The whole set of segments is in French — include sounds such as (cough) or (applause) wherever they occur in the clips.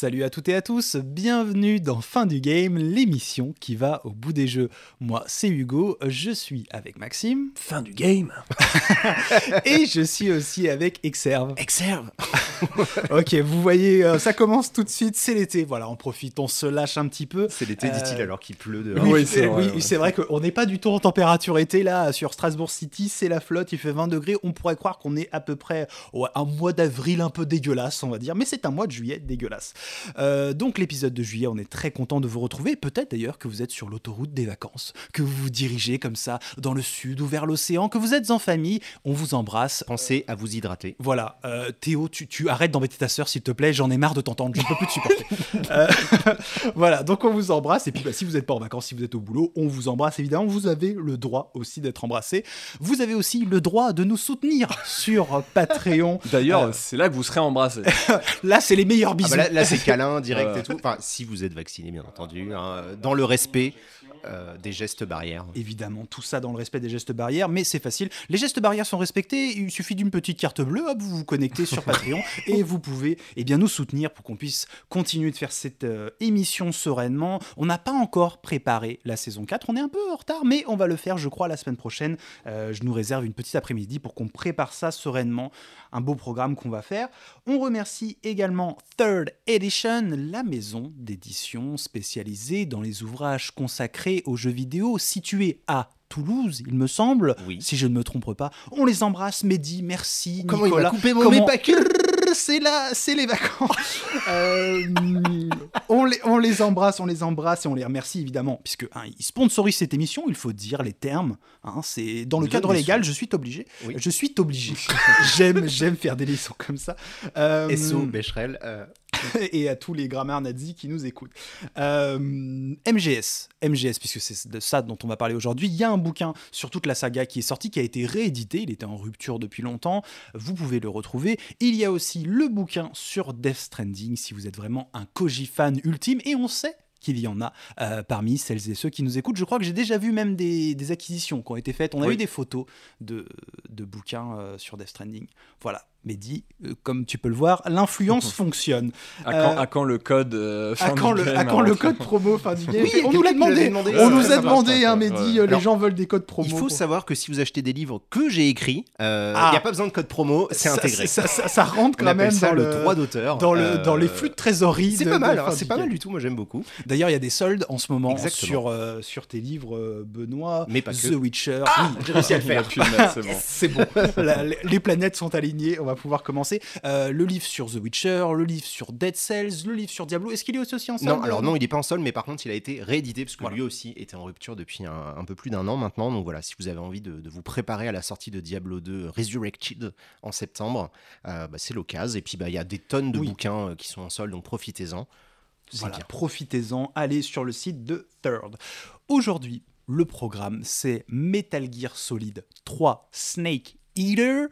Salut à toutes et à tous, bienvenue dans Fin du Game, l'émission qui va au bout des jeux. Moi, c'est Hugo, je suis avec Maxime. Fin du game (laughs) Et je suis aussi avec Exerve. Exerve (laughs) Ok, vous voyez, euh, ça commence tout de suite, c'est l'été. Voilà, on profite, on se lâche un petit peu. C'est l'été, Euh, dit-il, alors qu'il pleut dehors. Oui, Oui, c'est c'est vrai, oui, ouais. c'est vrai qu'on n'est pas du tout en température été là sur Strasbourg City, c'est la flotte, il fait 20 degrés, on pourrait croire qu'on est à peu près ouais, un mois d'avril un peu dégueulasse, on va dire, mais c'est un mois de juillet dégueulasse. Euh, donc l'épisode de juillet, on est très content de vous retrouver, peut-être d'ailleurs que vous êtes sur l'autoroute des vacances, que vous vous dirigez comme ça dans le sud ou vers l'océan, que vous êtes en famille, on vous embrasse. Pensez à vous hydrater. Voilà, euh, Théo, tu, tu arrêtes d'embêter ta sœur, s'il te plaît, j'en ai marre de t'entendre, je ne peux plus te supporter. (laughs) Euh, (laughs) voilà, donc on vous embrasse, et puis bah, si vous n'êtes pas en vacances, si vous êtes au boulot, on vous embrasse évidemment, vous avez le droit aussi d'être embrassé. Vous avez aussi le droit de nous soutenir sur Patreon. D'ailleurs, Euh, c'est là que vous serez embrassés. (laughs) Là, c'est les meilleurs Ah bisous. bah là, là, c'est câlin, (laughs) direct Ouais. et tout. Enfin, si vous êtes vacciné, bien entendu. hein, dans le respect euh, des gestes barrières. Évidemment, tout ça dans le respect des gestes barrières, mais c'est facile. Les gestes barrières sont respectés, il suffit d'une petite carte bleue, hop, vous vous connectez sur (laughs) Patreon et vous pouvez eh bien, nous soutenir pour qu'on puisse continuer de faire cette euh, émission sereinement. On n'a pas encore préparé la saison 4, on est un peu en retard, mais on va le faire, je crois, la semaine prochaine. Euh, je nous réserve une petite après-midi pour qu'on prépare ça sereinement, un beau programme qu'on va faire. On remercie également Third Edition, la maison d'édition spécialisée dans les ouvrages consacrés aux jeux vidéo, située à Toulouse, il me semble, Oui. si je ne me trompe pas. On les embrasse, Mehdi, merci, Comment il Nicolas. m'a coupé mon Comment- (laughs) c'est là, c'est les vacances. (laughs) Euh, on, les, on les embrasse, on les embrasse et on les remercie évidemment, puisque hein, ils sponsorisent cette émission. Il faut dire les termes. hein, c'est dans le cadre légal, je suis obligé. Oui. Je suis obligé. (laughs) j'aime, j'aime faire des leçons comme ça. Euh, SO, Becherel. euh, (laughs) et à tous les grammaires nazis qui nous écoutent. Euh, MGS, MGS, puisque c'est de ça dont on va parler aujourd'hui, il y a un bouquin sur toute la saga qui est sorti, qui a été réédité, il était en rupture depuis longtemps, vous pouvez le retrouver. Il y a aussi le bouquin sur Death Stranding, si vous êtes vraiment un Koji fan ultime, et on sait qu'il y en a euh, parmi celles et ceux qui nous écoutent. Je crois que j'ai déjà vu même des, des acquisitions qui ont été faites. On a Oui. eu des photos de, de bouquins euh, sur Death Stranding. Voilà. Mehdi, euh, comme tu peux le voir, l'influence (laughs) fonctionne. À quand, Euh, à quand le code euh, fin À quand, du le, game, à quand le code promo fin du (laughs) game Oui, On nous l'a demandé. On nous a demandé, hein, ouais. Mehdi. Ouais. Les gens veulent des codes promo. Il faut savoir que si vous achetez des livres que j'ai écrits, il Ah. n'y a pas besoin de code promo, c'est Ça- intégré. Ça, ça- ça rentre On quand même ça dans le droit d'auteur. dans, le, dans les flux de trésorerie. C'est de- pas mal, hein, c'est pas mal du tout, moi j'aime beaucoup. D'ailleurs, il y a des soldes en ce moment sur, sur tes livres, Benoît. Mais pas The. Witcher. Ah, j'ai réussi à le (laughs) faire. c'est bon. Les- planètes sont alignées, va pouvoir commencer. Euh, le livre sur The Witcher, le livre sur Dead Cells, le livre sur Diablo. Est-ce qu'il est aussi en solde Non, alors non, il n'est pas en sol, mais par contre, il a été réédité parce que Voilà. lui aussi était en rupture depuis un, un peu plus d'un an maintenant. Donc voilà, si vous avez envie de, de vous préparer à la sortie de Diablo 2 Resurrected en septembre, euh, bah, c'est l'occasion. Et puis bah, il y a des tonnes de Oui. bouquins euh, qui sont en sol, donc profitez-en. Voilà, profitez-en, allez sur le site de Third. Aujourd'hui, le programme, c'est Metal Gear Solid 3 Snake Eater.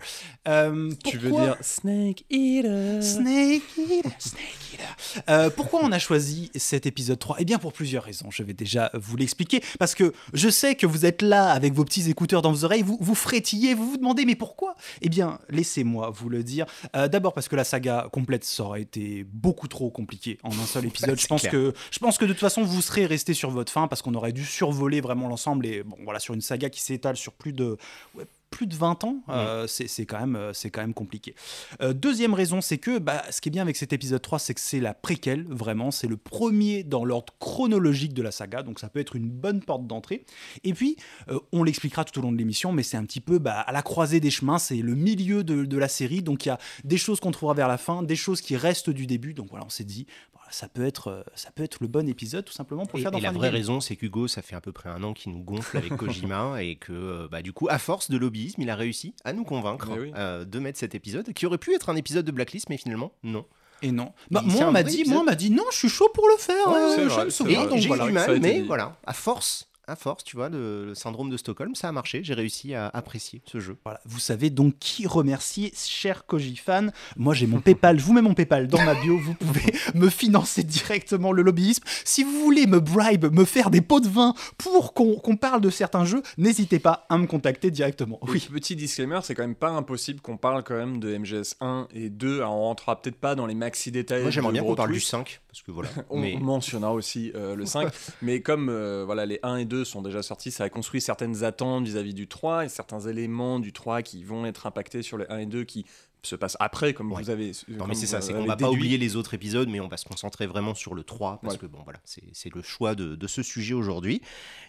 Euh, Tu veux dire Snake Eater Snake Eater, (laughs) Snake Eater. Euh, pourquoi on a choisi cet épisode 3 Eh bien pour plusieurs raisons, je vais déjà vous l'expliquer. Parce que je sais que vous êtes là avec vos petits écouteurs dans vos oreilles, vous, vous frétillez, vous vous demandez mais pourquoi? Eh bien laissez-moi vous le dire. Euh, D'abord parce que la saga complète, ça aurait été beaucoup trop compliqué en un seul épisode. je, pense clair. que, je pense que de toute façon vous serez resté sur votre fin parce qu'on aurait dû survoler vraiment l'ensemble. Et bon voilà, sur une saga qui s'étale sur plus de... ouais, plus de 20 ans, euh, c'est quand, même, euh, c'est quand même compliqué. Euh, deuxième raison, c'est que bah, ce qui est bien avec cet épisode 3, c'est que c'est la préquelle, vraiment. C'est le premier dans l'ordre chronologique de la saga, donc ça peut être une bonne porte d'entrée. Et puis, euh, on l'expliquera tout au long de l'émission, mais c'est un petit peu bah, à la croisée des chemins, c'est le milieu de, de la série, donc il y a des choses qu'on trouvera vers la fin, des choses qui restent du début, donc voilà, on s'est dit, voilà, ça, peut être, euh, ça peut être le bon épisode, tout simplement, pour Et, le faire dans et la vraie Game. raison, c'est qu'Hugo, ça fait à peu près un an qu'il nous gonfle avec (laughs) Kojima et que, euh, bah, du coup, à force de lobbyisme, il a réussi à nous convaincre oui. euh, de mettre cet épisode, qui aurait pu être un épisode de Blacklist, mais finalement, non. Et non. Bah, moi, on m'a dit, épisode. moi, on m'a dit, non, je suis chaud pour le faire, Ouais, euh, vrai, me souviens, donc j'ai voilà. du mal, mais dit. voilà, à force, à force, tu vois, le, le syndrome de Stockholm, ça a marché. J'ai réussi à apprécier ce jeu. Voilà, vous savez donc qui remercier, cher Koji fan. Moi, j'ai mon PayPal, je vous mets mon PayPal dans ma bio. Vous pouvez (laughs) me financer directement le lobbyisme. Si vous voulez me bribe, me faire des pots de vin pour qu'on parle de certains jeux, n'hésitez pas à me contacter directement. Oui. Petit disclaimer, c'est quand même pas impossible qu'on parle quand même de MGS 1 et 2. Alors, on rentrera peut-être pas dans les maxi détails. Moi, j'aimerais bien qu'on parle du Brotwist. 5, parce que voilà. (laughs) On mais mentionnera aussi euh, le (laughs) 5. mais comme euh, voilà, les 1 et 2 sont déjà sortis, ça a construit certaines attentes vis-à-vis du 3 et certains éléments du 3 qui vont être impactés sur les 1 et 2 qui se passent après, comme Ouais. vous avez. Non comme mais c'est ça, c'est qu'on va pas oublier les autres épisodes, mais on va se concentrer vraiment sur le 3, parce Ouais. que bon voilà, c'est c'est le choix de, de ce sujet aujourd'hui.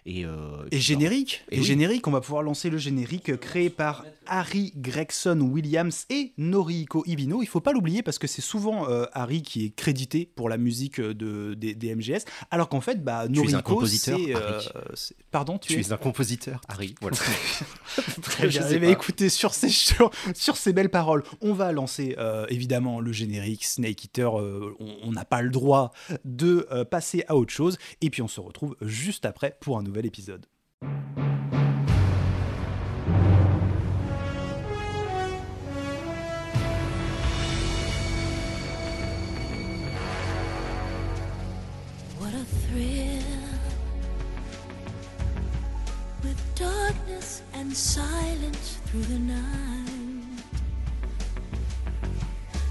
Et, euh, Et générique, Et et oui. générique, on va pouvoir lancer le générique créé par Harry Gregson Williams et Norihiko Ibino. Il faut pas l'oublier parce que c'est souvent euh, Harry qui est crédité pour la musique euh, de, des, des MGS, alors qu'en fait, bah, Tu es un Norihiko, compositeur, c'est, Pardon, tu, Tu es es un compositeur, Harry. Voilà. (laughs) (laughs) Très Je bien. sais Eh pas. écoutez, sur ces, (laughs) sur, sur ces belles paroles, on va lancer euh, évidemment le générique Snake Eater. euh, on on n'a pas le droit de euh, passer à autre chose. Et puis on se retrouve juste après pour un nouvel épisode.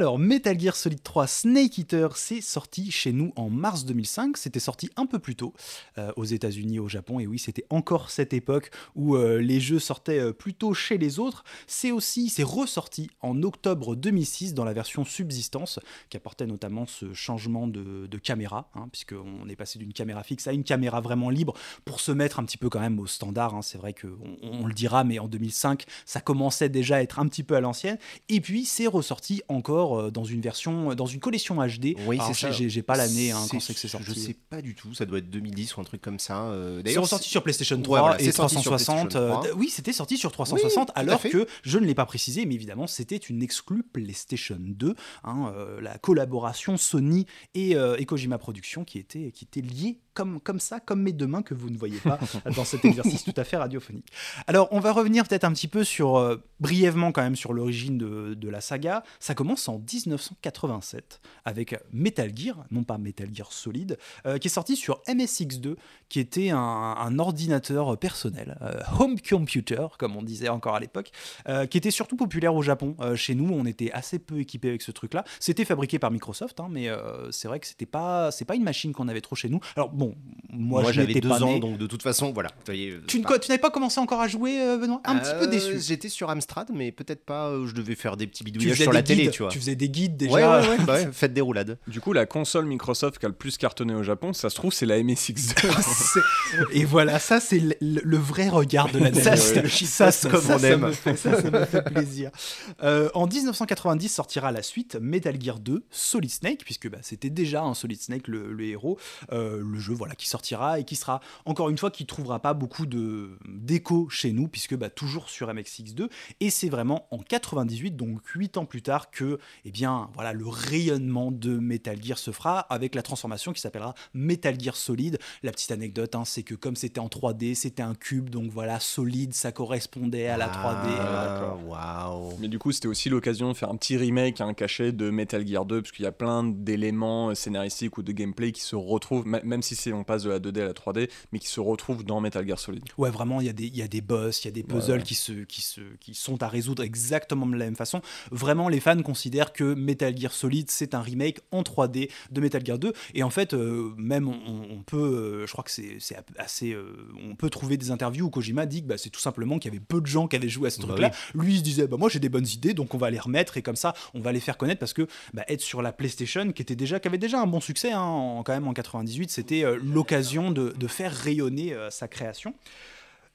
Alors, Metal Gear Solid 3 Snake Eater, c'est sorti chez nous en mars 2005. C'était sorti un peu plus tôt euh, aux États-Unis, au Japon. Et oui, c'était encore cette époque où euh, les jeux sortaient euh, plus tôt chez les autres. C'est aussi, c'est ressorti en octobre 2006 dans la version Subsistance, qui apportait notamment ce changement de, caméra, hein, puisqu'on est passé d'une caméra fixe à une caméra vraiment libre pour se mettre un petit peu quand même au standard. hein. C'est vrai qu'on on le dira, mais en 2005, ça commençait déjà à être un petit peu à l'ancienne. Et puis, c'est ressorti encore sort euh, dans une version, dans une collection HD. Oui, c'est ça. j'ai- pas l'année hein, quand c'est que c'est sorti. Je sais pas du tout, ça doit être 2010 ou un truc comme ça. euh, C'est ressorti sur PlayStation Ouais, 3 voilà, et c'est sorti sur 360. PlayStation 3. euh, oui, c'était sorti sur 360, Oui, tout à alors que je ne l'ai pas précisé, mais évidemment, c'était une exclue PlayStation 2, hein, euh, la collaboration Sony et, euh, et Kojima Productions qui était, qui était liée comme, comme ça, comme mes deux mains que vous ne voyez pas (laughs) dans cet exercice tout à fait radiophonique. Alors, on va revenir peut-être un petit peu sur, euh, brièvement quand même, sur l'origine de, de la saga. Ça commence en 1987 avec Metal Gear, non pas Metal Gear Solid, euh, qui est sorti sur MSX2, qui était un, un ordinateur personnel, euh, home computer, comme on disait encore à l'époque, euh, qui était surtout populaire au Japon. Chez nous, on était assez peu équipé avec ce truc-là. C'était fabriqué par Microsoft, hein, mais c'est vrai que c'était pas, c'est pas une machine qu'on avait trop chez nous. Alors bon, moi, j'avais deux pas ans, né. donc de toute façon, voilà. Tu, pas- tu n'avais pas commencé encore à jouer, Benoît? Un petit peu déçu. J'étais sur Amstrad, mais peut-être pas. je devais faire des petits bidouillages sur la télé, tu vois. Tu faisais des guides déjà. Ouais, ouais, ouais, (laughs) bah ouais, faites des roulades. Du coup, la console Microsoft qui a le plus cartonné au Japon, ça se trouve, c'est la MSX2. (laughs) C'est- Et voilà, ça c'est le, le- le vrai regard de la Ça, le ça, shitpost comme ça, on ça aime. me fait, ça, ça me fait plaisir. Euh, en 1990 sortira la suite Metal Gear 2 Solid Snake, puisque bah, c'était déjà un Solid Snake le, le héros, Euh, le jeu voilà qui sortira et qui sera encore une fois qui trouvera pas beaucoup de d'écho chez nous, puisque bah, toujours sur MXX2 et c'est vraiment en 98 donc 8 ans plus tard que eh bien voilà le rayonnement de Metal Gear se fera avec la transformation qui s'appellera Metal Gear Solid. La petite anecdote, hein, c'est que comme c'était en 3D, c'était un cube, donc voilà, solide, ça correspondait à la 3D. Ah, Waouh. Mais du coup, c'était aussi l'occasion de faire un petit remake, un cachet de Metal Gear 2, parce qu'il y a plein d'éléments scénaristiques ou de gameplay qui se retrouvent, même si c'est on passe de la 2D à la 3D, mais qui se retrouvent dans Metal Gear Solid. Ouais, vraiment, il y, a des- il y a des boss, il y a des puzzles ouais. qui, se, qui, se, qui sont à résoudre exactement de la même façon. Vraiment, les fans considèrent que Metal Gear Solid, c'est un remake en 3D de Metal Gear 2. Et en fait, euh, même on, on peut, euh, je crois que c'est assez. euh, on peut trouver des interviews où Kojima dit que bah, c'est tout simplement qu'il y avait peu de gens qui avaient joué à ce Bah truc-là. Lui, il se disait, bah, moi j'ai des bonnes idées, donc on va les remettre et comme ça, on va les faire connaître parce que bah, être sur la PlayStation, qui, était déjà, qui avait déjà un bon succès hein, en- quand même en 98, c'était l'occasion de, de faire rayonner sa création.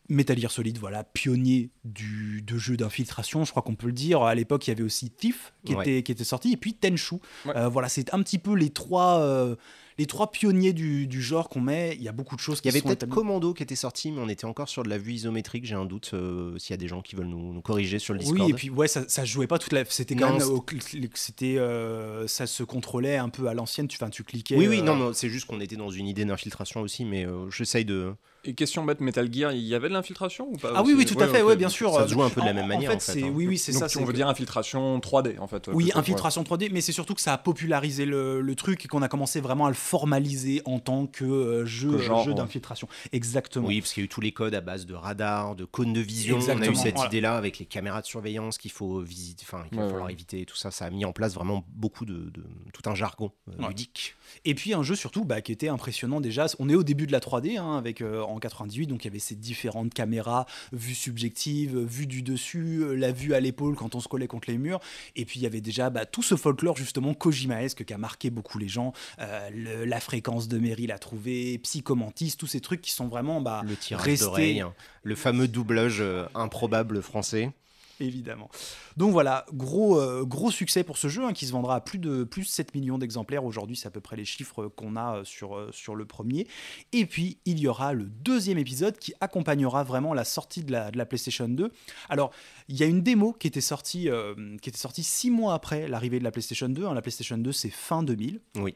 Metal Gear Solid, voilà, pionnier du, de jeux d'infiltration, je crois qu'on peut le dire. À l'époque, il y avait aussi Thief qui, Ouais. était, qui était sorti, et puis Tenchu. Ouais. Euh, voilà, c'est un petit peu les trois, euh, les trois pionniers du, du genre qu'on met. Il y a beaucoup de choses Il qui y avait peut-être. Commando qui était sorti, mais on était encore sur de la vue isométrique. J'ai un doute euh, s'il y a des gens qui veulent nous, nous corriger sur le Discord. Oui, et puis ouais, ça, ça se jouait pas toute la. C'était quand Non, même. C'était, euh, ça se contrôlait un peu à l'ancienne. Tu, tu cliquais. oui, oui, euh, non, non, c'est juste qu'on était dans une idée d'infiltration aussi, mais euh, j'essaye de. Et question bête, Metal Gear, il y avait de l'infiltration ou pas Ah oui, oui, tout à fait, ok. ouais, bien sûr. Ça euh, se joue un peu de la même en manière, fait, en fait, c'est- hein. Oui, oui, c'est ça. on veut dire infiltration 3D en fait. Oui, plutôt, ouais. infiltration 3D, mais c'est surtout que ça a popularisé le, le truc et qu'on a commencé vraiment à le formaliser en tant que euh, jeu, Que genre, jeu ouais. d'infiltration. Exactement. Oui, parce qu'il y a eu tous les codes à base de radar, de cônes de vision. On a Exactement, eu cette voilà. idée-là avec les caméras de surveillance qu'il faut visiter, enfin, qu'il va Ouais, falloir ouais. éviter et tout ça. Ça a mis en place vraiment beaucoup de, de- tout un jargon euh, Ouais. ludique. Et puis un jeu surtout bah, qui était impressionnant déjà. On est au début de la 3D hein, avec euh, en 98, donc il y avait ces différentes caméras, vue subjective, vue du dessus, euh, la vue à l'épaule quand on se collait contre les murs. Et puis il y avait déjà bah, tout ce folklore justement Kojimaesque qui a marqué beaucoup les gens. Euh, le- la fréquence de Meryl à trouver, Psychomantis, tous ces trucs qui sont vraiment bah, le tirage restés- d'oreille, hein. le fameux doublage euh, improbable français. Évidemment. Donc voilà, gros, euh, gros succès pour ce jeu hein, qui se vendra à plus de, plus de 7 millions d'exemplaires. Aujourd'hui, c'est à peu près les chiffres qu'on a euh, sur, euh, sur le premier. Et puis, il y aura le deuxième épisode qui accompagnera vraiment la sortie de la, PlayStation 2. Alors, il y a une démo qui était sortie, qui était sortie six mois après l'arrivée de la PlayStation 2. hein. La PlayStation 2, c'est fin 2000. Oui.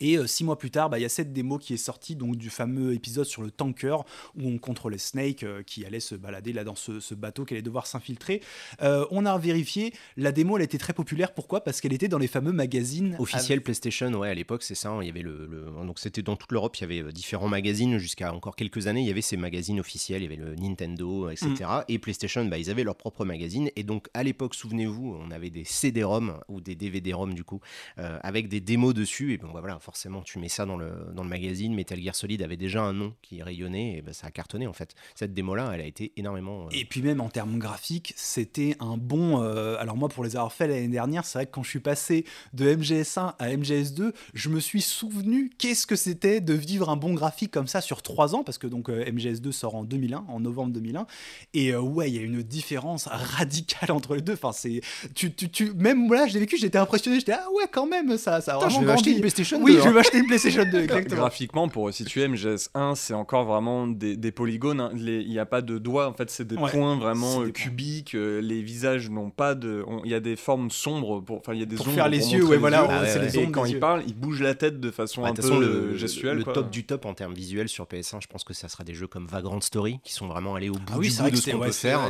Et euh, six mois plus tard, bah, il y a cette démo qui est sortie donc du fameux épisode sur le tanker où on contrôlait Snake euh, qui allait se balader là dans ce, ce bateau qui allait devoir s'infiltrer. Euh, on a vérifié, la démo elle était très populaire. Pourquoi? Parce qu'elle était dans les fameux magazines Officiel PlayStation, ouais, à l'époque, c'est ça. hein, Il y avait le, le- donc c'était dans toute l'Europe, il y avait différents magazines jusqu'à encore quelques années. Il y avait ces magazines officiels, il y avait le Nintendo, etc. Mm. Et PlayStation, bah, ils avaient leur propre magazine. Et donc à l'époque, souvenez-vous, on avait des CD-ROM ou des DVD-ROM du coup, avec des démos dessus. Et bon, bah, voilà, forcément tu mets ça dans le, dans le magazine. Metal Gear Solid avait déjà un nom qui rayonnait et bah, ça a cartonné en fait. Cette démo-là, elle a été énormément. euh, Et puis même en termes graphiques, c'était un bon... euh, alors moi, pour les avoir fait l'année dernière, c'est vrai que quand je suis passé de MGS1 à MGS2, je me suis souvenu qu'est-ce que c'était de vivre un bon graphique comme ça sur trois ans, parce que donc euh, MGS2 sort en 2001, en novembre 2001. Et euh, ouais, il y a une différence radicale entre les deux. Enfin, c'est... Tu, tu, tu... Même moi, je l'ai vécu, j'étais impressionné. J'étais, ah ouais, quand même, ça, ça a vraiment je vais une PlayStation Oui, 2, je vais hein. m'acheter une PlayStation 2, exactement. Graphiquement, pour situer MGS1, c'est encore vraiment des, des polygones. hein. Il n'y a pas de doigts, en fait, c'est des Ouais, points vraiment euh, des cubiques. euh, les visages n'ont pas de. Il y a des formes sombres, pour, enfin, il y a des Pour ombres faire les pour yeux, ouais, voilà, ouais, c'est les Et ombres quand il parle, il bouge la tête de façon Ouais, un peu euh, le, gestuelle. le quoi. top du top en termes visuels sur PS1, je pense que ça sera des jeux comme Vagrant Story qui sont vraiment allés au bout Ah oui, du bout de ce qu'on peut c'est- faire.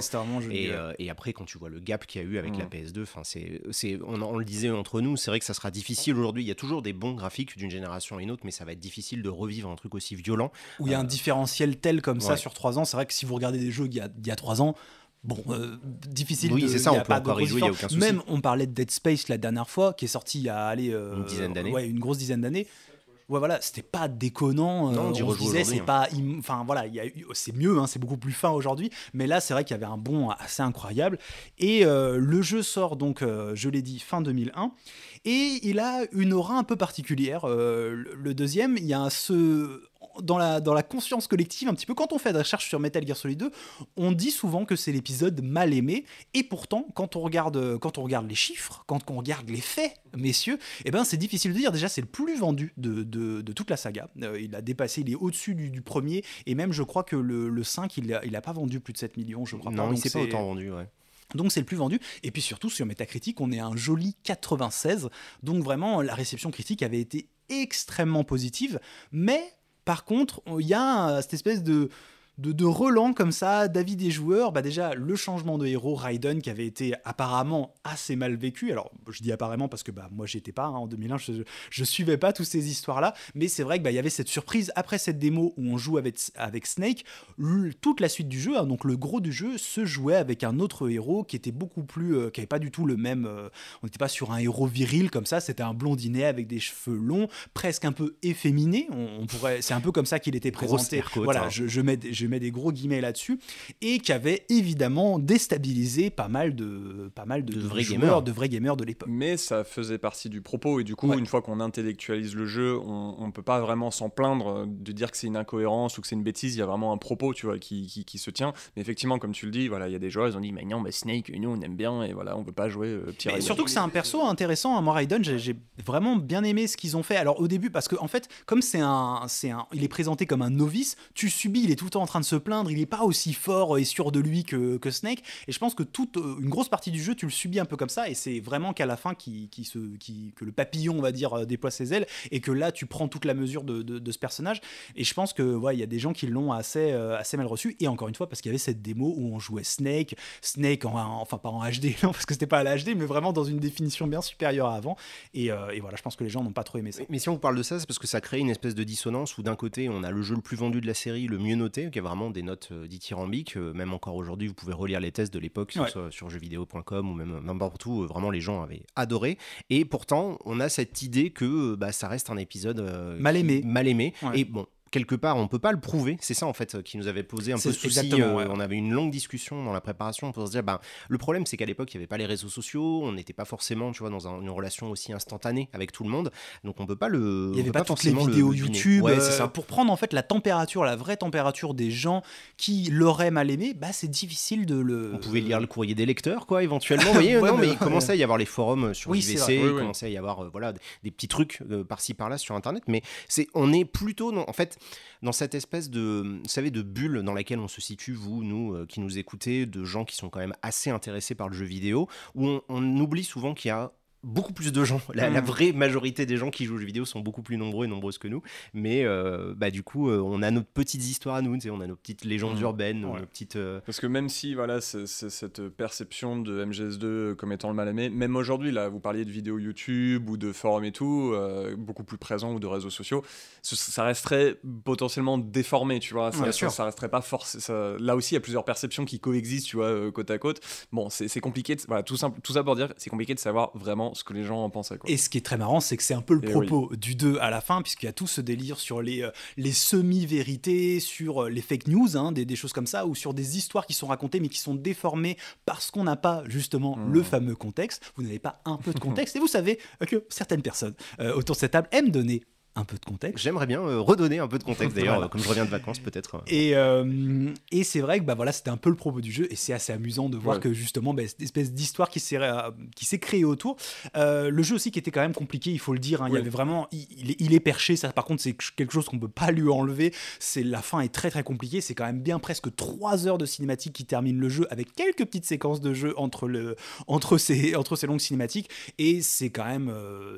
Et, après, quand tu vois le gap qu'il y a eu avec la Mm. PS2, enfin, c'est, c'est, on, on le disait entre nous, c'est vrai que ça sera difficile aujourd'hui. Il y a toujours des bons graphiques d'une génération à une autre, mais ça va être difficile de revivre un truc aussi violent. où il y a un différentiel tel comme ça sur trois ans. C'est vrai que si vous regardez des jeux d'il y a, d'il y a trois ans, bon, euh, difficile. Oui, c'est ça, on peut encore y jouer, il a aucun souci. Même, on parlait de Dead Space la dernière fois, qui est sorti il y a allez, euh, Une dizaine d'années. Ouais, une grosse dizaine d'années. Ouais, voilà, c'était pas déconnant. Non, euh, on disait, c'est hein. pas. Enfin, voilà, c'est mieux, hein, c'est beaucoup plus fin aujourd'hui. Mais là, c'est vrai qu'il y avait un bond assez incroyable. Et euh, le jeu sort donc, euh, je l'ai dit, fin 2001. Et il a une aura un peu particulière. Euh, le- deuxième, il y a ce. Dans la, dans la conscience collective, un petit peu, quand on fait des recherches sur Metal Gear Solid 2, on dit souvent que c'est l'épisode mal aimé. Et pourtant, quand on regarde, quand on regarde les chiffres, quand on regarde les faits, messieurs, eh ben, c'est difficile de dire. Déjà, c'est le plus vendu de, de- de toute la saga. Euh, il a dépassé, il est au-dessus du, du premier. Et même, je crois que le, le 5, il n'a il a pas vendu plus de 7 millions, je crois pas. non, il Donc, s'est pas autant vendu. Ouais. Donc c'est le plus vendu. Et puis surtout sur Metacritic, on est à un joli 96. Donc vraiment, la réception critique avait été extrêmement positive. Mais par contre, il y a cette espèce de... De, de relents comme ça, d'avis des joueurs, bah déjà le changement de héros, Raiden, qui avait été apparemment assez mal vécu. Alors je dis apparemment parce que bah, moi j'étais pas hein, en 2001, je, je suivais pas toutes ces histoires-là, mais c'est vrai que bah, il y avait cette surprise après cette démo où on joue avec, avec Snake, le- toute la suite du jeu, hein, donc le gros du jeu, se jouait avec un autre héros qui était beaucoup plus, euh, qui avait pas du tout le même. euh, on n'était pas sur un héros viril comme ça, c'était un blondinet avec des cheveux longs, presque un peu efféminé. On, on pourrait, c'est un peu comme ça qu'il était présenté. Voilà, hein. je, je mets, je mets des gros guillemets là-dessus et qui avait évidemment déstabilisé pas mal de, pas mal de, De de vrais joueurs, gamers. de vrais gamers de l'époque. Mais ça faisait partie du propos, et du coup, Ouais. une fois qu'on intellectualise le jeu, on, on peut pas vraiment s'en plaindre euh, de dire que c'est une incohérence ou que c'est une bêtise. Il y a vraiment un propos, tu vois, qui, qui, qui se tient. Mais effectivement, comme tu le dis, voilà, il y a des joueurs, ils ont dit, mais non, mais Snake, nous, on aime bien, et voilà, on peut pas jouer euh, petit Mais surtout que c'est un perso intéressant. à Moi, Raiden, j'ai- j'ai vraiment bien aimé ce qu'ils ont fait. Alors au début, parce que en fait, comme c'est un, c'est un, il est présenté comme un novice, tu subis, il est tout le temps en train de se plaindre, il est pas aussi fort et sûr de lui que, que Snake. Et je pense que toute euh, une grosse partie du jeu, tu le subis un peu comme ça. Et c'est vraiment qu'à la fin, qui, se, qui, le papillon, on va dire, euh, déploie ses ailes et que là, tu prends toute la mesure de, de- ce personnage. Et je pense que il y a des gens qui l'ont assez, euh, assez mal reçu. Et encore une fois, parce qu'il y avait cette démo où on jouait Snake, Snake, en, en- enfin pas en HD, (laughs) non, parce que c'était pas à la HD, mais vraiment dans une définition bien supérieure à avant. Et, voilà, je pense que les gens n'ont pas trop aimé ça. Mais si on parle de ça, c'est parce que ça crée une espèce de dissonance où d'un côté, on a le jeu le plus vendu de la série, le mieux noté, qui a vraiment des notes euh, dithyrambiques. euh, même encore aujourd'hui, vous pouvez relire les tests de l'époque sur, Ouais. sur- sur jeuxvideo.com ou même n'importe où. euh, Vraiment, les gens avaient adoré. Et pourtant, on a cette idée que euh, bah, ça reste un épisode euh, Mal aimé. Mal aimé. Ouais. Et bon. Quelque part, on peut pas le prouver. C'est ça en fait qui nous avait posé un peu souci. exactement, euh, ouais. On avait une longue discussion dans la préparation pour se dire, ben, le problème c'est qu'à l'époque il n'y avait pas les réseaux sociaux, on n'était pas forcément, tu vois, dans un- une relation aussi instantanée avec tout le monde. Donc on peut pas le. Il n'y avait pas, toutes les vidéos le. YouTube. Ouais, euh, ça. Pour prendre en fait la température, la vraie température des gens qui l'auraient mal aimé, bah c'est difficile de le. On pouvait lire le courrier des lecteurs, quoi, éventuellement. Vous voyez, (laughs) Ouais, non, mais- il commençait à y avoir les forums euh, sur Oui, vrai. il commençait à y avoir euh, voilà, des, petits trucs euh, par-ci par-là sur Internet. Mais c'est, on est plutôt, dans- en fait, dans cette espèce de, vous savez, de bulle dans laquelle on se situe, vous, nous, euh, qui nous écoutez, de gens qui sont quand même assez intéressés par le jeu vidéo, où on, on oublie souvent qu'il y a beaucoup plus de gens. La, la Mm. vraie majorité des gens qui jouent aux jeux vidéo sont beaucoup plus nombreux et nombreuses que nous. Mais euh, bah, du coup, euh, on a nos petites histoires à nous, on a nos petites légendes Mm. urbaines, Ouais. nos petites. euh, Parce que même si voilà, c'est c'est cette perception de MGS2 comme étant le mal aimé, même aujourd'hui, là, vous parliez de vidéos YouTube ou de forums et tout, beaucoup plus présents ou de réseaux sociaux, ce- ça resterait potentiellement déformé, tu vois. Ça, resterait pas forcément. Là aussi, il y a plusieurs perceptions qui coexistent, tu vois, côte à côte. Bon, c'est c'est compliqué. de- Voilà, tout, simple, tout ça pour dire, c'est compliqué de savoir vraiment vraiment ce que les gens en pensaient. Quoi. Et ce qui est très marrant, c'est que c'est un peu le Et propos du 2 à la fin, puisqu'il y a tout ce délire sur les, euh, les semi-vérités, sur euh, les fake news, hein, des, des choses comme ça, ou sur des histoires qui sont racontées mais qui sont déformées parce qu'on n'a pas justement Mhm. le fameux contexte. Vous n'avez pas un peu de contexte, et vous savez que certaines personnes euh, autour de cette table aiment donner un peu de contexte. J'aimerais bien euh, redonner un peu de contexte (laughs) d'ailleurs, Voilà. comme je reviens de vacances peut-être. Et, euh, et c'est vrai que bah voilà, c'était un peu le propos du jeu, et c'est assez amusant de voir Ouais. que justement, bah, cette espèce d'histoire qui s'est euh, qui s'est créée autour. Euh, le jeu aussi qui était quand même compliqué, il faut le dire. hein, Il y avait vraiment, il, il est, il est perché. Ça, par contre, c'est quelque chose qu'on peut pas lui enlever. C'est la fin est très très compliquée. C'est quand même bien presque trois heures de cinématique qui terminent le jeu, avec quelques petites séquences de jeu entre le entre ces entre ces longues cinématiques. Et c'est quand même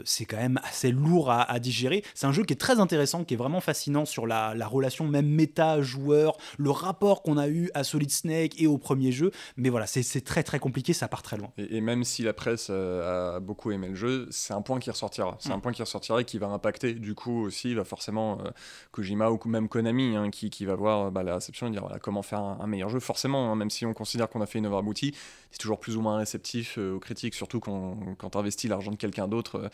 c'est quand même assez lourd à, à digérer. C'est un jeu qui est très intéressant, qui est vraiment fascinant sur la, la relation même méta joueur, le rapport qu'on a eu à Solid Snake et au premier jeu. Mais voilà, c'est très très compliqué, ça part très loin. Et, et même si la presse euh, a beaucoup aimé le jeu, c'est un point qui ressortira. C'est un point qui ressortira et qui va impacter du coup aussi va forcément euh, Kojima ou même Konami hein, qui, qui va voir bah, la réception et dire voilà, comment faire un, un meilleur jeu. Forcément, hein, même si on considère qu'on a fait une œuvre aboutie, c'est toujours plus ou moins réceptif euh, aux critiques, surtout quand, quand tu investis l'argent de quelqu'un d'autre, euh,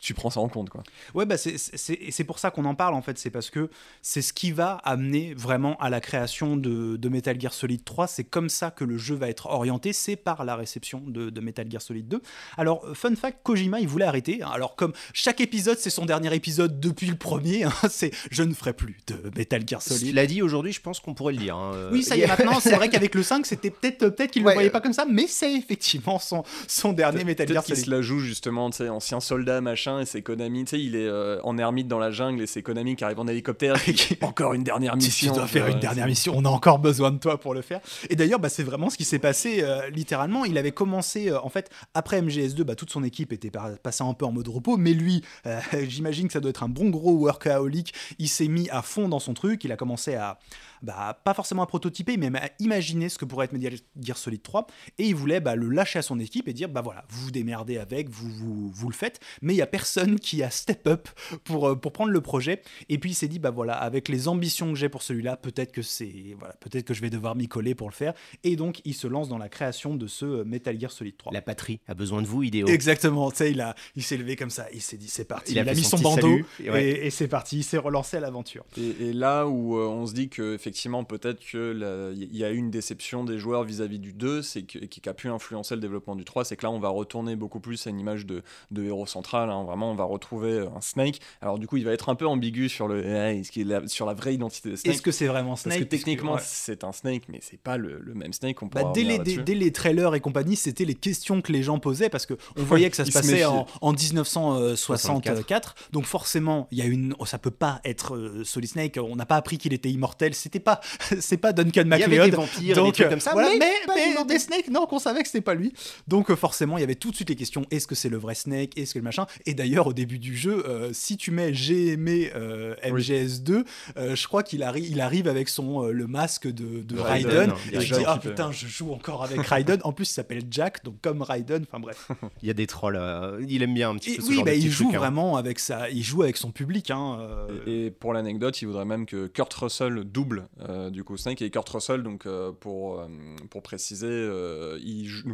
tu prends ça en compte. Quoi. Ouais, bah c'est et c'est pour ça qu'on en parle en fait. C'est parce que c'est ce qui va amener vraiment à la création de, de Metal Gear Solid 3. C'est comme ça que le jeu va être orienté. C'est par la réception de, de Metal Gear Solid 2. Alors, euh, fun fact, Kojima, il voulait arrêter. hein. Alors, comme chaque épisode, c'est son dernier épisode depuis le premier, hein, (laughs) c'est je ne ferai plus de Metal Gear Solid. Cela dit, aujourd'hui, je pense qu'on pourrait le dire. hein, euh, Oui, ça y est, maintenant, c'est vrai qu'avec le 5, c'était peut-être peut qu'il ne Ouais, le voyait euh, pas comme ça, mais c'est effectivement son, son dernier Metal Gear Peut-être qu'il Solid. se la joue justement, tu sais, ancien soldat machin, et c'est Konami, tu sais, il est euh, en ermite dans la jungle et c'est Konami qui arrive en hélicoptère. (laughs) et qui- encore une dernière Si mission. tu dois faire une dernière mission, on a encore besoin de toi pour le faire. Et d'ailleurs, bah, c'est vraiment ce qui s'est passé euh, littéralement. Il avait commencé, euh, en fait, après MGS2, bah, toute son équipe était passée un peu en mode repos, mais lui, euh, (laughs) j'imagine que ça doit être un bon gros workaholic. Il s'est mis à fond dans son truc, il a commencé à, bah, pas forcément à prototyper, mais à imaginer ce que pourrait être Metal Gear Solid 3, et il voulait bah, le lâcher à son équipe et dire, bah voilà, vous vous démerdez avec, vous, vous, vous le faites, mais il y a personne qui a step up pour, euh, pour prendre le projet. Et puis il s'est dit, bah voilà, avec les ambitions que j'ai pour celui-là, peut-être que c'est, voilà, peut-être que je vais devoir m'y coller pour le faire. Et donc il se lance dans la création de ce euh, Metal Gear Solid 3. La patrie a besoin de vous, idéo. Exactement, tu sais, il, a, il s'est levé comme ça, il s'est dit c'est parti, Il il a mis son bandeau salut, et ouais. et, et c'est parti, il s'est relancé à l'aventure. Et, et là où euh, on se dit que effectivement peut-être qu'il y a eu une déception des joueurs vis-à-vis du 2, c'est que, qui a pu influencer le développement du 3, c'est que là on va retourner beaucoup plus à une image de, de héros central, hein. vraiment on va retrouver euh, un Snake. Alors du coup il va être un peu ambigu sur, le, eh, est-ce qu'il est la- sur la vraie identité de Snake? Est-ce que c'est vraiment Parce Snake? Que techniquement ouais. c'est un Snake, mais c'est pas le, le même Snake qu'on Bah, dès, les, revenir dès, là-dessus. dès les trailers et compagnie, c'était les questions que les gens posaient parce que on (laughs) voyait que ça se passait en, méfiaient. en 1964. Donc forcément, il y a une, oh, ça peut pas être euh, Solid Snake. On n'a pas appris qu'il était immortel. C'était pas, (laughs) c'est pas Duncan Il y avait MacLeod. des vampires et des Donc, trucs comme ça, voilà, mais mais, des Snakes, non, qu'on savait que c'était pas lui. Donc euh, forcément, il y avait tout de suite les questions est-ce que c'est le vrai Snake Est-ce que le machin Et d'ailleurs, au début du jeu, euh, si tu mets j'ai aimé euh, MGS2, euh, je crois qu'il arri- il arrive avec son euh, le masque de, de De Raiden. Et déjà dis ah putain, je joue encore avec Raiden. En plus, il s'appelle Jack, donc comme Raiden. Enfin bref. (laughs) Il y a des trolls. euh, il aime bien un petit Et peu ce oui, genre bah, de il joue trucs, hein. vraiment avec ça. Il joue avec son public. Hein, euh, Et, et pour l'anecdote, il voudrait même que Kurt Russell double euh, du coup Snake. Et Kurt Russell, donc euh, pour, euh, pour préciser,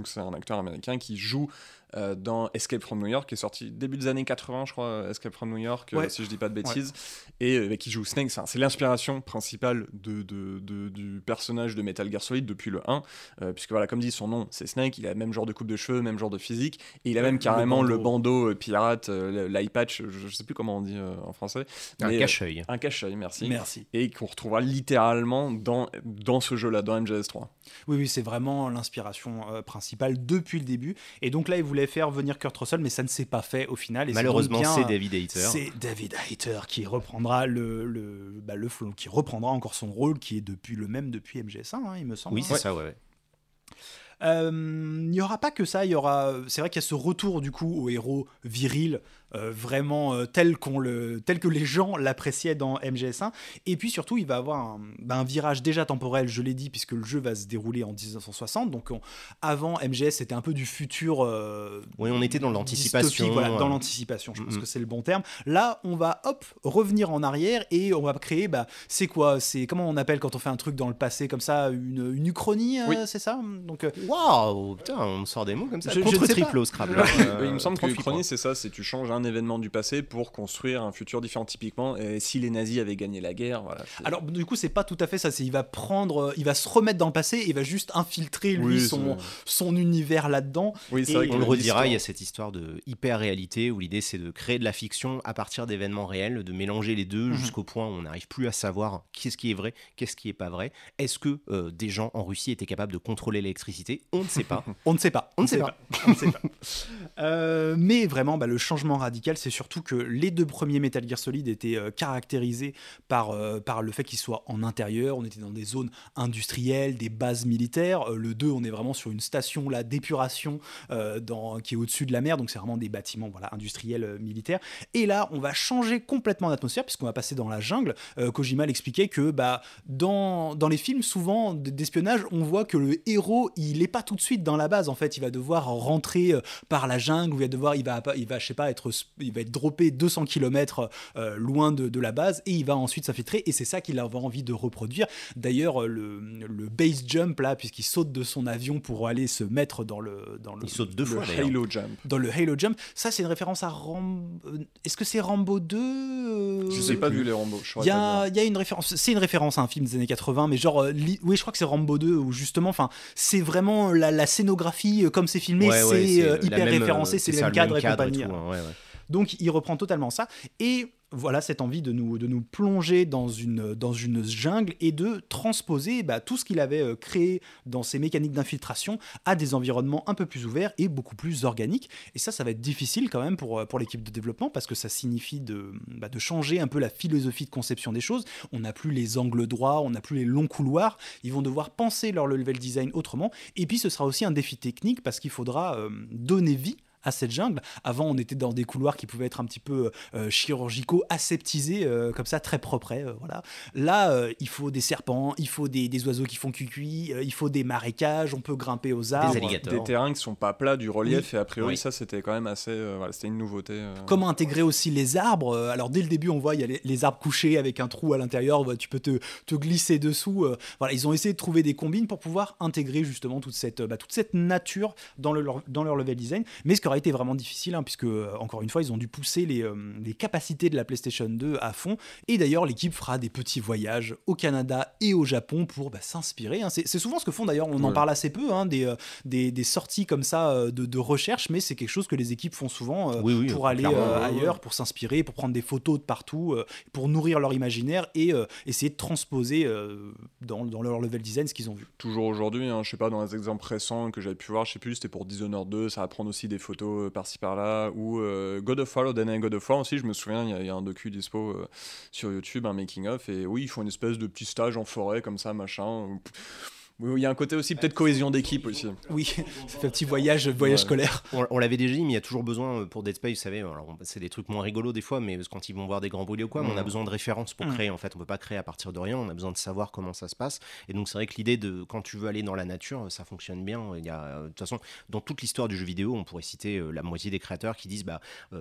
c'est un acteur américain qui joue euh, dans Escape from New York, qui est sorti début des années 80, je crois, Escape from New York, euh, Ouais. si je dis pas de bêtises, et euh, qui joue Snake. C'est c'est l'inspiration principale de, de- de- du personnage de Metal Gear Solid depuis le 1, euh, puisque voilà, comme dit son nom, c'est Snake. Il a le même genre de coupe de cheveux, même genre de physique, et il a même carrément le bandeau. bandeau, euh, pirate, euh, l'eye patch, je, je sais plus comment on dit euh, en français. Un mais, euh, cache-œil. un cache-œil, merci. Merci. Et qu'on retrouvera littéralement dans, dans ce jeu-là, dans MGS3. Oui, oui, c'est vraiment l'inspiration euh, principale depuis le début. Et donc là, il voulait faire venir Kurt Russell, mais ça ne s'est pas fait au final. Et Malheureusement, c'est David Hayter. C'est David Hayter qui reprendra le, le, bah, le qui reprendra encore son rôle qui est depuis le même depuis MGS1, hein, il me semble. Oui, hein. c'est ça, ouais. ouais. Euh, Il n'y aura pas que ça, il y aura. C'est vrai qu'il y a ce retour du coup au héros viril euh, vraiment euh, tel, qu'on le, tel que les gens l'appréciaient dans MGS1. Et puis surtout, il va avoir un, bah, un virage déjà temporel, je l'ai dit, puisque le jeu va se dérouler en 1960. Donc on- avant, MGS, c'était un peu du futur. euh, Oui, on était dans l'anticipation. Voilà, dans l'anticipation, je pense Mhm. que c'est le bon terme. Là, on va, hop, revenir en arrière et on va créer, bah, c'est quoi C'est comment on appelle quand on fait un truc dans le passé comme ça, une, une uchronie, euh, Oui. c'est ça? Donc, Waouh, putain, on sort des mots comme ça. Je- je Contre sais triple au Scrabble. Euh, il me semble que 38 l'Uchronie, points. c'est ça, c'est tu changes un événement du passé pour construire un futur différent typiquement. Et si les nazis avaient gagné la guerre, voilà. Alors du coup c'est pas tout à fait ça, c'est il va prendre, euh, il va se remettre dans le passé, et il va juste infiltrer lui Oui, son, son univers là-dedans. oui, c'est vrai On le redira, il y a cette histoire de hyper-réalité où l'idée c'est de créer de la fiction à partir d'événements réels, de mélanger les deux Mhm. jusqu'au point où on n'arrive plus à savoir qu'est-ce qui est vrai, qu'est-ce qui est pas vrai. Est-ce que euh, des gens en Russie étaient capables de contrôler l'électricité? (laughs) On ne sait pas. On ne sait pas. On ne sait pas. On ne sait pas. (laughs) Euh, mais vraiment, bah, le changement radical, c'est surtout que les deux premiers Metal Gear Solid étaient euh, caractérisés par, euh, par le fait qu'ils soient en intérieur. On était dans des zones industrielles, des bases militaires. Euh, le 2, on est vraiment sur une station là d'épuration qui est au-dessus de la mer. Donc c'est vraiment des bâtiments voilà, industriels militaires. Et là, on va changer complètement d'atmosphère puisqu'on va passer dans la jungle. Kojima l'expliquait que bah, dans, dans les films, souvent d'espionnage, on voit que le héros, il n'est pas tout de suite dans la base. En fait, il va devoir rentrer par la jungle, il va devoir, il va, il va, je sais pas, être, il va être droppé 200 km loin de, de la base, et il va ensuite s'infiltrer. Et c'est ça qu'il a envie de reproduire. D'ailleurs, le, le base jump là, puisqu'il saute de son avion pour aller se mettre dans le, dans le, Il saute deux le fois. Halo Jump. dans le Halo Jump. Ça, c'est une référence à Rambo. Est-ce que c'est Rambo 2 euh, Je sais pas vu les Rambo. il y, a, y a une référence, c'est une référence à un film des années 80, mais genre, euh, li- oui, je crois que c'est Rambo 2, où justement, enfin, c'est vraiment la, la scénographie, euh, comme c'est filmé, Ouais, c'est euh, hyper même, euh, référencé, c'est les ça, mêmes le cadres même et cadre compagnie. tout, hein, ouais, ouais. Donc, il reprend totalement ça. Et voilà cette envie de nous, de nous plonger dans une, jungle et de transposer bah, tout ce qu'il avait euh, créé dans ses mécaniques d'infiltration à des environnements un peu plus ouverts et beaucoup plus organiques. Et ça, ça va être difficile quand même pour, euh, pour l'équipe de développement parce que ça signifie de, bah, de changer un peu la philosophie de conception des choses. On n'a plus les angles droits, on n'a plus les longs couloirs. Ils vont devoir penser leur level design autrement. Et puis, ce sera aussi un défi technique parce qu'il faudra euh, donner vie à cette jungle. Avant, on était dans des couloirs qui pouvaient être un petit peu euh, chirurgicaux, aseptisés, euh, comme ça, très propres. euh, voilà. Là, euh, il faut des serpents, il faut des, des oiseaux qui font cuicui, euh, il faut des marécages, on peut grimper aux arbres. alligators. Des terrains qui sont pas plats, du relief, et a priori, Oui. ça c'était quand même assez. euh, voilà, c'était une nouveauté. euh. Comment intégrer aussi les arbres euh, Alors dès le début, on voit il y a les, les arbres couchés avec un trou à l'intérieur. Tu peux te, te glisser dessous. euh, voilà, ils ont essayé de trouver des combines pour pouvoir intégrer justement toute cette, euh, bah, toute cette nature dans, le- leur, dans leur level design. Mais ce qui aurait été vraiment difficile, hein, puisque euh, encore une fois, ils ont dû pousser les, euh, les capacités de la PlayStation 2 à fond. Et d'ailleurs, l'équipe fera des petits voyages au Canada et au Japon pour bah, s'inspirer. hein. C'est souvent ce que font d'ailleurs. On en parle assez peu hein, des, euh, des, des sorties comme ça de, de recherche, mais c'est quelque chose que les équipes font souvent. euh, Oui, oui, pour aller euh, ailleurs, pour s'inspirer, pour prendre des photos de partout, euh, pour nourrir leur imaginaire et euh, essayer de transposer euh, dans, dans leur level design ce qu'ils ont vu. Toujours aujourd'hui, hein, je sais pas, dans les exemples récents que j'avais pu voir, je sais plus, c'était pour Dishonored 2, ça va prendre aussi des photos euh, par-ci par-là, ou euh, God of War, le dernier God of War aussi, je me souviens, il y a- un docu dispo euh, sur YouTube, un making-of, et oui, ils font une espèce de petit stage en forêt, comme ça, machin. Il y a un côté aussi, peut-être cohésion d'équipe aussi. Oui, ça fait un petit voyage, voyage Ouais. scolaire. On, on l'avait déjà dit, mais il y a toujours besoin euh, pour Dead Space, vous savez, c'est des trucs moins rigolos des fois, mais quand ils vont voir des grands brûlés ou quoi, mais on a Mhm. besoin de références pour Mhm. créer. En fait, on peut pas créer à partir de rien, on a besoin de savoir comment ça se passe. Et donc c'est vrai que l'idée de quand tu veux aller dans la nature, ça fonctionne bien. Il y a, euh, de toute façon, dans toute l'histoire du jeu vidéo, on pourrait citer euh, la moitié des créateurs qui disent, bah,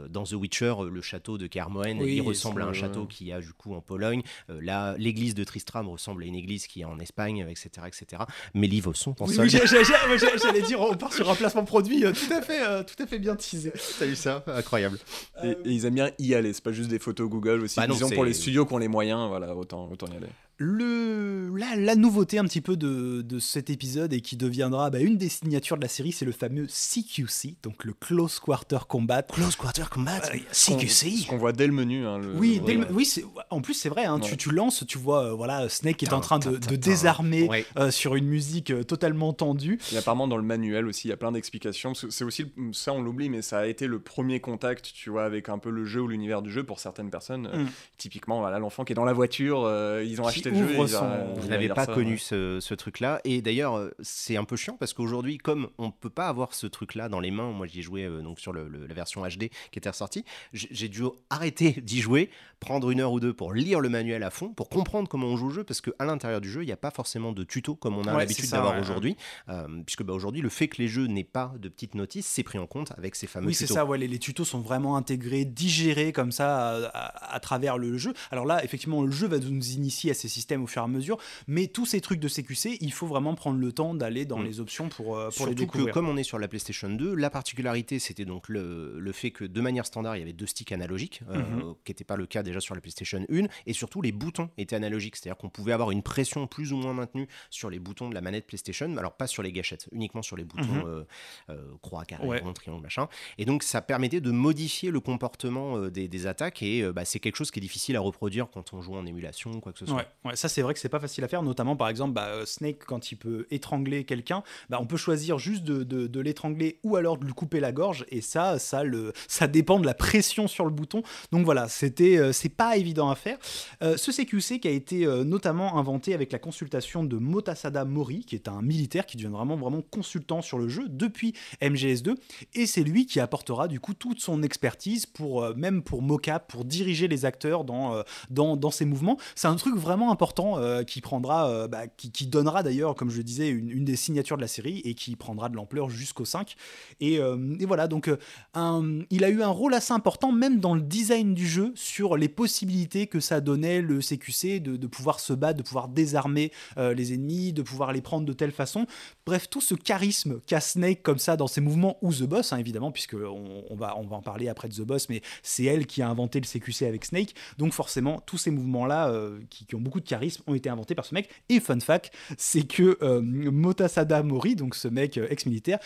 dans The Witcher, le château de Kermoen, Oui, il ressemble à un château qu'il y a du coup en Pologne. Là, l'église de Tristram ressemble à une église qui est en Espagne, etc., etc. Mélive sont en Oui, solde. oui, j'allais dire, on part sur un placement produit euh, tout à fait, euh, tout à fait bien teasé. T'as vu ça? Incroyable. Et, et ils aiment bien y aller, c'est pas juste des photos Google aussi. Bah non, Disons pour les studios qui ont les moyens, voilà, autant, autant y aller. Le, la, la nouveauté un petit peu de, de cet épisode et qui deviendra bah, une des signatures de la série, c'est le fameux CQC, donc le Close Quarter Combat. Close Quarter Combat Euh, CQC qu'on voit dès le menu. hein, le- Oui, dès le- ouais. oui en plus c'est vrai, hein, tu, Ouais. tu lances, tu vois euh, voilà, Snake est en train de, de désarmer Ouais. euh, sur une musique totalement tendue. Et apparemment dans le manuel aussi, il y a plein d'explications. C'est aussi, ça on l'oublie, mais ça a été le premier contact, tu vois, avec un peu le jeu ou l'univers du jeu pour certaines personnes. Mm. typiquement, voilà, l'enfant qui est dans la voiture, ils ont acheté acheté le jeu, son- il pas ça, connu ouais. ce, ce truc-là. Et d'ailleurs, euh, c'est un peu chiant parce qu'aujourd'hui, comme on peut pas avoir ce truc-là dans les mains, moi j'y ai joué euh, donc sur le- le- la version HD qui était ressortie, j'ai dû arrêter (laughs) d'y jouer, prendre une heure ou deux pour lire le manuel à fond, pour comprendre comment on joue au jeu, parce qu'à l'intérieur du jeu, il n'y a pas forcément de tuto comme on a Ouais, l'habitude c'est d'avoir ouais. aujourd'hui. Euh, puisque bah, aujourd'hui, le fait que les jeux n'aient pas de petites notices, c'est pris en compte avec ces fameux Oui, c'est tutos. ça, ouais, les, les tutos sont vraiment intégrés, digérés comme ça à, à- à travers le jeu. Alors là, effectivement, le jeu va nous initier à ces systèmes au fur et à mesure, mais tous ces trucs de CQC, il faut vraiment prendre le temps d'aller dans Mm. les options pour, euh, pour les Surtout que comme on est sur la PlayStation 2, la particularité c'était donc le, le fait que de manière standard il y avait deux sticks analogiques, euh, Mhm. qui n'était pas le cas déjà sur la PlayStation 1, et surtout les boutons étaient analogiques, c'est-à-dire qu'on pouvait avoir une pression plus ou moins maintenue sur les boutons de la manette PlayStation, alors pas sur les gâchettes, uniquement sur les boutons Mhm. euh, euh, croix, carré, Ouais. rond, triangle, machin. Et donc ça permettait de modifier le comportement euh, des, des attaques, et bah, c'est quelque chose qui est difficile à reproduire quand on joue en émulation ou quoi que ce soit. Ouais, ouais, ça c'est vrai que c'est pas facile à faire, notamment par exemple bah, Snake quand il peut étrangler quelqu'un, bah, on peut choisir juste de, de- de l'étrangler ou alors de lui couper la gorge et ça, ça, le, ça dépend de la pression sur le bouton. Donc voilà, c'était, c'est pas évident à faire. Euh, ce CQC qui a été euh, notamment inventé avec la consultation de Motasada Mori, qui est un militaire qui devient vraiment vraiment consultant sur le jeu depuis MGS2 et c'est lui qui apportera du coup toute son expertise pour euh, même pour mocap, pour diriger les acteurs dans dans, dans ses mouvements. C'est un truc vraiment important qui prendra, bah, qui, donnera d'ailleurs, comme je le disais, une, des signatures de la série et qui prendra de l'ampleur jusqu'au 5. Et, et voilà, donc un- il a eu un rôle assez important, même dans le design du jeu, sur les possibilités que ça donnait le CQC de, de pouvoir se battre, de pouvoir désarmer euh, les ennemis, de pouvoir les prendre de telle façon. Bref, tout ce charisme qu'a Snake comme ça dans ses mouvements, ou The Boss, hein, évidemment, puisque on, on va, on va en parler après The Boss, mais c'est elle qui a inventé le CQC avec Snake. Donc forcément, tous ces mouvements-là, euh, qui, ont beaucoup de charisme, ont été inventés par ce mec. Et fun fact, c'est que euh, Motasada Mori, donc ce mec ex-militaire,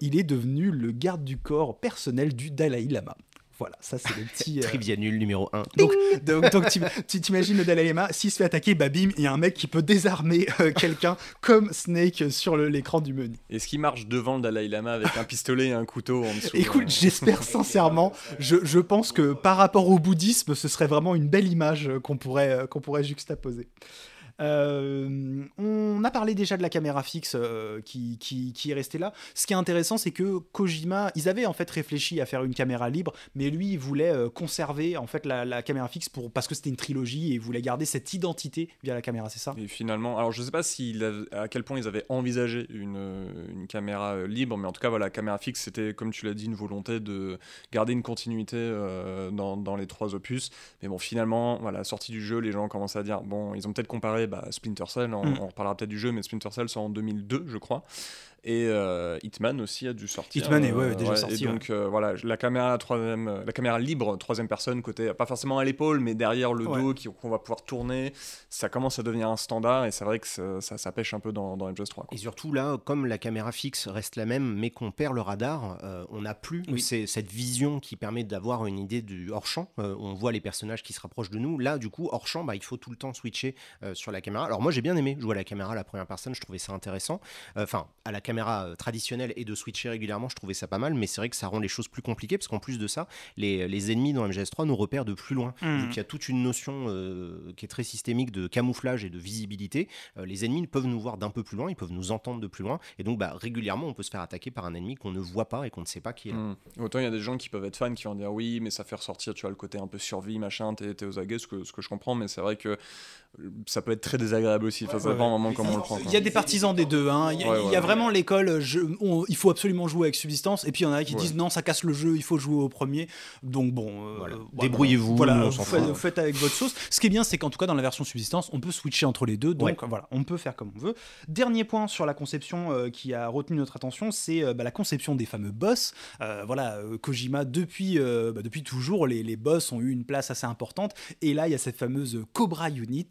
il est devenu le garde du corps personnel du Dalai Lama. Voilà, ça c'est le (laughs) petit... euh, Trivia nul numéro 1. donc, donc, donc (laughs) tu t'imagines le Dalai Lama, s'il se fait attaquer, bah bim, il y a un mec qui peut désarmer euh, quelqu'un comme Snake sur le- l'écran du menu. Est-ce qu'il marche devant le Dalai Lama avec un pistolet et un couteau en dessous Écoute, euh, j'espère (laughs) sincèrement, je, je pense que par rapport au bouddhisme, ce serait vraiment une belle image qu'on pourrait, qu'on pourrait juxtaposer. Euh, on a parlé déjà de la caméra fixe euh, qui, qui, est restée là. Ce qui est intéressant, c'est que Kojima, ils avaient en fait réfléchi à faire une caméra libre, mais lui, il voulait euh, conserver en fait la, la caméra fixe pour, parce que c'était une trilogie et il voulait garder cette identité via la caméra, c'est ça? Et finalement, alors je sais pas avait- à quel point ils avaient envisagé une, caméra libre, mais en tout cas, voilà, la caméra fixe, c'était, comme tu l'as dit, une volonté de garder une continuité dans, dans les trois opus. Mais bon, finalement, voilà, sortie du jeu, les gens commencent à dire, bon, ils ont peut-être comparé bah, Splinter Cell, on, Mm. on reparlera peut-être du jeu, mais Splinter Cell sort en 2002, je crois. Et euh, Hitman aussi a dû sortir. Hitman est, ouais, euh, déjà sorti, Et donc, euh, voilà, la caméra, troisième, la caméra libre, troisième personne, côté, pas forcément à l'épaule, mais derrière le Ouais. dos, qui- qu'on va pouvoir tourner, ça commence à devenir un standard. Et c'est vrai que ça, ça, ça pêche un peu dans, dans MGS3. quoi. Et surtout là, comme la caméra fixe reste la même, mais qu'on perd le radar, euh, on n'a plus Oui. cette vision qui permet d'avoir une idée du hors-champ. Euh, on voit les personnages qui se rapprochent de nous. Là, du coup, hors-champ, bah, il faut tout le temps switcher euh, sur la caméra. Alors moi, j'ai bien aimé jouer à la caméra à la première personne, je trouvais ça intéressant. Euh, Enfin, à la caméra euh, traditionnelle et de switcher régulièrement, je trouvais ça pas mal, mais c'est vrai que ça rend les choses plus compliquées, parce qu'en plus de ça, les, les ennemis dans MGS3 nous repèrent de plus loin. Mhm. Vu qu'il y a toute une notion euh, qui est très systémique de camouflage et de visibilité, euh, les ennemis peuvent nous voir d'un peu plus loin, ils peuvent nous entendre de plus loin, et donc bah, régulièrement on peut se faire attaquer par un ennemi qu'on ne voit pas et qu'on ne sait pas qui est là. Hmm. Autant il y a des gens qui peuvent être fans qui vont dire oui, mais ça fait ressortir, tu vois, le côté un peu survie, machin, t'es aux aguets, ce que, ce que je comprends, mais c'est vrai que ça peut être très désagréable aussi. Enfin, ça dépend ouais. vraiment comment on le prend. Il y a des partisans des deux. hein. Il y a, Ouais, il y ouais, a ouais. vraiment l'école, il faut absolument jouer avec subsistance. Et puis il y en a qui Ouais. disent non, ça casse le jeu, il faut jouer au premier. Donc bon, euh, Voilà. Débrouillez-vous, Voilà, faites, fout. vous faites avec votre sauce. Ce qui est bien, c'est qu'en tout cas dans la version subsistance, on peut switcher entre les deux. Donc voilà, on peut faire comme on veut. Dernier point sur la conception euh, qui a retenu notre attention, c'est euh, bah, la conception des fameux boss. Euh, voilà, euh, Kojima depuis euh, bah, depuis toujours, les, les boss ont eu une place assez importante. Et là, il y a cette fameuse Cobra Unit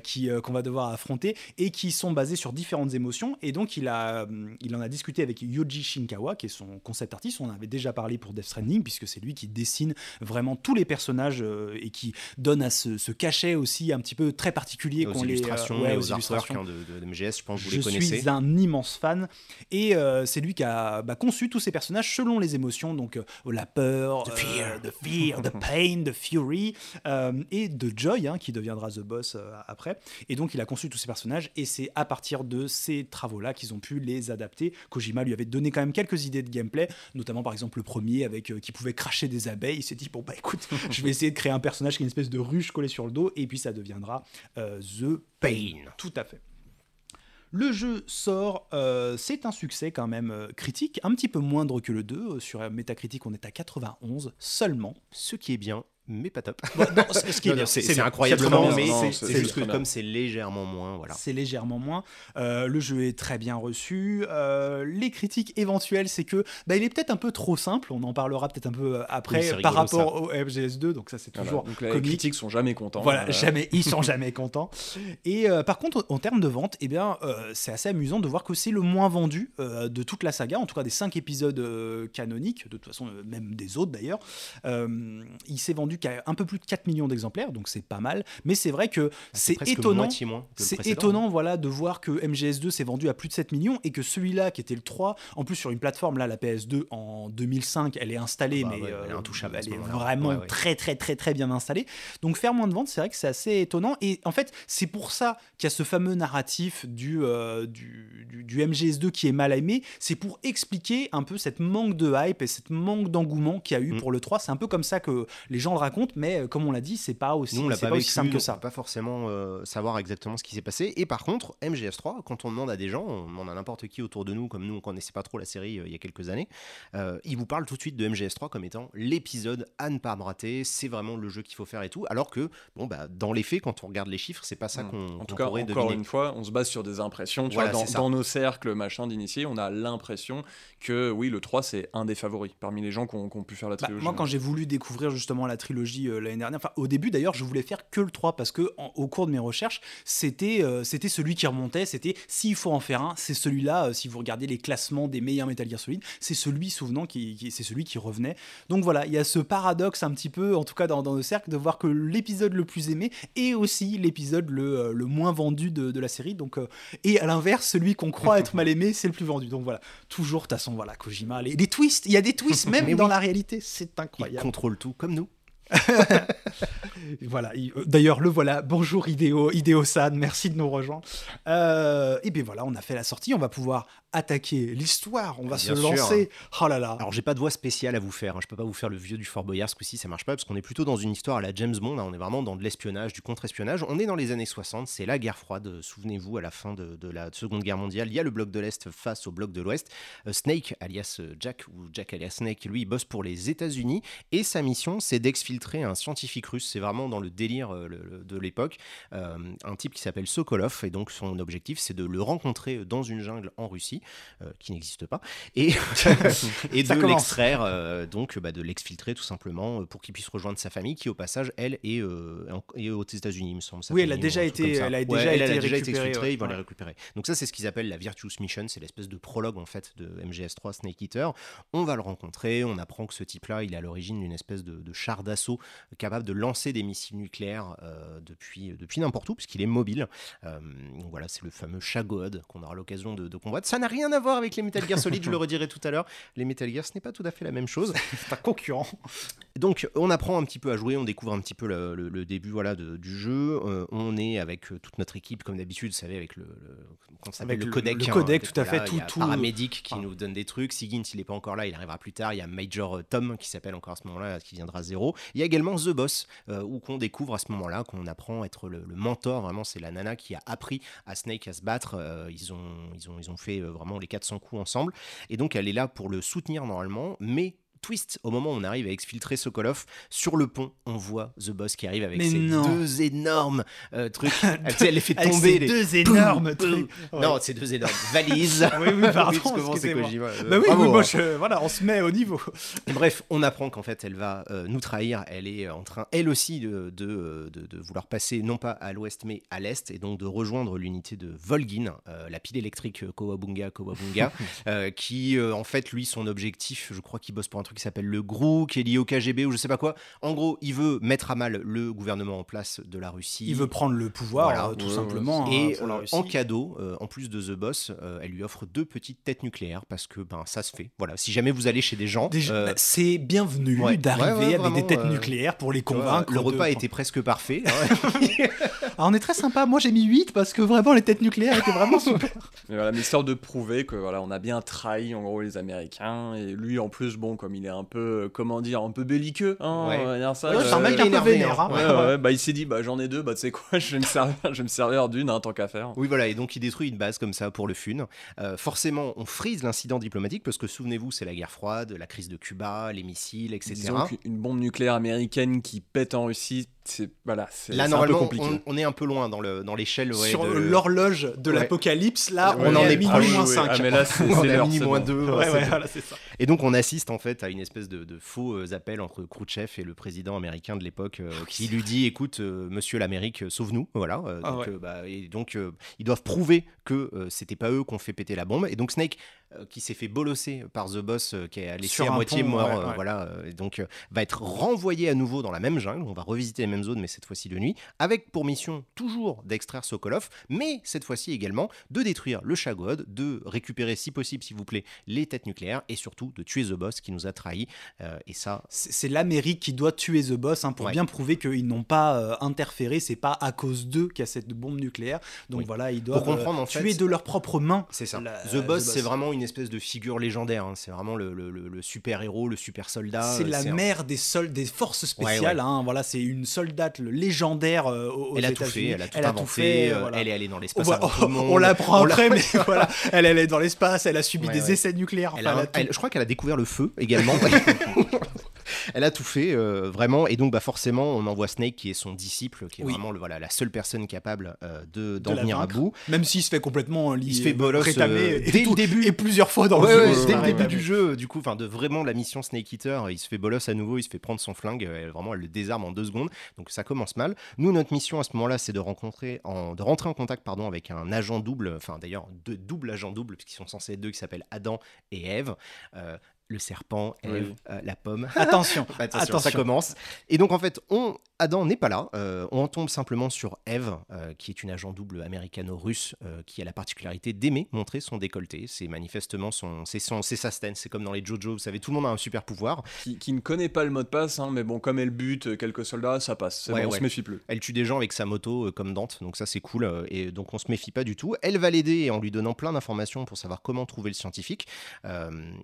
qui euh, qu'on va devoir affronter et qui sont basés sur différentes émotions. Et donc il a hum, il en a discuté avec Yoji Shinkawa, qui est son concept artiste. On en avait déjà parlé pour Death Stranding, puisque c'est lui qui dessine vraiment tous les personnages euh, et qui donne à ce, ce cachet aussi un petit peu très particulier qu'on les euh, illustrations ouais, et aux illustrations. hein, de, de MGS, je pense que vous Je les connaissez. suis un immense fan et euh, c'est lui qui a bah, conçu tous ces personnages selon les émotions, donc euh, la peur, The euh, fear. the fear, the pain, the fury euh, et de Joy hein, qui deviendra The Boss euh, euh, après. Et donc, il a conçu tous ces personnages, et c'est à partir de ces travaux-là qu'ils ont pu les adapter. Kojima lui avait donné quand même quelques idées de gameplay, notamment par exemple le premier avec euh, qui pouvait cracher des abeilles. Il s'est dit bon bah écoute, (laughs) je vais essayer de créer un personnage qui est une espèce de ruche collée sur le dos, et puis ça deviendra euh, The Pain. Tout à fait. Le jeu sort, euh, c'est un succès quand même euh, critique, un petit peu moindre que le 2. Euh, Sur Metacritic, on est à 91 seulement. Ce qui est bien, mais pas top. (laughs) Bon, non, ce ce qui est Non, non, bien, c'est incroyablement, mais c'est juste que comme c'est légèrement moins, voilà. C'est légèrement moins. Euh, le jeu est très bien reçu. Euh, les critiques éventuelles, c'est que bah, il est peut-être un peu trop simple. On en parlera peut-être un peu euh, après Oui, par rapport au MGS2. Donc ça, c'est Voilà. toujours Donc les critiques sont jamais contents. Voilà, Euh, jamais, ils sont (laughs) jamais contents. Et euh, par contre, en termes de vente, eh bien, euh, c'est assez amusant de voir que c'est le moins vendu euh, de toute la saga, en tout cas des cinq épisodes euh, canoniques, de toute façon, euh, même des autres d'ailleurs. Euh, il s'est vendu qu'à un peu plus de 4 millions d'exemplaires, donc c'est pas mal. Mais c'est vrai que c'est presque étonnant. C'est étonnant voilà, de voir que MGS2 s'est vendu à plus de 7 millions et que celui-là, qui était le 3, en plus sur une plateforme, là, la PS2 en 2005, elle est installée, Bah mais ouais, euh, elle est intouchable à elle ce est moment-là. vraiment Ouais, ouais. très, très, très, très bien installée. Donc faire moins de ventes, c'est vrai que c'est assez étonnant. Et en fait, c'est pour ça qu'il y a ce fameux narratif du, euh, du, du- du MGS2 qui est mal aimé. C'est pour expliquer un peu cette manque de hype et cette manque d'engouement qu'il y a eu Mm. pour le 3. C'est un peu comme ça que les gens le racontent, mais euh, comme on l'a dit, c'est pas aussi, Nous, on l'a c'est pas, pas vécu, aussi simple que ça. on peut pas forcément euh, savoir exactement ce qui s'est passé. Et par contre, MGS3, quand on demande à des gens, on demande à n'importe qui autour de nous, comme nous, on connaissait pas trop la série euh, il y a quelques années, euh, ils vous parlent tout de suite de MGS3 comme étant l'épisode à ne pas rater. C'est vraiment le jeu qu'il faut faire et tout. Alors que, bon, bah, dans les faits, quand on regarde les chiffres, c'est pas ça Mm. qu'on En tout cas, encore deviner. une fois, on se base sur des impressions. Tu Voilà, vois, dans, nos cercles, machin, d'initiés, on a l'impression que oui, le 3, c'est un des favoris parmi les gens qui ont, qui ont pu faire la Bah, trilogie. moi, quand j'ai voulu découvrir justement la trilogie euh, l'année dernière, enfin au début d'ailleurs, je voulais faire que le 3 parce que en- au cours de mes recherches, c'était euh, c'était celui qui remontait. C'était s'il faut en faire un, c'est celui-là. euh, si vous regardez les classements des meilleurs Metal Gear Solid, c'est celui souvenant qui, qui- c'est celui qui revenait. Donc voilà, il y a ce paradoxe un petit peu, en tout cas dans, dans le cercle, de voir que l'épisode le plus aimé est aussi l'épisode le, le moins vendu de, de la série. Donc euh, et à l'inverse, celui qu'on croit être mal aimé, c'est le plus vendu. Donc voilà, toujours de toute façon, voilà, Kojima, les, les twists, il y a des twists (laughs) même dans oui. la réalité, c'est incroyable. contrôlent tout, comme nous. (laughs) Voilà, il- euh, d'ailleurs, le voilà. Bonjour Idéo, Idéo-san, merci de nous rejoindre. Euh, et bien voilà, on a fait la sortie, on va pouvoir attaquer l'histoire, on va Bien se sûr. lancer. Oh là là. Alors j'ai pas de voix spéciale à vous faire, hein. je peux pas vous faire le vieux du Fort Boyard ce coup-ci, ça marche pas parce qu'on est plutôt dans une histoire à la James Bond, hein. on est vraiment dans de l'espionnage, du contre-espionnage, on est dans les années 60, c'est la guerre froide, euh, souvenez-vous à la fin de, de la Seconde Guerre mondiale, il y a le bloc de l'Est face au bloc de l'Ouest, Euh, Snake alias Jack ou Jack alias Snake, lui il bosse pour les États-Unis et sa mission c'est d'exfiltrer un scientifique russe, c'est vraiment dans le délire euh, le- le- de l'époque, euh, un type qui s'appelle Sokolov et donc son objectif c'est de le rencontrer dans une jungle en Russie, euh, qui n'existe pas, et, (laughs) et de l'extraire, donc bah, de l'exfiltrer tout simplement pour qu'il puisse rejoindre sa famille qui au passage elle est, aux États-Unis il me semble. Oui, elle a déjà été- elle a déjà été elle a déjà été récupérée, exfiltrée, ouais. ils vont Ouais. les récupérer. Donc ça c'est ce qu'ils appellent la Virtuous Mission, c'est l'espèce de prologue en fait de MGS3 Snake Eater. On va le rencontrer, on apprend que ce type-là il est à l'origine d'une espèce de, de char d'assaut capable de lancer des missiles nucléaires euh, depuis, depuis n'importe où puisqu'il est mobile. Euh, donc voilà, c'est le fameux Shagod qu'on aura l'occasion de, de combattre. Ça n'a rien à voir avec les Metal Gear Solid, je le redirai tout à l'heure. Les Metal Gear, ce n'est pas tout à fait la même chose. (laughs) C'est un concurrent. Donc on apprend un petit peu à jouer, on découvre un petit peu le, le- le début voilà, de- du jeu. Euh, on est avec euh, toute notre équipe, comme d'habitude, vous savez, avec le, le, ça Avec le le- codec. le codec, tout à fait, Il y a tout- tout- paramédic qui Ah. nous donne des trucs. Siggins, il n'est pas encore là, il arrivera plus tard. Il y a Major euh, Tom qui s'appelle encore à ce moment-là, qui viendra zéro. Il y a également The Boss, euh, où qu'on découvre à ce moment-là, qu'on apprend à être le, mentor. Vraiment, c'est la nana qui a appris à Snake à se battre. Euh, ils ont fait euh, vraiment les 400 coups ensemble. Et donc, elle est là pour le soutenir normalement, mais. Twist, au moment où on arrive à exfiltrer Sokolov, sur le pont, on voit The Boss qui arrive avec Mais ses non. deux énormes euh, trucs. (laughs) elle, les fait tomber. les- deux énormes Boum, trucs. Ouais. Non, ces deux énormes (laughs) valises. Oui, oui, pardon, c'est. Kojima. Euh, Bah oui, bravo, oui, moi, hein. je- voilà, on se met au niveau. (laughs) Bref, on apprend qu'en fait, elle va euh, nous trahir. Elle est en train, elle aussi, de, de, de- de vouloir passer non pas à l'ouest, mais à l'est, et donc de rejoindre l'unité de Volgin, euh, la pile électrique Kowabunga, Kowabunga, qui, en fait, lui, son objectif, je crois qu'il bosse pour un truc truc qui s'appelle le GRU, qui est lié au KGB ou je sais pas quoi. En gros, il veut mettre à mal le gouvernement en place de la Russie. Il veut prendre le pouvoir, Voilà. euh, tout Ouais, simplement. hein, Et la euh, en cadeau, euh, en plus de The Boss, euh, elle lui offre deux petites têtes nucléaires parce que ben ça se fait. Voilà, si jamais vous allez chez des gens, c'est bienvenu ouais. d'arriver avec des têtes nucléaires pour les convaincre. le de- repas était presque parfait. (laughs) hein. Ah, on est très sympa. Moi, j'ai mis 8 parce que vraiment, les têtes nucléaires étaient vraiment (laughs) super. Mais voilà, mais histoire de prouver que voilà, on a bien trahi en gros les Américains et lui en plus bon comme il est un peu euh, comment dire un peu belliqueux hein, Ouais. ça. Ouais, c'est un euh, mec un peu vénère. hein. hein. Ouais, ouais, bah il s'est dit bah j'en ai deux bah tu sais quoi (laughs) je vais me servir je vais me servir d'une hein, tant qu'à faire. Oui, voilà, et donc il détruit une base comme ça pour le fun. Euh, forcément, on frise l'incident diplomatique parce que souvenez-vous, c'est la guerre froide, la crise de Cuba, les missiles, etc. Disons qu'une bombe nucléaire américaine qui pète en Russie c'est voilà c'est Là, un peu normalement, compliqué. on, on est un peu loin dans le dans l'échelle ouais, Sur de- l'horloge de Ouais. l'apocalypse, là, Ouais, on, on en est minuit moins oui. 5. Ah mais là c'est (laughs) c'est moins bon. deux. Ouais, c'est ouais, bon. voilà, c'est ça. Et donc on assiste en fait à une espèce de, de faux euh, appel entre Khrouchtchev et le président américain de l'époque euh, qui lui dit écoute euh, monsieur l'Amérique sauve-nous voilà Euh, Ah donc, ouais. euh, bah, et donc euh, ils doivent prouver que euh, c'était pas eux qui ont fait péter la bombe et donc Snake qui s'est fait bolosser par The Boss euh, qui est laissé Sur à moitié pont, mort ouais, euh, ouais. voilà euh, donc euh, va être renvoyé à nouveau dans la même jungle on va revisiter les mêmes zones mais cette fois-ci de nuit avec pour mission toujours d'extraire Sokolov mais cette fois-ci également de détruire le Chagod de récupérer si possible s'il vous plaît les têtes nucléaires et surtout de tuer The Boss qui nous a trahis Euh, et ça C'est l'Amérique qui doit tuer The Boss hein, pour Ouais. bien prouver qu'ils n'ont pas euh, interféré. C'est pas à cause d'eux qu'il y a cette bombe nucléaire. Donc Oui. voilà, ils doivent comprendre, euh, en fait, tuer de leurs propres mains. C'est ça. la- The Boss, c'est vraiment une espèce de figure légendaire. hein. C'est vraiment le, le- le- le super héros, le super soldat. C'est euh, la un- mère des, sol- des forces spéciales. Ouais, ouais. hein. Voilà, c'est une soldate légendaire euh, aux, Elle a tout fait, elle a tout Elle a inventé. tout fait, euh, voilà. Elle est allée dans l'espace tout le monde. on l'apprend après, mais (laughs) voilà, elle, elle est dans l'espace, elle a subi Ouais, des essais nucléaires. Enfin, elle a elle- je crois qu'elle a découvert le feu également. (laughs) elle a tout fait euh, vraiment et donc bah forcément on envoie Snake qui est son disciple qui est Oui. vraiment le, voilà la seule personne capable euh, de d'en venir à bout Même s'il se fait complètement Il se fait bolos, rétamer euh, dès le tout- début. et plusieurs fois dans Ouais, le ouais, jeu. dès le euh, début du jeu, du coup, enfin de vraiment la mission Snake Eater, il se fait bolos à nouveau, il se fait prendre son flingue, euh, elle, vraiment elle le désarme en deux secondes, donc ça commence mal. Nous, notre mission à ce moment-là, c'est de rencontrer, en, de rentrer en contact, pardon, avec un agent double, enfin d'ailleurs deux doubles agents doubles, puisqu'ils sont censés être deux, qui s'appellent Adam et Ève. Euh, le serpent, Ève, Oui. euh, la pomme. (laughs) Attention, (laughs) Attention, ça commence. Et donc en fait, on, Adam n'est pas là. Euh, on tombe simplement sur Eve, euh, qui est une agent double américano-russe, euh, qui a la particularité d'aimer montrer son décolleté. C'est manifestement son, c'est son, c'est sa stance. C'est comme dans les JoJo, vous savez, tout le monde a un super pouvoir. Qui, qui ne connaît pas le mot de passe hein, mais bon comme elle bute quelques soldats ça passe Ouais, bon, on se méfie plus. Elle tue des gens avec sa moto comme Dante, donc ça c'est cool. et donc on se méfie pas du tout. Elle va l'aider en lui donnant plein d'informations pour savoir comment trouver le scientifique.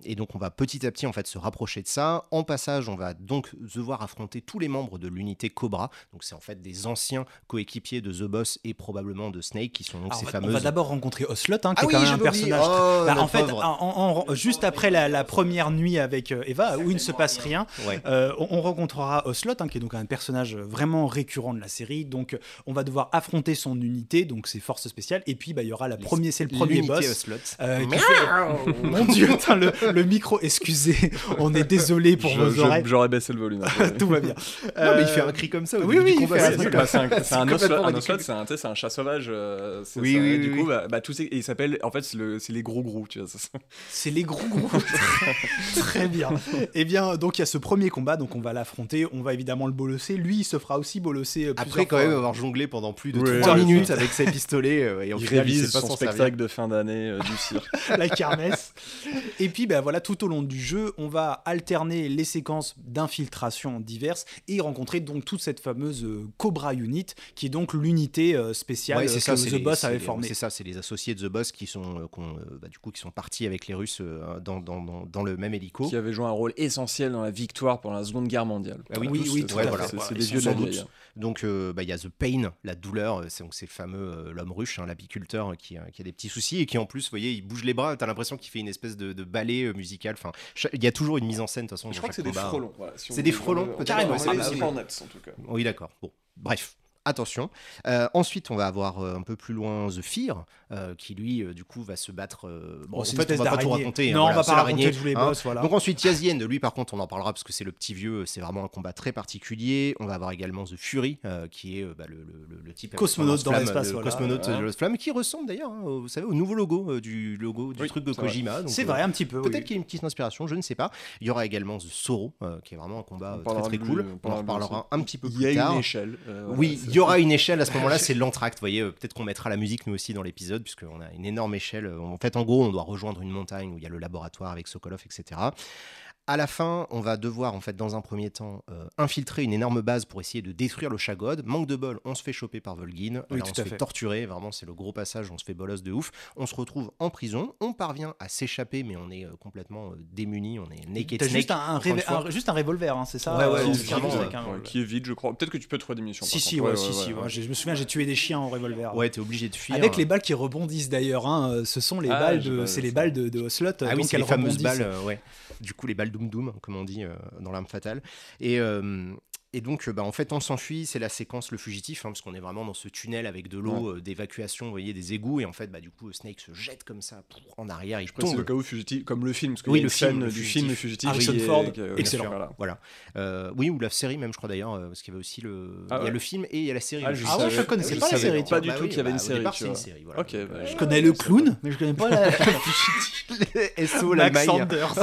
Et donc on va petit à petit en fait se rapprocher de ça. En passage, on va donc devoir affronter tous les membres de l'unité Cobra. Donc c'est en fait des anciens coéquipiers de The Boss et probablement de Snake qui sont donc Alors, ces on va- on fameuses. va d'abord rencontrer Ocelot, hein, qui Ah est oui, quand même un personnage. Oh, Bah, en fait, pauvre. en- en- juste après la, la première nuit avec euh, Eva, où il ne se passe rien, Ouais. euh, on, on rencontrera Ocelot, hein, qui est donc un personnage vraiment récurrent de la série. Donc, on va devoir affronter son unité, donc ses forces spéciales. Et puis, bah, il y aura la Les- première, c'est le premier boss. Ocelot. euh, fait- Mon Dieu, le, le micro, excusez, (laughs) on est désolé pour Je- vos je- oreilles. J'aurais baissé le volume. (laughs) Tout va bien. Non, mais il Euh, fait un cri comme ça. Au oui, oui, du il combat, fait un c'est truc super. Bah, c'est un, c'est un complètement ocelot, ocelot, c'est un, chat sauvage. euh, Oui, ça, oui, et oui, du coup, bah, bah, et il s'appelle, en fait, c'est le- c'est les gros gros, C'est les gros gros. (laughs) Très bien. Eh bien, donc il y a ce premier combat, donc on va l'affronter, on va évidemment le bolosser. Lui, il se fera aussi bolosser. euh, Après, quand même, avoir jonglé pendant plus de Ouais, 3 ouais, minutes avec ses pistolets euh, et au Il révise son spectacle de fin d'année euh, du cirque. la kermesse. Et puis, ben voilà, tout au long du jeu, on va alterner les séquences d'infiltration diverses et rencontrer donc toute cette fameuse euh, Cobra Unit, qui est donc l'unité euh, spéciale Ouais, que ça, c'est The les- Boss avait formée. C'est ça, c'est les associés de The Boss qui sont, euh, bah, du coup, qui sont partis avec les Russes dans, dans, dans, dans le même hélico. qui avait joué un rôle essentiel dans la victoire pendant la Seconde Guerre mondiale. Ah oui, Oui, tous, oui, tout à voilà. fait. C'est des vieux de la. Donc, euh, bah, il y a The Pain, la douleur, euh, c'est donc c'est le fameux euh, l'homme ruche, hein, l'apiculteur qui, a- qui a des petits soucis et qui en plus, vous voyez, il bouge les bras. T'as l'impression qu'il fait une espèce de, de ballet musical. Enfin, il y a toujours une mise en scène de toute façon. Je crois que c'est des frelons. voilà, si on C'est des frelons, Carrément, c'est des- en tout cas. Oui, d'accord. Bon, bref. Attention. Euh, ensuite, on va avoir euh, un peu plus loin The Fear, euh, qui lui, euh, du coup, va se battre. euh, bon, Oh, en fait, on va pas tout raconter. hein, Non, voilà, on va c'est pas raconter tous les hein. boss, voilà. Donc ensuite, Yazien, de lui, par contre, on en parlera parce que c'est le petit vieux, c'est vraiment un combat très particulier. On va avoir également The Fury, euh, qui est euh, bah, le, le- le- le type Cosmonaute dans l'espace, le voilà. cosmonaute Voilà. de lance-flamme, qui ressemble d'ailleurs, hein, au- vous savez, au nouveau logo euh, du logo du Oui, truc de. Kojima. C'est euh, vrai, un petit peu. Peut-être oui. qu'il y a une petite inspiration, je ne sais pas. Il y aura également The Sorrow, qui est vraiment un combat très très cool. on en reparlera un petit peu Il y a plus tard. une échelle. voilà, Oui, y aura une échelle à ce (laughs) moment-là, c'est l'entracte. Vous voyez, euh, peut-être qu'on mettra la musique nous aussi dans l'épisode, puisqu'on a une énorme échelle. En fait, en gros, on doit rejoindre une montagne où il y a le laboratoire avec Sokolov, etc. À la fin, on va devoir, en fait, dans un premier temps, euh, infiltrer une énorme base pour essayer de détruire le Chagod. Manque de bol, on se fait choper par Volgin. Oui, on se fait, fait. torturer. Vraiment, c'est le gros passage. On se fait bolos de ouf. On se retrouve en prison. On parvient à s'échapper, mais on est euh, complètement euh, démuni. On est naked T'as juste un, juste un revolver, hein, c'est ça Ouais, ouais, euh, c'est qui euh, un revolver. qui est vide, je crois. Peut-être que tu peux trouver des missions. Si, si, ouais, si, si. ouais. ouais. Je me souviens, j'ai tué des chiens en revolver. Ouais, t'es obligé de fuir. Avec les balles qui rebondissent d'ailleurs, hein, ce sont les Ah, balles de, pas c'est les balles de, Ocelot, Ah oui, c'est elles les fameuses rebondissent. balles, ouais. Du coup, les balles Comme on dit euh, dans l'arme fatale. Et, euh, et donc, euh, bah, en fait, on s'enfuit. C'est la séquence le fugitif, hein, parce qu'on est vraiment dans ce tunnel avec de l'eau, euh, d'évacuation, vous voyez, des égouts. Et en fait, bah, du coup, Snake se jette comme ça en arrière. Il Je tombe. au cas où fugitif, comme le film, parce qu'il Oui, y a le film, le du fugitif. film Le Fugitif. Harrison est- Ford, est- excellent. voilà. Voilà. Euh, oui, ou la série même, je crois d'ailleurs, euh, parce qu'il y avait aussi le. Ah il y a ouais. le film et il y a la série. Ah, Le je. Ah ouais, je connaissais je pas la série. Pas Bah du tout oui, qu'il y avait bah, une série. c'est bah, euh, Je connais le clown, mais je connais pas la. (laughs) (laughs) SO. Sanders.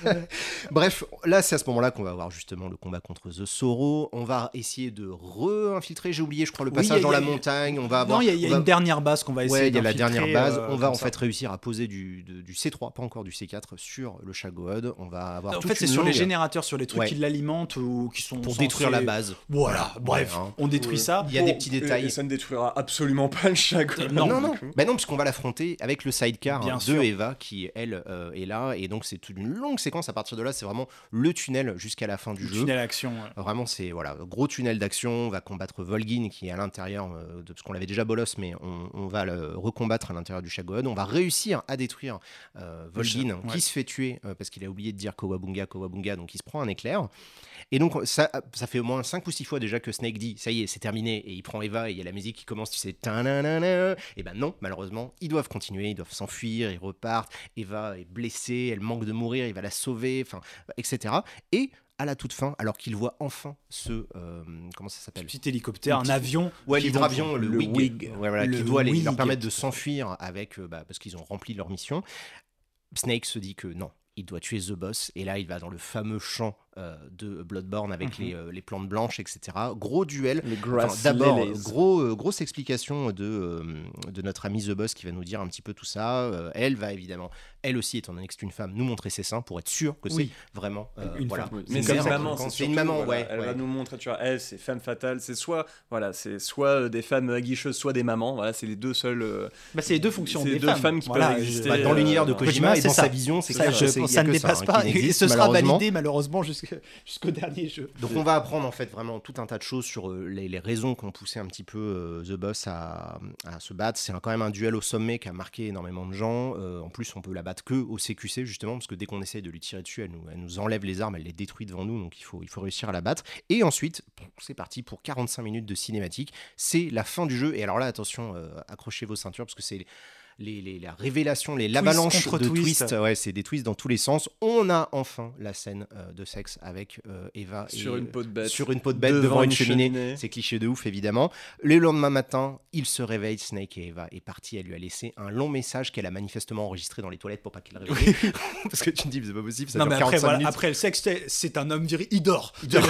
(laughs) Bref, là, c'est à ce moment-là qu'on va avoir justement le combat contre The On va essayer de re-infiltrer. J'ai oublié, je crois, le passage a- dans la montagne. On va avoir. Non, il y a, il y a on va- une dernière base qu'on va essayer Ouais, il y a la dernière base. euh, on va en ça. fait réussir à poser du, de- du C3, pas encore du C4, sur le Shagod. On va avoir En toute fait, c'est sur les générateurs, sur les trucs Ouais. qui l'alimentent ou qui sont pour censés- détruire la base. Voilà, bref, Ouais, hein. on détruit ça. Il y a des petits Et- détails. Et ça ne détruira absolument pas le quoi. Non. non, non, Bah non, puisqu'on va l'affronter avec le sidecar hein, de. Eva qui, elle, euh, est là. Et donc, c'est toute une longue séquence. À partir de là, c'est vraiment le tunnel jusqu'à la fin du Le jeu. tunnel action. Vraiment, c'est voilà, gros tunnel d'action. On va combattre Volgin qui est à l'intérieur, euh, de, parce qu'on l'avait déjà bolos, mais on, on va le recombattre à l'intérieur du Shagod. On va réussir à détruire euh, Volgin ouais. qui se fait tuer euh, parce qu'il a oublié de dire Kowabunga, Kowabunga, donc il se prend un éclair. Et donc, ça, ça fait au moins 5 ou 6 fois déjà que Snake dit ça y est, c'est terminé. Et il prend Eva et il y a la musique qui commence, tu sais. Et ben non, malheureusement, ils doivent continuer, ils doivent s'enfuir, ils repartent. Eva est blessée, elle manque de mourir, il va la sauver, enfin, etc. Et à la toute fin, alors qu'il voit enfin ce. euh, comment ça s'appelle? Petit hélicoptère, un avion. Ouais, l'hydravion, le, le Wig, Wig. Ouais, voilà, Le qui doit les- leur permettre de s'enfuir avec, euh, bah, parce qu'ils ont rempli leur mission. Snake se dit que non, il doit tuer The Boss, et là il va dans le fameux champ de Bloodborne avec Mhm. les, euh, les plantes blanches, etc. Gros duel. Enfin, D'abord, lilies. gros, euh, grosse explication de, euh, de notre amie The Boss qui va nous dire un petit peu tout ça. Euh, elle va évidemment, elle aussi, étant donné que c'est une femme, nous montrer ses seins pour être sûr que Oui. c'est vraiment. euh, Une voilà. femme. Oui, C'est Mais une maman, quand c'est c'est une surtout, maman, voilà, ouais. Elle ouais. va nous montrer, tu vois, elle, c'est femme fatale. C'est soit, voilà, c'est soit euh, des femmes aguicheuses, soit des mamans. Voilà, c'est les deux seules. euh, Bah, c'est les deux fonctions C'est des les deux femmes. femmes qui Voilà, peuvent exister, Bah, dans euh, l'univers de Kojima, et dans ça. sa vision, c'est Ça, ça ne que dépasse hein, pas et, ce sera validé malheureusement jusqu'au dernier jeu. Donc on va apprendre en fait vraiment tout un tas de choses sur euh, les, raisons qui ont poussé un petit peu euh, The Boss à, se battre. C'est quand même un duel au sommet qui a marqué énormément de gens. Euh, en plus, on peut la battre que au CQC justement parce que dès qu'on essaye de lui tirer dessus, elle nous, enlève les armes, elle les détruit devant nous. Donc il faut, réussir à la battre. Et ensuite, c'est parti pour 45 minutes de cinématique. C'est la fin du jeu. Et alors là, attention, accrochez vos ceintures parce que c'est les, les- la révélation, les l'avalanche de twist. twists. Ouais, c'est des twists dans tous les sens. On a enfin la scène euh, de sexe avec euh, Eva Sur et, une peau de bête. sur une peau de bête devant, une cheminée. C'est cliché de ouf, évidemment. Le lendemain matin, il se réveille. Snake et Eva est partie. Elle lui a laissé un long message qu'elle a manifestement enregistré dans les toilettes pour pas qu'il le réveille. (laughs) Parce que tu te dis, c'est pas possible, ça Non dure mais après, 45 voilà, minutes. après le sexe, c'est- un homme viril. Il dort. Il. Comme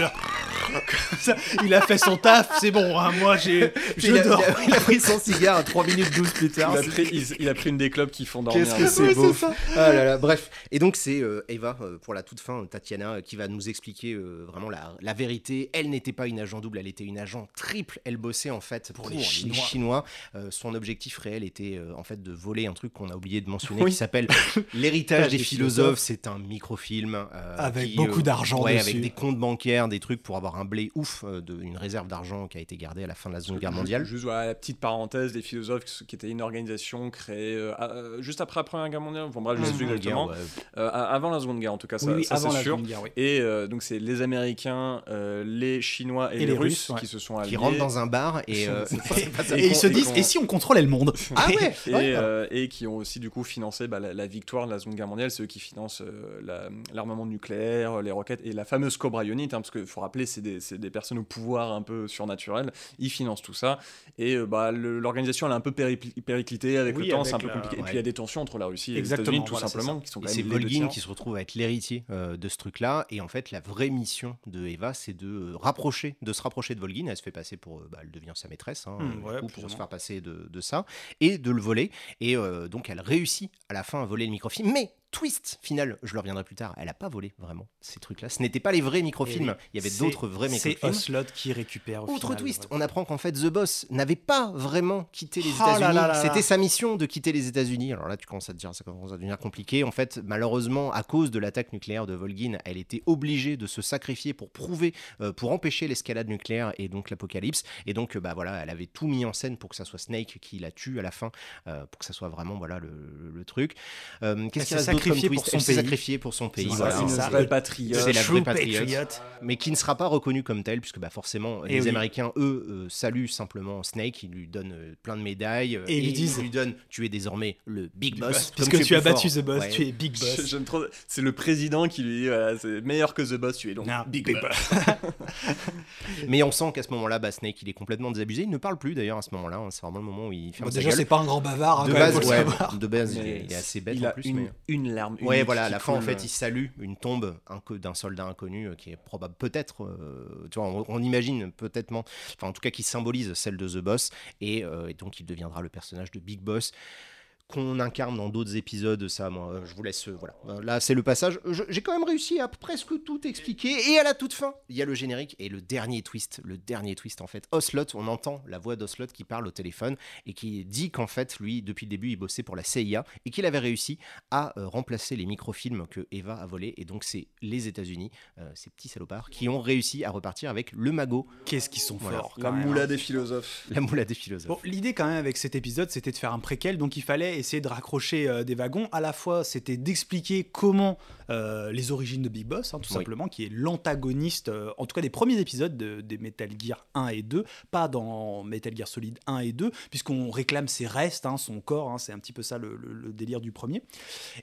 ça, (laughs) il a fait son taf, c'est bon. hein, moi, j'ai, je il, a, dors. il a- (laughs) il a pris son cigare à 3 minutes 12 plus tard. Il a, pris, il, il a pris une des clubs qui font dormir. Qu'est-ce que là. c'est beau Ah là là, bref. Et donc c'est euh, Eva, euh, pour la toute fin, Tatiana, euh, qui va nous expliquer euh, vraiment la, la vérité. Elle n'était pas une agent double, elle était une agent triple. Elle bossait en fait pour, Pour les les Chinois. Chinois. Euh, son objectif réel était euh, en fait de voler un truc qu'on a oublié de mentionner Oui. qui s'appelle (laughs) L'héritage des, des philosophes. C'est un microfilm. euh, Avec qui, beaucoup euh, d'argent ouais, dessus. avec des comptes bancaires, des trucs pour avoir un blé ouf, euh, de, une réserve d'argent qui a été gardée à la fin de la Seconde Guerre mondiale. Juste voilà, la petite parenthèse des philosophes qui était une organisation créée euh, euh, juste après la Première Guerre mondiale. Enfin bref, je sais plus Seconde exactement. Guerre, ouais. Euh, a- avant la Seconde Guerre en tout cas, ça, oui, oui, ça, c'est la sûr. Guerre, oui. Et euh, donc c'est les Américains, euh, les Chinois et, les, Russes, ouais. qui se sont alliés. Qui rentrent dans un bar et. (laughs) Et ils se disent, et si on contrôlait le monde? (laughs) Ah ouais, et, ouais. euh, et qui ont aussi du coup financé bah, la, la victoire de la Seconde Guerre mondiale, c'est eux qui financent euh, la- l'armement nucléaire, les roquettes et la fameuse Cobra Unit, hein, parce qu'il faut rappeler c'est des, c'est des personnes au pouvoir un peu surnaturel, ils financent tout ça et euh, bah, le- l'organisation elle est un peu périclitée avec Oui, le temps, avec c'est un peu compliqué. Et puis il y a des tensions entre la Russie et Exactement, les États-Unis tout voilà, simplement, qui sont Et quand c'est même les Volgin qui se retrouve à être l'héritier euh, de ce truc-là. Et en fait, la vraie mission de Eva, c'est de euh, rapprocher, de se rapprocher de Volgin. Elle se fait passer pour, bah, elle devient sa maîtresse, hein, Hmm, ouais, coup, pour se faire passer de, de ça et de le voler. Et donc, elle réussit à la fin à voler le microfilm. Mais twist final, je le reviendrai plus tard. Elle a pas volé vraiment ces trucs-là. Ce n'étaient pas les vrais microfilms. Il y avait C'est- d'autres vrais C'est microfilms. Oslot qui récupère. au Autre final, twist, on apprend qu'en fait The Boss n'avait pas vraiment quitté les Oh États-Unis. C'était sa mission de quitter les États-Unis. Alors là, tu commences à te dire, ça commence à devenir compliqué. En fait, malheureusement, à cause de l'attaque nucléaire de Volgin, elle était obligée de se sacrifier pour prouver, euh, pour empêcher l'escalade nucléaire et donc l'apocalypse. Et donc, bah voilà, elle avait tout mis en scène pour que ça soit Snake qui la tue à la fin, euh, pour que ça soit vraiment voilà le, le truc. Euh, Qu'est-ce qu'il twist pour son pays. sacrifiée pour son pays. C'est voilà. ça, une c'est ça. vraie patriote. C'est la vraie patriote. mais qui ne sera pas reconnu comme tel, puisque bah forcément, Et les oui. Américains, eux, euh, saluent simplement Snake, ils lui donnent euh, plein de médailles, euh, Et ils lui disent- ils lui donnent, tu es désormais le Big Boss. Puisque tu es as battu fort. The Boss, Ouais. tu es Big Boss. J'aime trop. C'est le président qui lui dit voilà, c'est meilleur que The Boss, tu es donc Non, Big, Big Boss. (laughs) Mais on sent qu'à ce moment-là, bah, Snake, il est complètement désabusé. Il ne parle plus d'ailleurs à ce moment-là. hein. C'est vraiment le moment où il ferme Bon, sa déjà, c'est pas un grand bavard, hein, de base, il est, assez bête en a plus. une, une larme. Ouais, voilà, à la fin, en fait, euh, il salue une tombe d'un soldat inconnu euh, qui est probable, peut-être, euh, tu vois, on, on imagine peut-être, enfin, en tout cas, qui symbolise celle de The Boss, et, euh, et donc il deviendra le personnage de Big Boss qu'on incarne dans d'autres épisodes, ça, moi, euh, je vous laisse, euh, voilà. Euh, Là, c'est le passage. J'ai quand même réussi à presque tout expliquer, et à la toute fin, il y a le générique et le dernier twist, le dernier twist, en fait. Oslot, on entend la voix d'Oslot qui parle au téléphone et qui dit qu'en fait, lui, depuis le début, il bossait pour la CIA et qu'il avait réussi à remplacer les microfilms que Eva a volés. Et donc, c'est les États-Unis, euh, ces petits salopards, qui ont réussi à repartir avec le magot, Qu'est-ce qu'ils sont Voilà. forts. La quand même, moula des philosophes. la moula des philosophes. Bon, l'idée quand même avec cet épisode, c'était de faire un préquel, donc il fallait essayer de raccrocher euh, des wagons. À la fois, c'était d'expliquer comment euh, les origines de Big Boss, hein, tout Oui. simplement, qui est l'antagoniste, euh, en tout cas des premiers épisodes de- des Metal Gear 1 et 2, pas dans Metal Gear Solid 1 et 2, puisqu'on réclame ses restes, hein, son corps, hein, c'est un petit peu ça le, le- le délire du premier.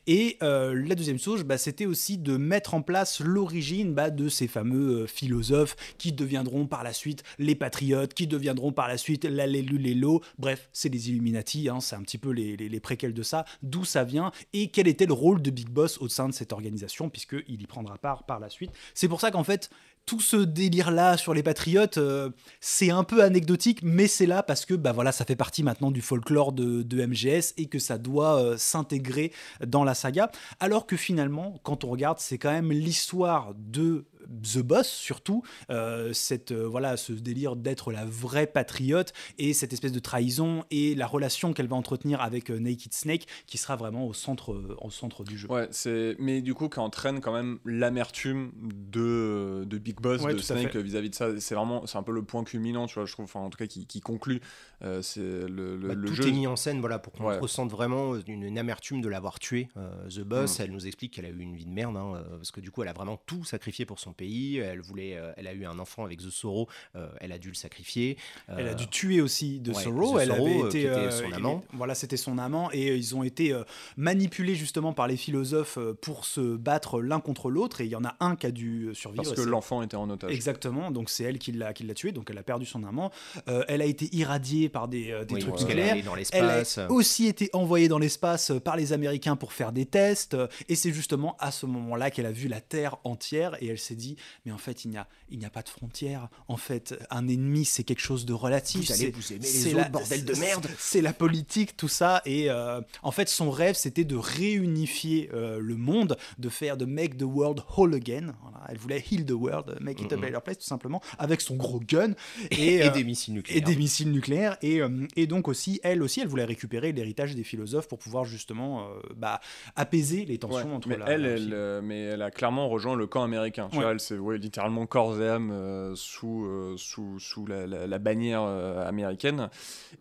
Et la deuxième chose, bah, c'était aussi de mettre en place l'origine bah, de ces fameux philosophes qui deviendront par la suite les patriotes, qui deviendront par la suite la Lélo. Bref, c'est les Illuminati, c'est un petit peu les, les, les préquels de ça, d'où ça vient et quel était le rôle de Big Boss au sein de cette organisation, puisqu'il y prendra part par la suite. C'est pour ça qu'en fait, tout ce délire-là sur les patriotes, euh, c'est un peu anecdotique, mais c'est là parce que bah voilà, ça fait partie maintenant du folklore de, de MGS et que ça doit euh, s'intégrer dans la saga. Alors que finalement, quand on regarde, c'est quand même l'histoire de The Boss surtout, euh, cette, euh, voilà, ce délire d'être la vraie patriote et cette espèce de trahison et la relation qu'elle va entretenir avec euh, Naked Snake qui sera vraiment au centre, euh, au centre du jeu. Ouais, c'est mais du coup qui entraîne quand même l'amertume de, de Big Boss Ouais, de Snake vis-à-vis de ça. C'est vraiment c'est un peu le point culminant, tu vois, je trouve. Enfin, en tout cas, qui, qui conclut. euh, c'est le, le, Bah, le tout jeu. est mis en scène voilà, pour qu'on Ouais. ressente vraiment une, une amertume de l'avoir tué. euh, The Boss, elle nous explique qu'elle a eu une vie de merde, hein, parce que du coup, elle a vraiment tout sacrifié pour son pays. Elle, voulait, euh, elle a eu un enfant avec The Sorrow, euh, elle a dû le sacrifier. Elle a Euh, dû tuer aussi ouais, Sorrow. The Elle Sorrow, avait euh, été était euh, son il- amant. Voilà, c'était son amant et euh, ils ont été euh, manipulés justement par les philosophes euh, pour se battre l'un contre l'autre et il y en a un qui a dû survivre. Parce que l'enfant était en otage. Exactement, donc c'est elle qui l'a qui l'a tué, donc elle a perdu son amant. Euh, elle a été irradiée par des, euh, des oui, trucs allée dans Elle a aussi été envoyée dans l'espace euh, par les Américains pour faire des tests, euh, et c'est justement à ce moment-là qu'elle a vu la Terre entière, et elle s'est dit, mais en fait, il n'y a, il n'y a pas de frontières. En fait, un ennemi, c'est quelque chose de relatif. Vous allez c'est- vous aimer les c'est autres, bordel de merde. C'est la politique, tout ça, et euh, en fait, son rêve, c'était de réunifier euh, le monde, de faire, de make the world whole again. Voilà, elle voulait heal the world, make it a better place, tout simplement, avec son gros gun. (laughs) Et, Et, euh, des missiles et nucléaires. des missiles nucléaires et, euh, et donc aussi elle aussi elle voulait récupérer l'héritage des philosophes pour pouvoir justement euh, bah, apaiser les tensions Ouais, entre mais la, elle, la euh, mais elle a clairement rejoint le camp américain. Tu Ouais. C'est littéralement corps et âme euh, sous, euh, sous, sous la, bannière euh, américaine.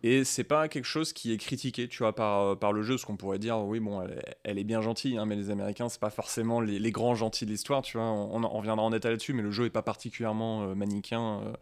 Et c'est pas quelque chose qui est critiqué, tu vois, par, par le jeu, parce qu'on pourrait dire, oui, bon, elle, est- bien gentille, hein, mais les Américains, c'est pas forcément les, grands gentils de l'histoire, tu vois. On, on en détail là-dessus, mais le jeu est pas particulièrement manichéen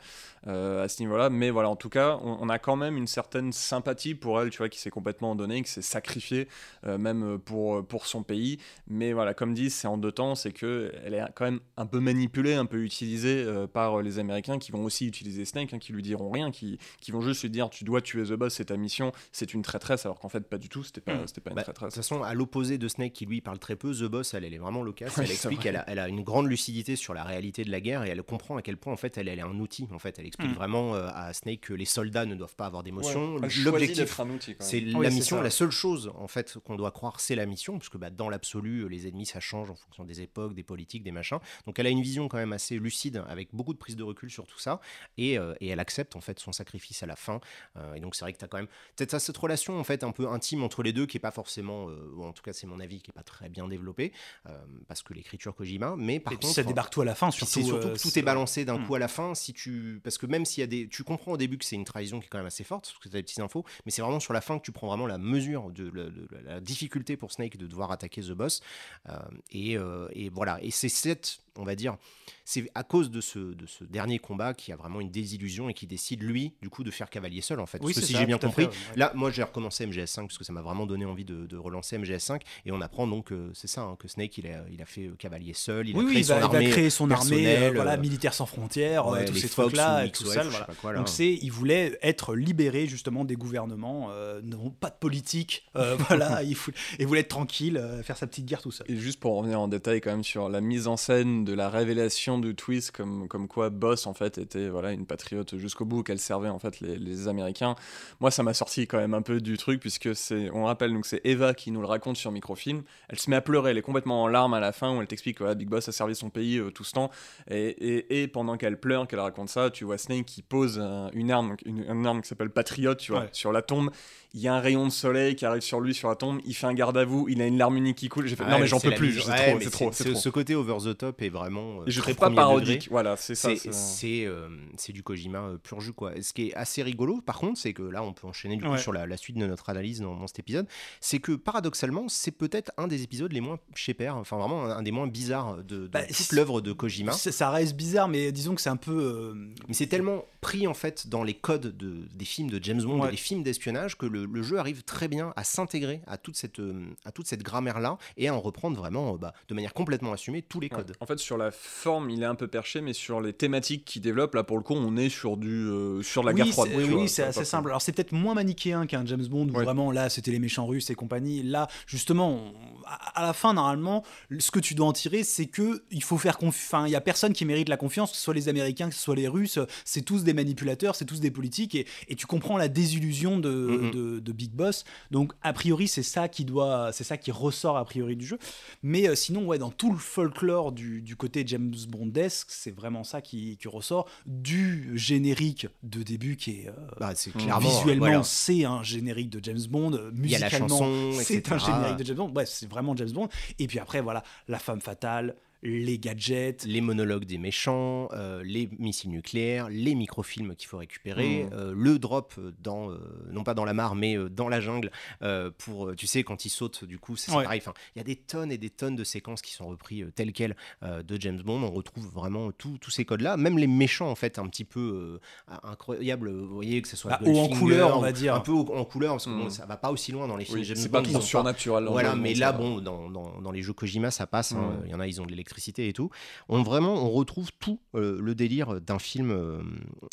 à ce niveau-là. Mais voilà, en tout cas, on, a quand même une certaine sympathie pour elle, tu vois, qui s'est complètement donnée, qui s'est sacrifiée, même pour, pour son pays. Mais voilà, comme dit, c'est en deux temps, c'est que elle est quand même un peu manipulée, un peu utilisée euh, par les Américains qui vont aussi utiliser Snake, hein, qui lui diront rien, qui, qui vont juste lui dire tu dois tuer The Boss, c'est ta mission, c'est une traîtresse, alors qu'en fait pas du tout, c'était pas, c'était pas une Bah, de toute traîtresse. façon, à l'opposé de Snake qui lui parle très peu, The Boss, elle, elle est vraiment loquace. Ouais, elle explique vrai. qu'elle a, elle a une grande lucidité sur la réalité de la guerre et elle comprend à quel point en fait elle, elle est un outil. En fait, elle explique Mm. vraiment euh, à Snake que les soldats ne doivent pas avoir d'émotion. Ouais, choisit L'objectif, c'est Oui, la mission. La seule chose en fait qu'on doit croire, c'est la mission, parce que bah, dans l'absolu, les ennemis ça change en fonction des époques, des politiques, des machins. Donc elle a une vision quand même assez lucide, avec beaucoup de prise de recul sur tout ça, et, euh, et elle accepte en fait son sacrifice à la fin. Euh, et donc c'est vrai que tu as quand même peut-être cette relation en fait un peu intime entre les deux qui est pas forcément, euh, ou en tout cas c'est mon avis, qui est pas très bien développée, parce que l'écriture Kojima, mais par Et puis contre ça débarque tout à la fin, surtout. c'est surtout que tout est balancé d'un Hmm. coup à la fin. Si tu, parce que même s'il y a des, tu comprends au début que c'est une trahison qui est quand même assez forte, parce que tu as des petites infos, mais c'est vraiment sur la fin que tu prends vraiment la mesure de, la- de la, la difficulté pour Snake de devoir attaquer The Boss. Euh, et, euh, et voilà. Et c'est cette, on va dire, c'est à cause de ce, de ce dernier combat qui a vraiment une désillusion et qui décide lui, du coup, de faire cavalier seul en fait. Oui, parce que c'est si j'ai bien compris, fait, ouais. Là, moi, j'ai recommencé MGS5 parce que ça m'a vraiment donné envie de, de relancer MGS5 et on apprend donc que c'est ça, hein, que Snake il a, il a fait euh, cavalier seul, il a créé oui, il son va, il va armée créer son armée, euh, personnelle, voilà, euh, militaire sans frontières, euh, ouais, tous ces trucs-là, tout ça, voilà. quoi, là. Donc c'est, il voulait être libéré justement des gouvernements, euh, non pas de politique, euh, (laughs) voilà, il, voulait être tranquille, euh, faire sa petite guerre tout seul. Et juste pour revenir en détail quand même sur la mise en scène de la révélation de Twist, comme, comme quoi Boss en fait était voilà une patriote jusqu'au bout, qu'elle servait en fait les, les Américains. Moi ça m'a sorti quand même un peu du truc puisque c'est, on rappelle donc c'est Eva qui nous le raconte sur microfilm. Elle se met à pleurer, elle est complètement en larmes à la fin où elle t'explique que voilà, Big Boss a servi son pays euh, tout ce temps. Et, et, et pendant qu'elle pleure, qu'elle raconte ça, tu vois Snake qui pose un- une arme, donc une, une arme qui s'appelle Patriote, tu vois, Ouais. sur la tombe. Il y a un rayon de soleil qui arrive sur lui sur la tombe. Il fait un garde à vous. Il a une larme unique qui coule. J'ai fait non Ouais, mais j'en peux plus. C'est ouais, trop, c'est trop. Ce côté over the top est vraiment. euh, Et je très trouve pas degré. parodique. Voilà, c'est ça. C'est euh, du Kojima euh, pur jus quoi. Ce qui est assez rigolo par contre, c'est que là on peut enchaîner du coup sur la, la suite de notre analyse dans, dans cet épisode, c'est que paradoxalement c'est peut-être un des épisodes les moins chez père, enfin vraiment un, un des moins bizarres de, de Bah, toute l'œuvre de Kojima. Ça, ça reste bizarre, mais disons que c'est un peu. euh, Mais c'est tellement pris en fait dans les codes de, des films de James Bond, Ouais. et des films d'espionnage, que le, le jeu arrive très bien à s'intégrer à toute cette, euh, à toute cette grammaire-là et à en reprendre vraiment euh, bah, de manière complètement assumée tous les Ouais. codes. En fait, sur la forme, il est un peu perché, mais sur les thématiques qu'il développe, là, pour le coup, on est sur du euh, sur la oui, guerre froide. Oui, vois, c'est assez simple. Alors c'est peut-être moins manichéen qu'un James Bond où Ouais. vraiment là c'était les méchants russes et compagnie. Là, justement, on- à à la fin normalement, ce que tu dois en tirer, c'est que il faut faire confiance. Enfin, il y a personne qui mérite la confiance, que ce soit les Américains, que ce soit les Russes. C'est tous des manipulateurs, c'est tous des politiques, et, et tu comprends la désillusion de, Mhm. de, de Big Boss. Donc a priori, c'est ça qui doit, c'est ça qui ressort a priori du jeu. Mais euh, sinon, ouais, dans tout le folklore du, du côté James Bondesque, c'est vraiment ça qui, qui ressort du générique de début qui est euh, Bah, Mm. clairement visuellement voilà. c'est un générique de James Bond, euh, musicalement chanson, c'est un générique de James Bond. Bref, c'est vraiment James Bond. Et puis après voilà, la femme fatale, les gadgets. les monologues des méchants, euh, les missiles nucléaires, les microfilms qu'il faut récupérer, Mhm. euh, le drop dans, euh, non pas dans la mare, mais euh, dans la jungle, euh, pour, tu sais, quand il saute, du coup, c'est c'est Ouais. pareil. Enfin, il y a des tonnes et des tonnes de séquences qui sont repris euh, telles quelles euh, de James Bond. On retrouve vraiment tous ces codes-là, même les méchants, en fait, un petit peu euh, incroyables. Vous voyez que ce soit Bah, haut en couleur, on va dire. Un peu haut en couleur, parce que bon, Mhm. ça va pas aussi loin dans les films Oui, James c'est Bond. pas ils trop pas- surnaturel. dans voilà, mais là, bon, dans, dans, dans les jeux Kojima, ça passe. hein. Mm. Il y en a, ils ont de l'électricité et tout. On vraiment, on retrouve tout euh, le délire d'un film, euh,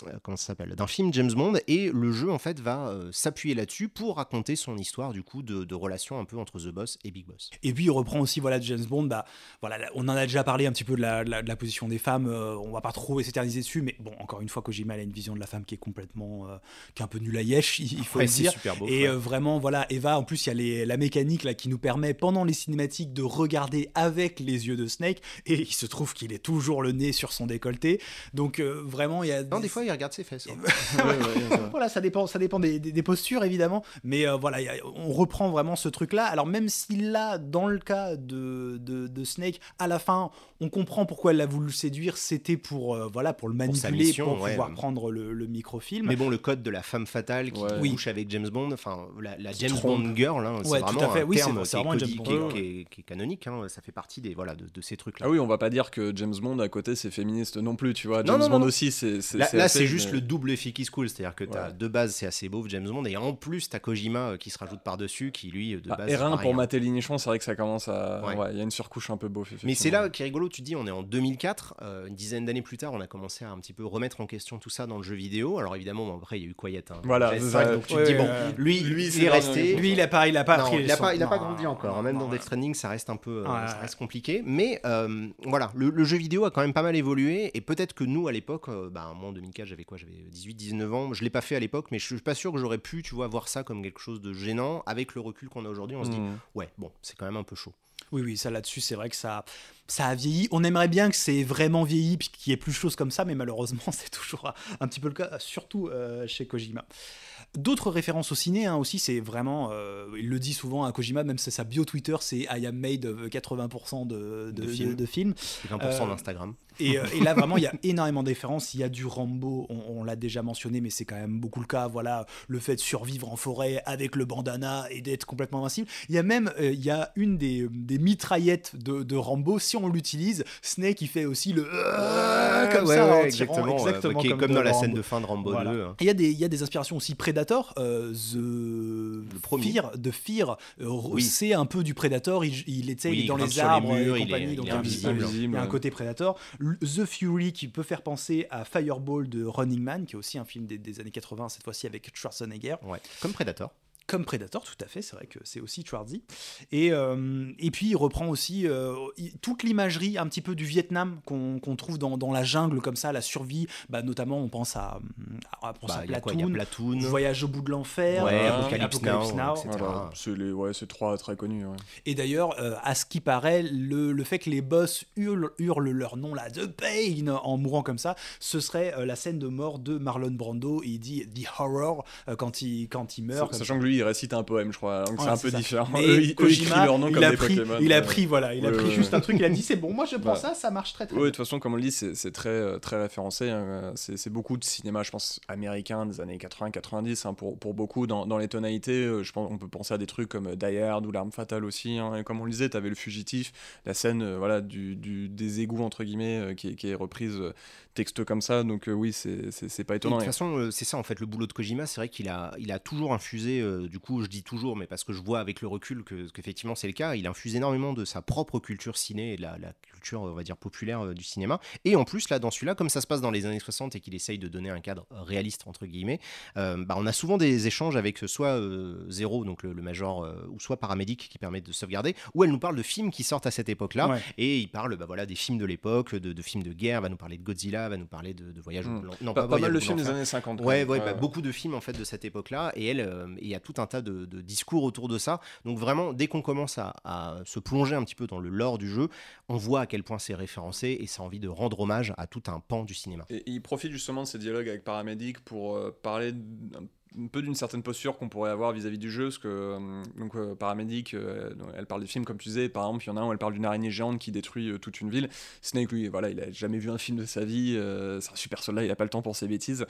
euh, comment ça s'appelle, d'un film James Bond, et le jeu en fait va euh, s'appuyer là-dessus pour raconter son histoire du coup de, de relation un peu entre The Boss et Big Boss. Et puis il reprend aussi voilà James Bond. Bah voilà, là, on en a déjà parlé un petit peu de la, de la- de la position des femmes. on va pas trop s'éterniser dessus, mais bon, encore une fois, Kojima elle a une vision de la femme qui est complètement, qui est un peu nulle à yesh, il, il faut Ouais, le dire. super beau. Et ouais. vraiment, voilà, Eva, en plus, il y a les- la mécanique là, qui nous permet, pendant les cinématiques, de regarder avec les yeux de Snake. Et il se trouve qu'il est toujours le nez sur son décolleté. Donc euh, vraiment, il y a Non, des fois, il regarde ses fesses. hein. (laughs) Ouais, ouais, ouais. (laughs) voilà, ça dépend, ça dépend des, des- des postures évidemment, mais euh, voilà, a- on reprend vraiment ce truc-là. Alors même si là, dans le cas de, de, de Snake, à la fin, on comprend pourquoi elle a voulu le séduire, c'était pour euh, voilà pour le Pour manipuler, mission, pour ouais. pouvoir prendre le, le microfilm. Mais bon, le code de la femme fatale qui Ouais. couche avec James Bond, enfin la, la James trompe. Bond girl, hein, c'est Ouais, tout vraiment à fait. un Oui, terme qui est, vraiment un codi- James qui est- Bond. qui est- qui est canonique. hein, ça fait partie des voilà de, de ces trucs-là. Ah oui, on va pas dire que James Bond à côté c'est féministe non plus, tu vois. James non, non, Bond non. aussi, c'est. c'est- Là, là, assez, c'est juste mais- le double effet qui se cool, c'est-à-dire que t'as Ouais. de base c'est assez beau James Bond et en plus t'as Kojima euh, qui se rajoute par-dessus, qui lui de Ah, base. et rien pareil, pour mater Lignichon, c'est vrai que ça commence à. Ouais. Ouais, il y a une surcouche un peu beauf. Mais c'est là qui est rigolo, tu dis on est en 2004, euh, une dizaine d'années plus tard, on a commencé à un petit peu remettre en question tout ça dans le jeu vidéo. Alors évidemment, bon, après il y a eu Quiet. hein, Voilà, PS5, c'est ça. donc tu Ouais, te dis bon, lui, Lui, il c'est est resté. Lui, il a pas, il a pas il a pas grandi encore. Même dans. Death Stranding, ça reste un peu, euh, compliqué. Mais euh, voilà, le, le jeu vidéo a quand même pas mal évolué. Et peut-être que nous, à l'époque, euh, bah, moi en 2004, j'avais quoi J'avais 18, 19 ans. Je l'ai pas fait à l'époque, mais je suis pas sûr que j'aurais pu, tu vois, voir ça comme quelque chose de gênant. Avec le recul qu'on a aujourd'hui, on se dit, Mm. ouais, bon, c'est quand même un peu chaud. Oui, oui, ça là-dessus, c'est vrai que ça, ça a vieilli. On aimerait bien que c'est vraiment vieilli, puis qu'il y ait plus de choses comme ça, mais malheureusement, (laughs) c'est toujours un petit peu le cas, surtout euh, chez Kojima. D'autres références au ciné hein, aussi, c'est vraiment, euh, il le dit souvent à Kojima, même c'est sa bio Twitter, c'est I am made of 80% de, de, films. de. Et 20% Euh, d'Instagram. Et, euh, et là, vraiment, il y a énormément de références. Il y a du Rambo, on, on l'a déjà mentionné, mais c'est quand même beaucoup le cas. Voilà, le fait de survivre en forêt avec le bandana et d'être complètement invincible. Il y a même, euh, il y a une des, des mitraillettes de, de Rambo. Si on l'utilise, Snake, il fait aussi le euh, comme Ouais, ça, ouais, en tirant exactement, est comme, comme, dans la Rambo. scène de fin de Rambo Voilà. 2. hein. Il y, a des, il y a des inspirations aussi Predator, euh, The premier. Fear, de Fear, euh, Oui. c'est un peu du Predator, il, il, Oui, il est il dans les arbres murs, et il est- compagnie, il donc est un- invisible. il y a un côté Predator. The Fury qui peut faire penser à Fireball de Running Man, qui est aussi un film des, des années 80, cette fois-ci avec Schwarzenegger. Comme Predator. Comme Predator, tout à fait, c'est vrai que c'est aussi Schwarzy. Et, euh, et puis il reprend aussi euh, toute l'imagerie un petit peu du Vietnam qu'on trouve dans, dans la jungle, comme ça, la survie. Bah, notamment, on pense à, à, pense Bah, à Il y a quoi Il y a Platoon, Platoon. Voyage au bout de l'enfer, Ouais, euh, Apocalypse Now, etc. Voilà, c'est les, ouais, c'est trois très connus. ouais. Et d'ailleurs, euh, à ce qui paraît, le, le fait que les boss hurlent, hurlent leur nom là, The Pain, en mourant comme ça, ce serait euh, la scène de mort de Marlon Brando. Et il dit The Horror euh, quand, il, quand il meurt. Sachant que lui, il récite un poème, je crois, donc Ouais, c'est un peu ça. différent. Mais Eux, ils- eux, ils Kojima, crient leur nom il comme a des pris, Pokémon, il a ouais. pris, voilà, il a Ouais, pris ouais, juste ouais. un truc, il a dit c'est bon, moi je prends Bah. ça, ça marche très très Oui, de toute façon, comme on le dit, c'est c'est très, euh, très référencé. hein. C'est c'est beaucoup de cinéma, je pense, américain des années 80-90. hein, pour, pour beaucoup, dans, dans les tonalités, euh, je pense, on peut penser à des trucs comme Die Hard ou L'Arme Fatale aussi. hein. Et comme on le disait, tu avais le fugitif, la scène euh, voilà, du, du- des égouts, entre guillemets, euh, qui, est- qui est reprise euh, texte comme ça. Donc euh, oui, c'est c'est- c'est pas Et de étonnant. toute façon, euh, c'est ça en fait le boulot de Kojima. C'est vrai qu'il a, il a toujours infusé. Euh, du coup, je dis toujours, mais parce que je vois avec le recul que qu'effectivement c'est le cas. Il infuse énormément de sa propre culture ciné et de la, la culture, on va dire populaire euh, du cinéma. Et en plus là, dans celui-là, comme ça se passe dans les années 60 et qu'il essaye de donner un cadre réaliste entre guillemets, euh, bah, on a souvent des échanges avec soit Zéro, donc le, le major, ou soit Paramédic qui permet de sauvegarder, où elle nous parle de films qui sortent à cette époque-là. Ouais. Et il parle bah, voilà, des films de l'époque, de, de films de guerre, va nous parler de Godzilla, va nous parler de, de Voyage au Hmm. non, Pas, pas Voyage mal de films des années 50. quand Ouais, ouais, bah, beaucoup de films en fait de cette époque-là, et elle, euh, il y a tout un tas de, discours autour de ça. Donc vraiment, dès qu'on commence à, se plonger un petit peu dans le lore du jeu, on voit à quel point c'est référencé et ça a envie de rendre hommage à tout un pan du cinéma. Il profite justement de ces dialogues avec Paramédic pour euh, parler un peu d'une certaine posture qu'on pourrait avoir vis-à-vis du jeu, parce que euh, donc euh, Paramédic, euh, elle parle des films comme tu disais, par exemple, il y en a un où elle parle d'une araignée géante qui détruit euh, toute une ville. Snake, lui, voilà, il a jamais vu un film de sa vie, c'est un super soldat, il a pas le temps pour ses bêtises,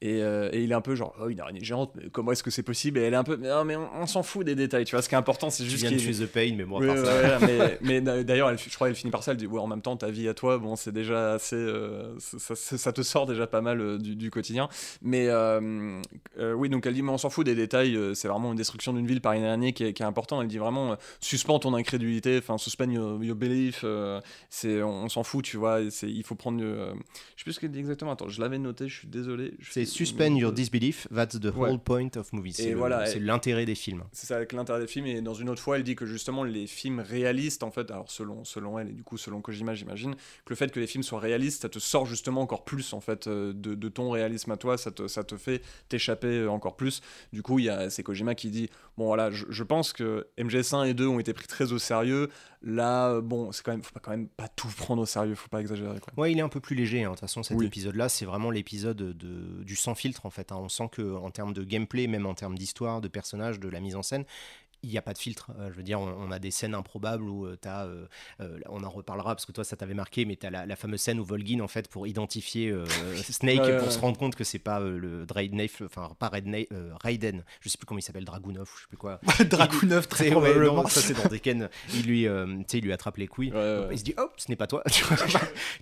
et, et il est un peu genre, oh, une araignée géante, mais comment est-ce que c'est possible? Et elle est un peu, non, mais on, on s'en fout des détails, tu vois, ce qui est important, c'est Tu juste viens de The Pain, mais moi, oui, par ouais, ça. ouais, mais, (laughs) mais d'ailleurs, je crois qu'elle finit par ça. Elle dit ouais, en même temps, ta vie à toi, bon, c'est déjà assez. ça, ça- ça te sort déjà pas mal du, du quotidien. Mais euh, oui, donc elle dit mais on s'en fout des détails. euh, c'est vraiment une destruction d'une ville par une araignée qui est, qui est important. Elle dit vraiment euh, suspends ton incrédulité, enfin suspend your, your belief. euh, c'est on, on s'en fout, tu vois. c'est- il faut prendre. euh, je sais plus ce qu'elle dit exactement. Attends, je l'avais noté. Je suis désolé. C'est suspend your disbelief, that's the Ouais. whole point of movie. C'est voilà, c'est l'intérêt des films. C'est ça avec l'intérêt des films et dans une autre fois elle dit que justement les films réalistes en fait alors selon selon elle et du coup selon Kojima j'imagine que le fait que les films soient réalistes ça te sort justement encore plus en fait de, de ton réalisme à toi ça te, ça te fait t'échapper euh, encore plus. Du coup, il y a c'est Kojima qui dit bon voilà, je, je pense que MGS1 et 2 ont été pris très au sérieux. Là, euh, bon, c'est quand même faut pas quand même pas tout prendre au sérieux, faut pas exagérer quoi. Ouais, il est un peu plus léger. hein. De toute façon, cet Oui. épisode-là, c'est vraiment l'épisode de, du sans filtre en fait. hein. On sent que en termes de gameplay, même en termes d'histoire, de personnages, de la mise en scène. Il n'y a pas de filtre. Euh, je veux dire, on, on a des scènes improbables où tu as. on en reparlera parce que toi, ça t'avait marqué, mais tu as la, la fameuse scène où Volgin, en fait, pour identifier euh, (laughs) Snake, pour se rendre compte que c'est pas euh, le Draydnef, enfin, pas Raiden, euh, Raiden, je sais plus comment il s'appelle, Dragunov, je sais plus quoi. (laughs) Dragunov, très ouais, probablement. non, ça, c'est dans Tekken. Il lui, euh, tu il lui attrape les couilles. Ouais, ouais. Il se dit, hop, ce n'est pas toi. (laughs) Tu vois,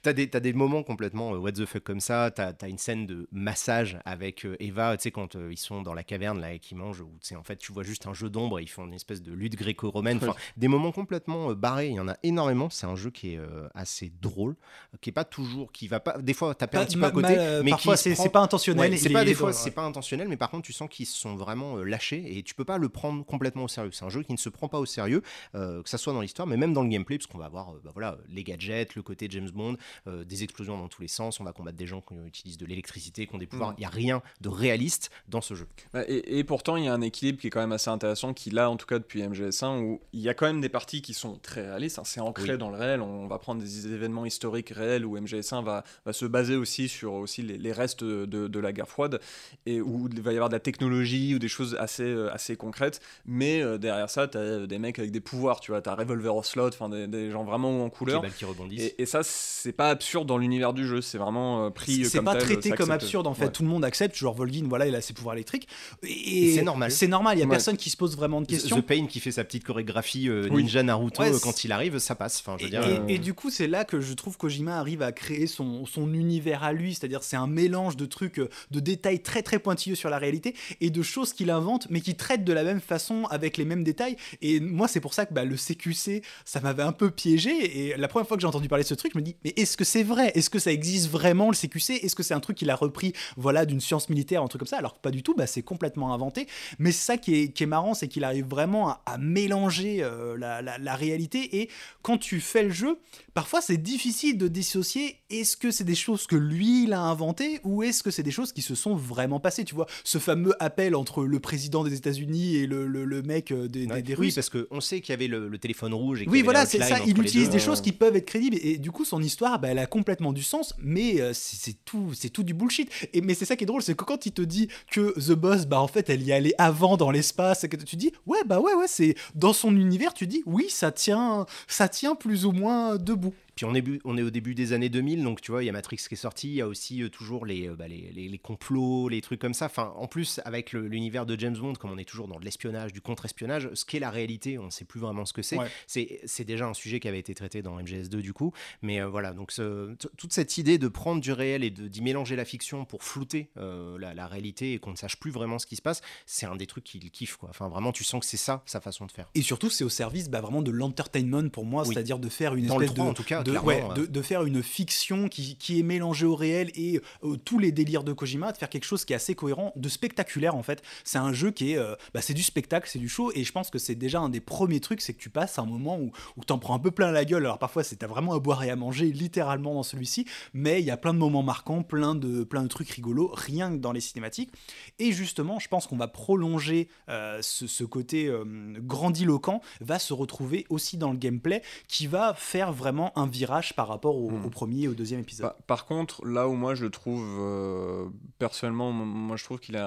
t'as des, moments complètement euh, what the fuck comme ça. T'as as une scène de massage avec euh, Eva, tu sais, quand euh, ils sont dans la caverne là et qu'ils mangent, où tu en fait, tu vois juste un jeu d'ombre et ils font une espèce de lutte gréco-romaine. Enfin, des moments complètement euh, barrés. Il y en a énormément. C'est un jeu qui est euh, assez drôle, qui est pas toujours, qui va pas. Des fois, taper un petit peu à côté, ma- euh, mais parfois c'est prend- pas intentionnel. Ouais, c'est pas des fois, c'est pas intentionnel, mais par contre, tu sens qu'ils se sont vraiment euh, lâchés et tu peux pas le prendre complètement au sérieux. C'est un jeu qui ne se prend pas au sérieux, euh, que ça soit dans l'histoire, mais même dans le gameplay, parce qu'on va avoir euh, bah voilà, les gadgets, le côté James Bond, euh, des explosions dans tous les sens. On va combattre des gens qui utilisent de l'électricité, qui ont des pouvoirs. Mm. Il y a rien de réaliste dans ce jeu. Bah, Et, et pourtant, il y a un équilibre qui est quand même assez intéressant, qui là, en tout cas depuis MGS1, où il y a quand même des parties qui sont très réalistes. hein, c'est ancré Oui. dans le réel. On va prendre des événements historiques réels où MGS1 va, va se baser aussi sur aussi les, les restes de, de la guerre froide et où il va y avoir de la technologie ou des choses assez, euh, assez concrètes. Mais euh, derrière ça, tu as des mecs avec des pouvoirs. Tu vois, tu as Revolver Ocelot, enfin des, des gens vraiment en couleur. qui rebondissent. Et, et ça, c'est pas absurde dans l'univers du jeu. C'est vraiment euh, pris C'est comme pas tel, traité comme absurde en fait. Ouais. Tout le monde accepte. Genre Volgin, voilà, il a ses pouvoirs électriques. Et, Et c'est normal. C'est normal. Il y a Ouais. personne qui se pose vraiment de questions. The Pain qui fait sa petite chorégraphie euh, Oui. ninja Naruto Ouais, euh, quand il arrive, ça passe. Enfin, je veux Et, dire, et- euh, et du coup, c'est là que je trouve Kojima arrive à créer son, son univers à lui, c'est-à-dire c'est un mélange de trucs, euh, de détails très très pointilleux sur la réalité et de choses qu'il invente, mais qui traitent de la même façon avec les mêmes détails. Et moi, c'est pour ça que bah, le CQC, ça m'avait un peu piégé. Et la première fois que j'ai entendu parler de ce truc, je me dis, mais est-ce que c'est vrai? Est-ce que ça existe vraiment le CQC Est-ce que c'est un truc qu'il a repris, voilà, d'une science militaire, un truc comme ça? Alors que pas du tout, bah, c'est complètement inventé. Mais ça qui est, qui est marrant, c'est qu'il arrive vraiment à, à mélanger euh, la, la- la réalité. Et quand tu fais le jeu, parfois c'est difficile de dissocier est-ce que c'est des choses que lui il a inventé ou est-ce que c'est des choses qui se sont vraiment passées. Tu vois, ce fameux appel entre le président des États-Unis et le, le- le mec euh, des, ouais. des oui, Russes. parce qu'on sait qu'il y avait le, le téléphone rouge. Et Oui, voilà, c'est ça. Il utilise des choses qui peuvent être crédibles et du coup son histoire, bah, elle a complètement du sens, mais euh, c'est c'est tout, c'est tout du bullshit. Et mais c'est ça qui est drôle, c'est que quand il te dit que The Boss, bah en fait, elle y allait avant dans l'espace, et que tu dis ouais bah ouais ouais, c'est dans son univers, tu dis oui, ça tient, ça tient plus ou moins debout. Puis on est, bu- on est au début des années 2000, donc tu vois, il y a Matrix qui est sorti, il y a aussi euh, toujours les, euh, bah, les, les- les complots, les trucs comme ça. Enfin, en plus, avec l'univers de James Bond, comme on est toujours dans de l'espionnage, du contre-espionnage, ce qu'est la réalité, on ne sait plus vraiment ce que c'est. Ouais. C'est déjà un sujet qui avait été traité dans MGS2 du coup. Mais euh, voilà, donc ce- toute cette idée de prendre du réel et d'y mélanger la fiction pour flouter la, la réalité et qu'on ne sache plus vraiment ce qui se passe, c'est un des trucs qu'il kiffe. Quoi. Enfin, vraiment, tu sens que c'est ça, sa façon de faire. Et surtout, c'est au service bah, vraiment de l'entertainment pour moi, Oui. c'est-à-dire de faire une Dans espèce 3, de, en tout cas, de, clairement, ouais, ouais. de, de faire une fiction qui, qui est mélangée au réel et euh, tous les délires de Kojima, de faire quelque chose qui est assez cohérent, de spectaculaire en fait. C'est un jeu qui est, euh, bah, c'est du spectacle, c'est du show, et je pense que c'est déjà un des premiers trucs, c'est que tu passes un moment où, où t'en prends un peu plein la gueule. Alors parfois, c'est t'as vraiment à boire et à manger, littéralement dans celui-ci, mais il y a plein de moments marquants, plein de, plein de trucs rigolos, rien que dans les cinématiques. Et justement, je pense qu'on va prolonger euh, ce, ce côté grandiloquent, va se retrouver aussi dans le gameplay, qui va faire vraiment un virage par rapport au, Hmm. au premier et au deuxième épisode. Par, par contre, là où moi je le trouve, euh, personnellement, moi je trouve qu'il est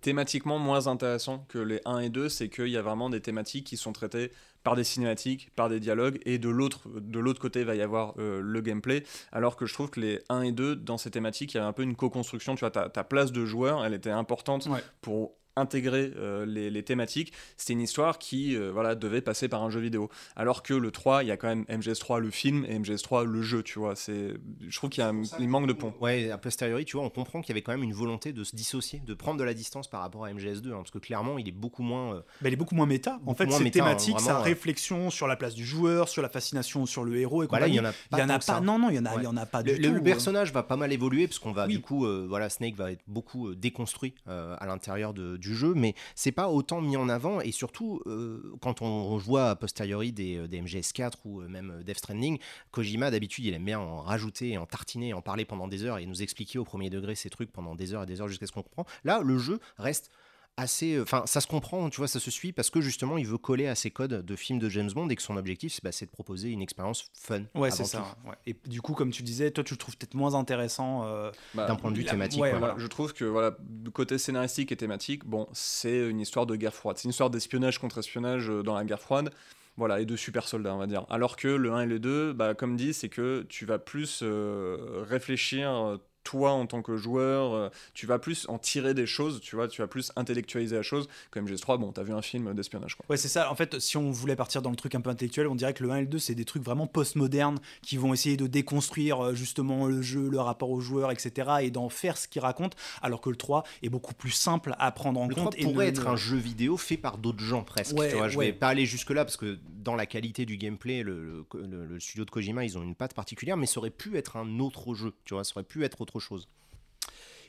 thématiquement moins intéressant que les 1 et 2, c'est qu'il y a vraiment des thématiques qui sont traitées par des cinématiques, par des dialogues, et de l'autre de l'autre côté va y avoir euh, le gameplay, alors que je trouve que les 1 et 2, dans ces thématiques, il y avait un peu une co-construction, tu vois, ta, ta place de joueur, elle était importante Ouais. pour intégrer euh, les, les thématiques. C'était une histoire qui euh, voilà, devait passer par un jeu vidéo. Alors que le 3, il y a quand même MGS3 le film et MGS3 le jeu, tu vois. C'est, je trouve qu'il y a un, il manque de pont. Ouais, a posteriori, tu vois, on comprend qu'il y avait quand même une volonté de se dissocier, de prendre de la distance par rapport à MGS2, hein, parce que clairement, il est beaucoup moins. euh, Bah, il est beaucoup moins méta. En fait, c'est hein, thématique, sa réflexion sur la place du joueur, sur la fascination sur le héros et Voilà, il compagnie. y en a pas. Il y en a pas. Non, non, il y en a, Ouais. il y en a pas Le, du le tout. euh. personnage va pas mal évoluer parce qu'on va Oui. du coup, euh, voilà, Snake va être beaucoup euh, déconstruit euh, à l'intérieur de- du jeu, mais c'est pas autant mis en avant et surtout euh, quand on voit a posteriori des, euh, des MGS4 ou euh, même Death Stranding, Kojima d'habitude il aime bien en rajouter, en tartiner, en parler pendant des heures et nous expliquer au premier degré ces trucs pendant des heures et des heures jusqu'à ce qu'on comprend. Là, le jeu reste assez. Enfin, ça se comprend, tu vois, ça se suit parce que justement, il veut coller à ses codes de films de James Bond et que son objectif, c'est bah, c'est de proposer une expérience fun. Ouais, c'est ça. ouais. Et du coup, comme tu disais, toi, tu le trouves peut-être moins intéressant. euh, Bah, D'un point de vue thématique. ouais, quoi. voilà. Je trouve que voilà, du côté scénaristique et thématique, bon, c'est une histoire de guerre froide. C'est une histoire d'espionnage contre espionnage euh, dans la guerre froide. Voilà, et de super soldats, on va dire. Alors que le 1 et le 2, bah, comme dit, c'est que tu vas plus euh, réfléchir, euh, toi en tant que joueur, euh, tu vas plus en tirer des choses, tu vois, tu vas plus intellectualiser la chose. Comme GS3, bon, t'as vu un film d'espionnage, quoi. Ouais, c'est ça. En fait, si on voulait partir dans le truc un peu intellectuel, on dirait que le 1 et le 2, c'est des trucs vraiment postmodernes qui vont essayer de déconstruire euh, justement le jeu, le rapport aux joueurs, etc. et d'en faire ce qu'ils racontent, alors que le 3 est beaucoup plus simple à prendre en Le compte. 3 et pourrait ne- être ne- un jeu vidéo fait par d'autres gens presque. Ouais, tu vois, je ouais. vais pas aller jusque là parce que dans la qualité du gameplay, le, le- le- le studio de Kojima, ils ont une patte particulière, mais ça aurait pu être un autre jeu. Tu vois, ça aurait pu être autre chose.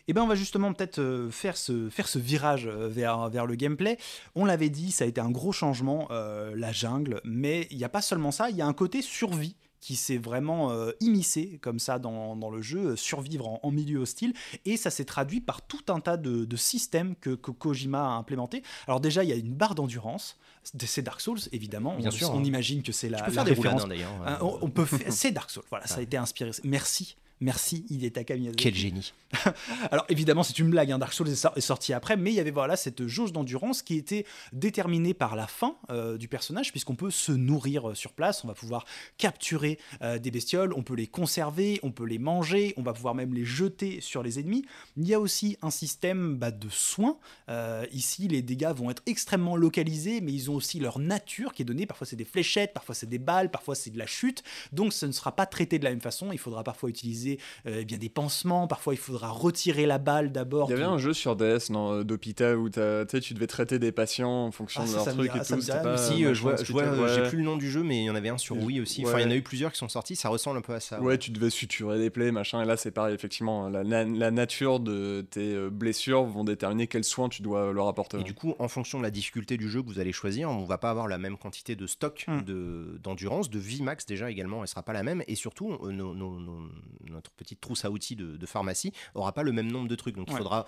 Eh ben, on va justement peut-être euh, faire ce, faire ce virage euh, vers, vers le gameplay. On l'avait dit, ça a été un gros changement, euh, la jungle, mais il n'y a pas seulement ça, il y a un côté survie qui s'est vraiment euh, immiscé comme ça dans, dans le jeu, euh, survivre en, en milieu hostile, et ça s'est traduit par tout un tas de, de systèmes que, que Kojima a implémentés. Alors déjà, il y a une barre d'endurance, c'est Dark Souls évidemment, Bien on, sûr, on hein. imagine que c'est la, Tu peux la faire des roulades hein, d'ailleurs. Euh, on, on peut faire- (laughs) c'est Dark Souls, voilà, ça a été inspiré. Merci, merci, il est à Miyazaki. Quel génie. (laughs) Alors évidemment, c'est une blague, hein, Dark Souls est, sor- est sorti après, mais il y avait voilà cette jauge d'endurance qui était déterminée par la faim euh, du personnage, puisqu'on peut se nourrir euh, sur place, on va pouvoir capturer euh, des bestioles, on peut les conserver, on peut les manger, on va pouvoir même les jeter sur les ennemis. Il y a aussi un système bah, de soins. Euh, ici, les dégâts vont être extrêmement localisés, mais ils ont aussi leur nature qui est donnée. Parfois, c'est des fléchettes, parfois, c'est des balles, parfois, c'est de la chute. Donc, ce ne sera pas traité de la même façon. Il faudra parfois utiliser euh, eh bien, des pansements, parfois, il faudra retirer la balle d'abord. Il y avait un jeu sur DS non, euh, d'hôpital où tu devais traiter des patients en fonction Ah, de ça, leur ça truc et tout. euh, je vois, j'ai ouais. plus le nom du jeu, mais il y en avait un sur. Wii aussi. Enfin, il y en a eu plusieurs qui sont sortis. Ça ressemble un peu à ça. Ouais, tu devais suturer des plaies, machin. Et là, c'est pareil, effectivement. La, la- la nature de tes blessures vont déterminer quels soins tu dois leur apporter. Et du coup, en fonction de la difficulté du jeu que vous allez choisir, on va pas avoir la même quantité de stock de- d'endurance, de vie max déjà également, elle sera pas la même. Et surtout, euh, nos- nos- nos- notre petite trousse à outils de, de pharmacie aura pas le même nombre de trucs. Donc il faudra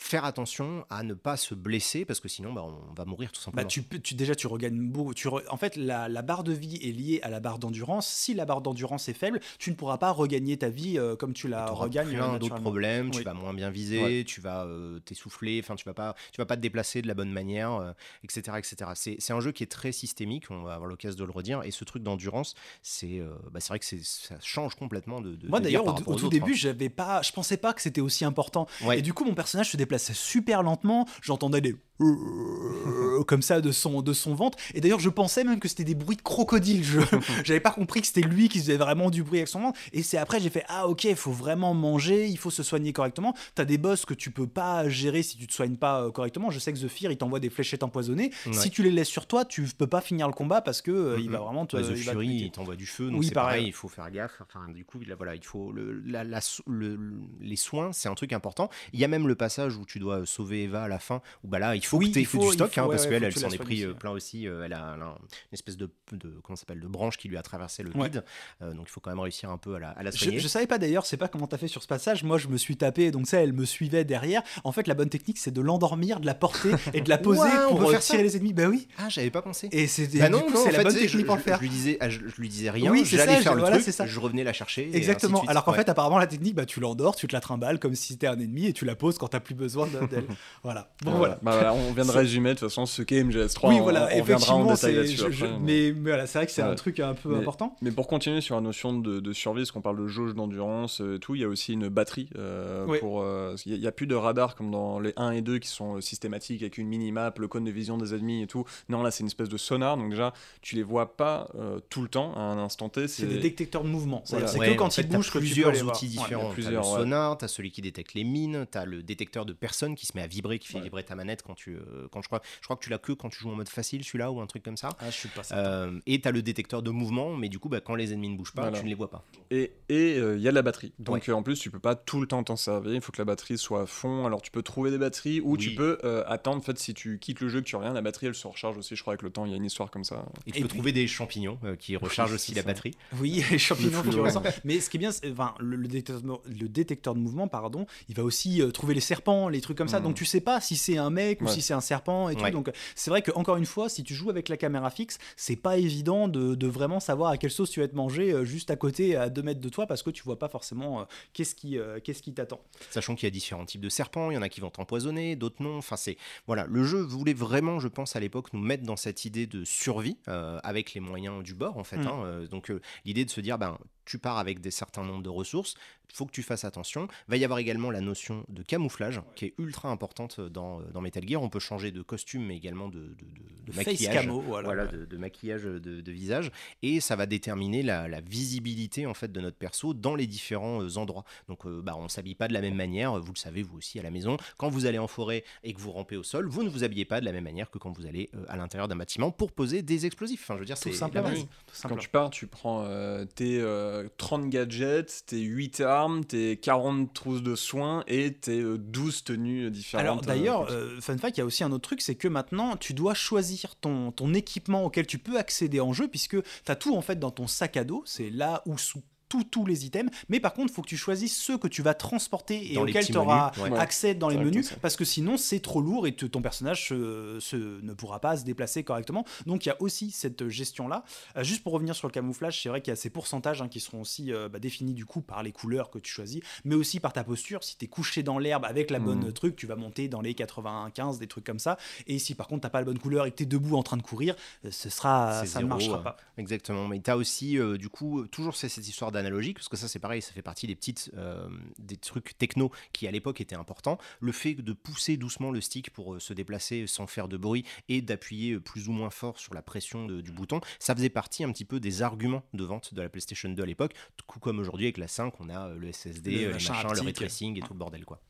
faire attention à ne pas se blesser parce que sinon, bah, on va mourir tout simplement. Bah, tu, tu, déjà, tu regagnes beaucoup. Tu re- En fait, la, la barre de vie est liée à la barre d'endurance. Si la barre d'endurance est faible, tu ne pourras pas regagner ta vie euh, comme tu la T'auras regagnes. euh, plein d'autres naturellement. problèmes, tu Oui. vas moins bien viser, Ouais. tu vas euh, t'essouffler, enfin tu vas pas, tu vas pas te déplacer de la bonne manière, euh, etc., etc. C'est un jeu qui est très systémique, on va avoir l'occasion de le redire, et ce truc d'endurance, c'est, euh, bah, c'est vrai que ça change complètement de. de Moi d'ailleurs, au, tout début, hein. j'avais pas, je pensais pas que c'était aussi important. Ouais. Et du coup, mon personnage se déplaçait super lentement. J'entendais des (laughs) comme ça de son de son ventre. Et d'ailleurs, je pensais même que c'était des bruits de crocodile. Je (laughs) j'avais pas compris que c'était lui qui faisait vraiment du bruit avec son ventre. Et c'est après j'ai fait ah ok, il faut vraiment manger, il faut se soigner correctement. T'as des boss que tu peux pas gérer si tu te soignes pas euh, correctement. Je sais que The Fear, il t'envoie des fléchettes empoisonnées. Ouais. Si tu les laisses sur toi, tu peux pas finir le combat parce que euh, il Mhm. va vraiment te. Ouais, The il va te Fury, il t'envoie du feu, donc Oui, c'est pareil. pareil, il faut faire gaffe. Enfin, du coup, a- voilà, il faut le, la- la- le- les soins, c'est un truc important. Il y a même le passage où tu dois sauver Eva à la fin, où bah là, il faut Oui, que il faut- du stock, il faut- hein, ouais, parce ouais, qu'elle, elle s'en est pris aussi, euh, plein aussi. euh, elle a, elle a une espèce de, de comment s'appelle, de branche qui lui a traversé le vide, Euh, donc il faut quand même réussir un peu à la, à la Je, soigner. je savais pas d'ailleurs, c'est pas comment t'as fait sur ce passage. Moi, je me suis tapé, donc ça, elle me suivait derrière. En fait, la bonne technique, c'est de l'endormir, de la porter (laughs) et de la poser Ouais, on pour peut euh, faire tirer les ennemis. Bah oui. Ah, j'avais pas pensé. Et c'est Bah non, c'est la fait, bonne technique je, pour le je- faire. je lui disais, ah, je, je lui disais rien, Oui, c'est j'allais ça, faire je- le voilà, truc, c'est ça. je revenais la chercher. Exactement. Alors qu'en Ouais. fait, apparemment, la technique, bah, tu l'endors, tu te la trimbales comme si c'était un ennemi et tu la poses quand t'as plus besoin de- d'elle. (laughs) voilà. Bon, voilà. Bah voilà, on vient de résumer de toute façon ce qu'est MGS3. oui, on- voilà, on, en effectivement, détail c'est. là-dessus je- je- après. mais, mais voilà, c'est vrai que c'est un truc un peu Mais- important. Mais pour continuer sur la notion de, de survie, parce qu'on parle de jauge d'endurance, euh, tout, il y a aussi une batterie. euh, Oui. pour, euh, il n'y a, plus de radar comme dans les 1 et 2 qui sont euh, systématiques avec une mini-map, le cône de vision des ennemis et tout. Non, là, c'est une espèce de sonar, donc déjà, tu les vois pas euh, tout le temps, à un instant T. C'est des détecteurs de mouvement. C'est Ouais, que quand en ils bougent que tu peux plusieurs les voir. outils différents. Il y a T'as plusieurs, le sonar, t'as celui qui détecte les mines, t'as le détecteur de personnes qui se met à vibrer, qui fait Ouais. vibrer ta manette quand tu, euh, quand je crois, je crois que tu l'as que quand tu joues en mode facile, celui-là, ou un truc comme ça. Ah, je suis pas certain. Euh, et tu as le détecteur de mouvement, mais du coup, bah, quand les ennemis ne bougent pas, Voilà. tu ne les vois pas. Et et, euh, il y a la batterie. Donc Ouais. euh, en plus, tu peux pas tout le temps t'en servir. Il faut que la batterie soit à fond. Alors tu peux trouver des batteries ou tu peux euh, attendre. En fait, si tu quittes le jeu, que tu reviens, la batterie elle se recharge aussi. Je crois avec le temps, il y a une histoire comme ça. Et tu Et peux puis- trouver des champignons euh, qui rechargent aussi la batterie. Oui, (laughs) les champignons Le que tu flou, ressens. ouais. Mais ce qui est bien, c'est- enfin, le, le détecteur, de- le détecteur de mouvement, pardon, il va aussi euh, trouver les serpents, les trucs comme ça. Donc tu sais pas si c'est un mec ou Ouais. si c'est un serpent et tout. Ouais. Donc c'est vrai que encore une fois, si tu joues avec la caméra fixe, c'est pas évident de, de vraiment savoir à quelle sauce tu vas te manger euh, juste à côté, à 2 mètres de toi, parce que tu vois pas forcément euh, qu'est-ce qui, euh, qu'est-ce qui t'attend. Sachant qu'il y a différents types de serpents, il y en a qui vont t'empoisonner, d'autres non. Enfin, c'est voilà, le jeu voulait vraiment, je pense, à l'époque, nous mettre dans cette idée de survie euh, avec les moyens du bord, en fait. Mm. hein. Donc, l'idée de se dire, ben, tu pars avec des certains nombres de ressources, il faut que tu fasses attention. Va y avoir également la notion de camouflage qui est ultra importante dans, dans Metal Gear. On peut changer de costume, mais également de, de, de- de Face maquillage. camo, voilà. Voilà, de, de maquillage de, de visage et ça va déterminer la, la visibilité en fait de notre perso dans les différents euh, endroits. Donc euh, bah, on s'habille pas de la même manière, vous le savez vous aussi à la maison. Quand vous allez en forêt et que vous rampez au sol, vous ne vous habillez pas de la même manière que quand vous allez euh, à l'intérieur d'un bâtiment pour poser des explosifs. Enfin je veux dire Tout c'est simplement. Tout Quand simplement. tu pars, tu prends euh, tes euh, 30 gadgets, tes 8 armes, tes 40 trousses de soins et tes euh, 12 tenues différentes. Alors euh, d'ailleurs, euh, fun fact, il y a aussi un autre truc, c'est que maintenant tu dois choisir ton, ton équipement auquel tu peux accéder en jeu, puisque tu as tout en fait dans ton sac à dos, c'est là où sous tous tous les items, mais par contre, il faut que tu choisisses ceux que tu vas transporter et Dans auxquels tu auras menus, ouais. accès dans les menus, parce que sinon c'est trop lourd et te- ton personnage se- se- ne pourra pas se déplacer correctement. Donc il y a aussi cette gestion-là. Euh, juste pour revenir sur le camouflage, c'est vrai qu'il y a ces pourcentages hein, qui seront aussi euh, bah, définis du coup par les couleurs que tu choisis, mais aussi par ta posture. Si tu es couché dans l'herbe avec la bonne Mhm. truc, tu vas monter dans les 95, des trucs comme ça. Et si par contre t'as pas la bonne couleur et que tu es debout en train de courir, euh, ce sera, ça ne marchera euh, pas. Exactement, mais tu as aussi, euh, du coup, toujours c'est cette histoire d'analogique, parce que ça, c'est pareil, ça fait partie des petites, euh, des trucs techno qui, à l'époque, étaient importants. Le fait de pousser doucement le stick pour euh, se déplacer sans faire de bruit et d'appuyer euh, plus ou moins fort sur la pression de- du bouton, ça faisait partie un petit peu des arguments de vente de la PlayStation 2 à l'époque, tout comme aujourd'hui avec la 5, on a le SSD, Le machin le ray tracing et tout le bordel, quoi.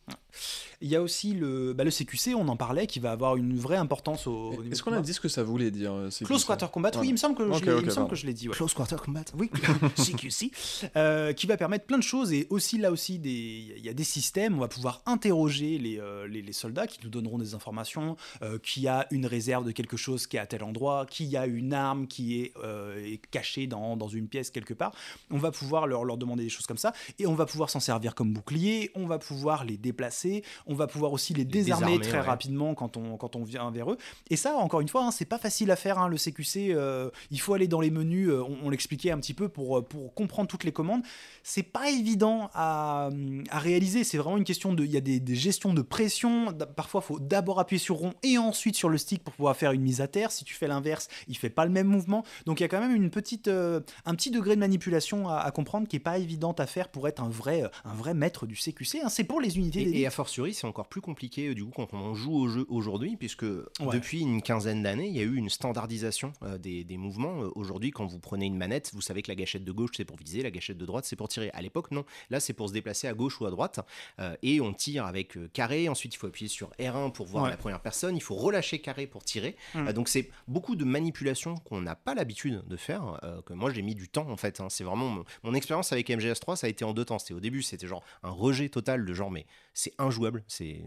Il y a aussi le, bah, le CQC, on en parlait, qui va avoir une vraie importance au, au niveau Est-ce qu'on a dit ce que ça voulait dire euh, c'est Close Quarter Combat, oui, Voilà. il me semble que je l'ai- il ok, me semble pardon. que je l'ai dit. ouais. Close Quarter Combat Oui, (laughs) CQC, euh, qui va permettre plein de choses et aussi là aussi des- il y a des systèmes. On va pouvoir interroger les, euh, les, les soldats qui nous donneront des informations, euh, qui a une réserve de quelque chose qui est à tel endroit, qui a une arme qui est, euh, est cachée dans, dans une pièce quelque part. On va pouvoir leur, leur demander des choses comme ça et on va pouvoir s'en servir comme bouclier. On va pouvoir les déplacer. On va pouvoir aussi les désarmer, désarmer, très ouais. rapidement quand on, quand on vient vers eux. Et ça, encore une fois, hein, c'est pas facile à faire. hein, le CQC, euh, il faut aller dans les menus. euh, on on l'expliquait un petit peu pour, euh, pour comprendre toutes les commandes. C'est pas évident à, à réaliser. C'est vraiment une question de. Il y a des, des gestions de pression. Parfois, il faut d'abord appuyer sur rond et ensuite sur le stick pour pouvoir faire une mise à terre. Si tu fais l'inverse, il fait pas le même mouvement. Donc il y a quand même une petite, euh, un petit degré de manipulation à, à comprendre qui est pas évidente à faire pour être un vrai, un vrai maître du CQC. hein. C'est pour les unités et a fortiori, c'est encore plus compliqué euh, du coup quand on joue au jeu aujourd'hui, puisque depuis une quinzaine d'années, il y a eu une standardisation euh, des, des mouvements. Euh, aujourd'hui, quand vous prenez une manette, vous savez que la gâchette de gauche c'est pour viser, la gâchette de droite c'est pour tirer. À l'époque, non. Là, c'est pour se déplacer à gauche ou à droite, euh, et on tire avec carré. Ensuite, il faut appuyer sur R1 pour voir Ouais. la première personne. Il faut relâcher carré pour tirer. Mm. Euh, donc c'est beaucoup de manipulations qu'on n'a pas l'habitude de faire. que moi, j'ai mis du temps en fait. hein. C'est vraiment mon, mon expérience avec MGS3, ça a été en deux temps. C'était au début, c'était genre un rejet total de genre mais c'est injouable, c'est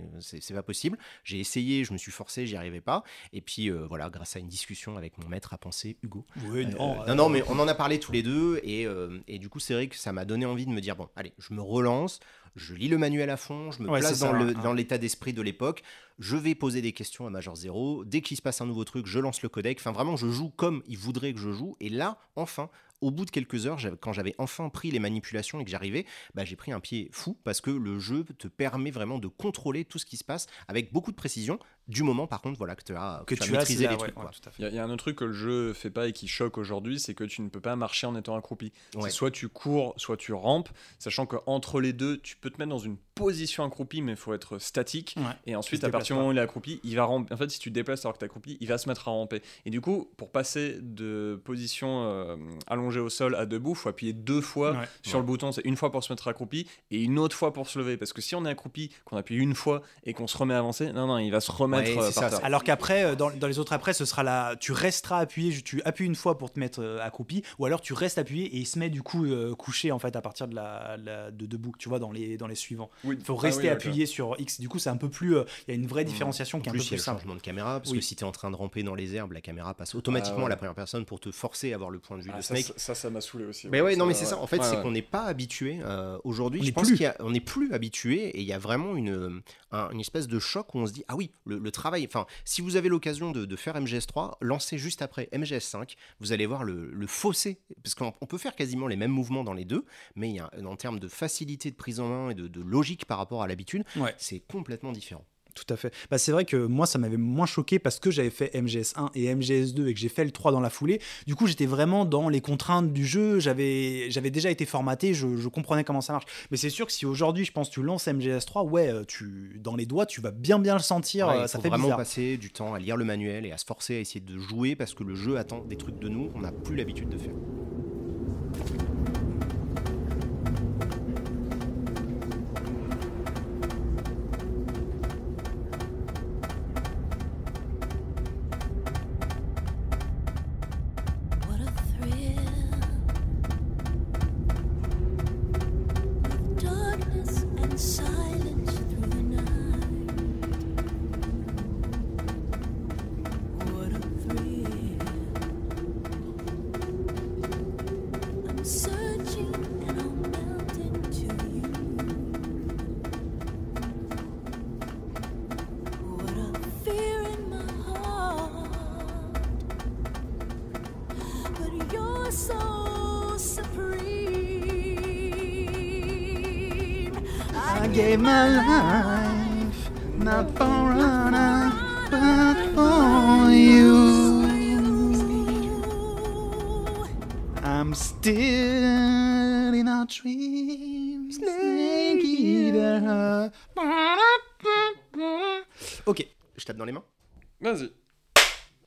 pas possible. J'ai essayé, je me suis forcé, j'y arrivais pas. Et puis euh, voilà, grâce à une discussion avec mon maître à penser, Hugo. Oui, Euh, non, non, non, mais on en a parlé tous les deux, et, euh, et du coup, c'est vrai que ça m'a donné envie de me dire bon, allez, je me relance, je lis le manuel à fond, je me Ouais, place ça, dans hein. dans l'état d'esprit de l'époque, je vais poser des questions à Major Zero, dès qu'il se passe un nouveau truc, je lance le codec, enfin vraiment, je joue comme il voudrait que je joue, et là, enfin, au bout de quelques heures, quand j'avais enfin pris les manipulations et que j'arrivais, bah, j'ai pris un pied fou parce que le jeu te permet vraiment de contrôler tout ce qui se passe avec beaucoup de précision. Du moment, par contre, voilà que, tu as, que tu tu as maîtrisé les ouais, trucs. ouais. Il y, a- il y a un autre truc que le jeu fait pas et qui choque aujourd'hui, c'est que tu ne peux pas marcher en étant accroupi. Ouais. C'est soit tu cours, soit tu rampes, sachant qu'entre les deux, tu peux te mettre dans une position accroupie, mais il faut être statique. Ouais. Et ensuite, à partir du moment où il est accroupi, il va ramper. En fait, si tu te déplaces alors que tu es accroupi, il va se mettre à ramper. Et du coup, pour passer de position euh, allongée au sol à debout, il faut appuyer deux fois Ouais. sur le bouton. C'est une fois pour se mettre accroupi et une autre fois pour se lever. Parce que si on est accroupi, qu'on appuie une fois et qu'on se remet à avancer, non, non, il va se remettre Ouais, euh, c'est par ça, terre. Alors qu'après, euh, dans, dans les autres après, ce sera là, tu resteras appuyé, tu appuies une fois pour te mettre euh, accroupi, ou alors tu restes appuyé et il se met du coup euh, couché en fait à partir de la, la- de debout, tu vois, dans les dans les suivants. Oui. Il faut Ah rester oui, appuyé sur X. Du coup, c'est un peu plus, euh, il y a une vraie Mhm. différenciation qui est un peu plus, y a plus le simple. changement de caméra, parce Oui. que si tu es en train de ramper dans les herbes, la caméra passe automatiquement Ah ouais. à la première personne pour te forcer à avoir le point de vue Ah, de ça, Snake. ça, ça, m'a saoulé aussi. Mais ouais, non, mais c'est ça. En fait, c'est qu'on n'est pas habitué aujourd'hui. Je pense qu'on n'est plus habitué et il y a vraiment une, un- une espèce de choc où on se dit ah oui, le, le travail. Enfin, si vous avez l'occasion de, de faire MGS3, lancez juste après MGS5. Vous allez voir le, le fossé parce qu'on on peut faire quasiment les mêmes mouvements dans les deux, mais il y a, en termes de facilité de prise en main et de, de logique par rapport à l'habitude, Ouais. c'est complètement différent. Tout à fait. Bah, c'est vrai que moi, ça m'avait moins choqué parce que j'avais fait MGS1 et MGS2 et que j'ai fait le 3 dans la foulée. Du coup, j'étais vraiment dans les contraintes du jeu. J'avais, j'avais déjà été formaté, je, je comprenais comment ça marche. Mais c'est sûr que si aujourd'hui, je pense, tu lances MGS3, ouais, euh, tu, dans les doigts, tu vas bien bien le sentir. Ouais, euh, ça faut fait vraiment bizarre. passer du temps à lire le manuel et à se forcer à essayer de jouer parce que le jeu attend des trucs de nous qu'on n'a plus l'habitude de faire.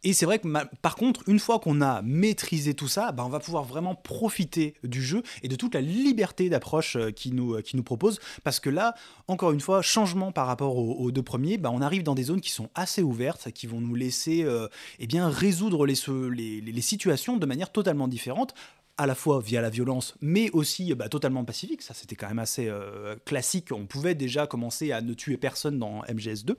Et c'est vrai que par contre, une fois qu'on a maîtrisé tout ça, bah, on va pouvoir vraiment profiter du jeu et de toute la liberté d'approche euh, qu'il nous, euh, qu'il nous propose. Parce que là, encore une fois, changement par rapport aux, deux premiers, bah, on arrive dans des zones qui sont assez ouvertes, qui vont nous laisser euh, eh résoudre les situations de manière totalement différente à la fois via la violence, mais aussi bah, totalement pacifique. Ça, c'était quand même assez euh, classique. On pouvait déjà commencer à ne tuer personne dans MGS2.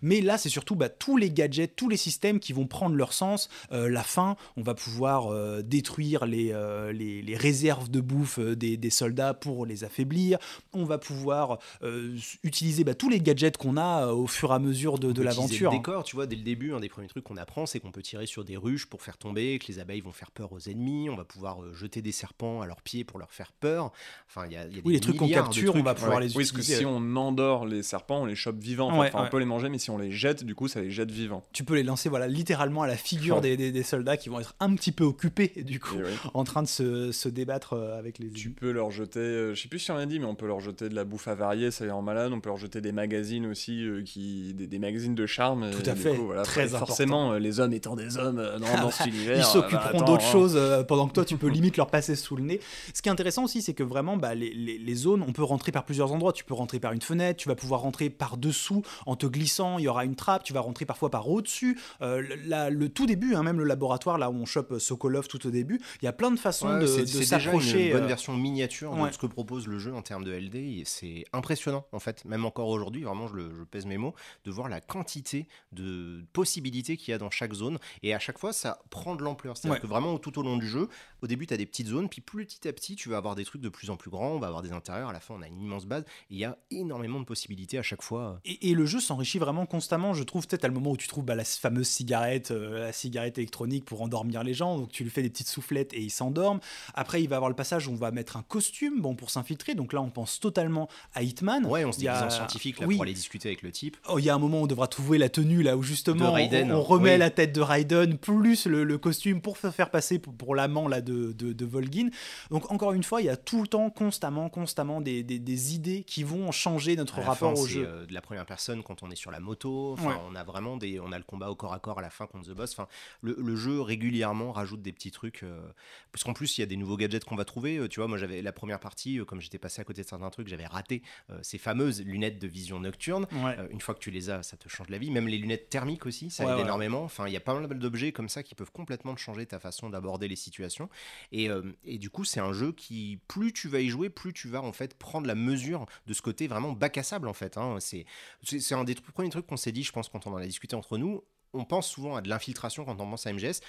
Mais là, c'est surtout bah, tous les gadgets, tous les systèmes qui vont prendre leur sens. Euh, la fin, on va pouvoir euh, détruire les, les, les réserves de bouffe des, des soldats pour les affaiblir. On va pouvoir utiliser bah, tous les gadgets qu'on a au fur et à mesure de, de l'aventure. Le décor, tu vois, dès le début, un des premiers trucs qu'on apprend, c'est qu'on peut tirer sur des ruches pour faire tomber, que les abeilles vont faire peur aux ennemis. On va pouvoir jeter des serpents à leurs pieds pour leur faire peur. Enfin, il y a, il y a Oui, des les trucs qu'on capture, on trucs. va pouvoir Ouais. les Oui, parce que utiliser. si on endort les serpents, on les chope vivants. Enfin, Ouais, enfin, on ouais. peut les manger, mais si on les jette, du coup, ça les jette vivants. Tu peux les lancer voilà, littéralement à la figure Ouais. des, des- des soldats qui vont être un petit peu occupés du coup. En train de se, se débattre euh, avec les Tu peux leur jeter, euh, je sais plus si on l'a dit, mais on peut leur jeter de la bouffe avariée, ça les rend malade. On peut leur jeter des magazines aussi, euh, qui, des, des magazines de charme. Tout à fait, coup, voilà, très très Forcément, euh, les hommes étant des hommes euh, dans, dans cet (laughs) univers. Ils euh, s'occuperont bah, d'autres hein. choses euh, pendant que toi tu peux (laughs) limite leur passer sous le nez. Ce qui est intéressant aussi, c'est que vraiment bah, les, les- les zones, on peut rentrer par plusieurs endroits. Tu peux rentrer par une fenêtre, tu vas pouvoir rentrer par dessous en te glissant. Il y aura une trappe. Tu vas rentrer parfois par au-dessus. Euh, le- la- le tout début, hein, même le laboratoire là où on chope euh, Sokolov tout au début, il y a plein de façons Ouais, de, de c'est déjà une s'approcher. bonne euh, version miniature ouais. de ce que propose le jeu en termes de LD. C'est impressionnant en fait, même encore aujourd'hui, vraiment je, le- je pèse mes mots, de voir la quantité de possibilités qu'il y a dans chaque zone. Et à chaque fois, ça prend de l'ampleur. C'est-à-dire Ouais. que vraiment tout au long du jeu, au début, tu as des petites zones, puis petit à petit, tu vas avoir des trucs de plus en plus grands, on va avoir des intérieurs, à la fin, on a une immense base. Et il y a énormément de possibilités à chaque fois. Et, et le jeu s'enrichit vraiment constamment, je trouve. Peut-être à le moment où tu trouves bah, la fameuse cigarette, euh, la cigarette électronique pour endormir les gens. Donc tu lui fais des petites soufflettes et il s'endorme. Après, il va y avoir le passage où on va mettre un costume bon, pour s'infiltrer. Donc là, on pense totalement à Hitman. Ouais, on se y a- déguise en scientifique là, oui. pour aller discuter avec le type. Oh, Il y a un moment où on devra trouver la tenue là où justement on, remet oui. la tête de Raiden plus le, le costume pour se faire passer pour, pour l'amant là de, de de, de Volgin. Donc encore une fois, il y a tout le temps, constamment, constamment des, des- des idées qui vont changer notre rapport fin, au jeu. euh, de la première personne quand on est sur la moto. Enfin, Ouais. on a vraiment des, on a le combat au corps à corps à la fin contre the boss. Enfin, le, le jeu régulièrement rajoute des petits trucs. euh, parce qu'en plus, il y a des nouveaux gadgets qu'on va trouver. Euh, tu vois, moi, j'avais la première partie, euh, comme j'étais passé à côté de certains trucs, j'avais raté ces fameuses lunettes de vision nocturne. Ouais. Une fois que tu les as, ça te change la vie. Même les lunettes thermiques aussi, ça Ouais, aide énormément. Enfin, il y a pas mal d'objets comme ça qui peuvent complètement changer ta façon d'aborder les situations. Et, euh, et du coup, c'est un jeu qui, plus tu vas y jouer, plus tu vas en fait prendre la mesure de ce côté vraiment bac à sable en fait. hein. C'est un des premiers trucs qu'on s'est dit, je pense, quand on en a discuté entre nous. On pense souvent à de l'infiltration quand on pense à MGS.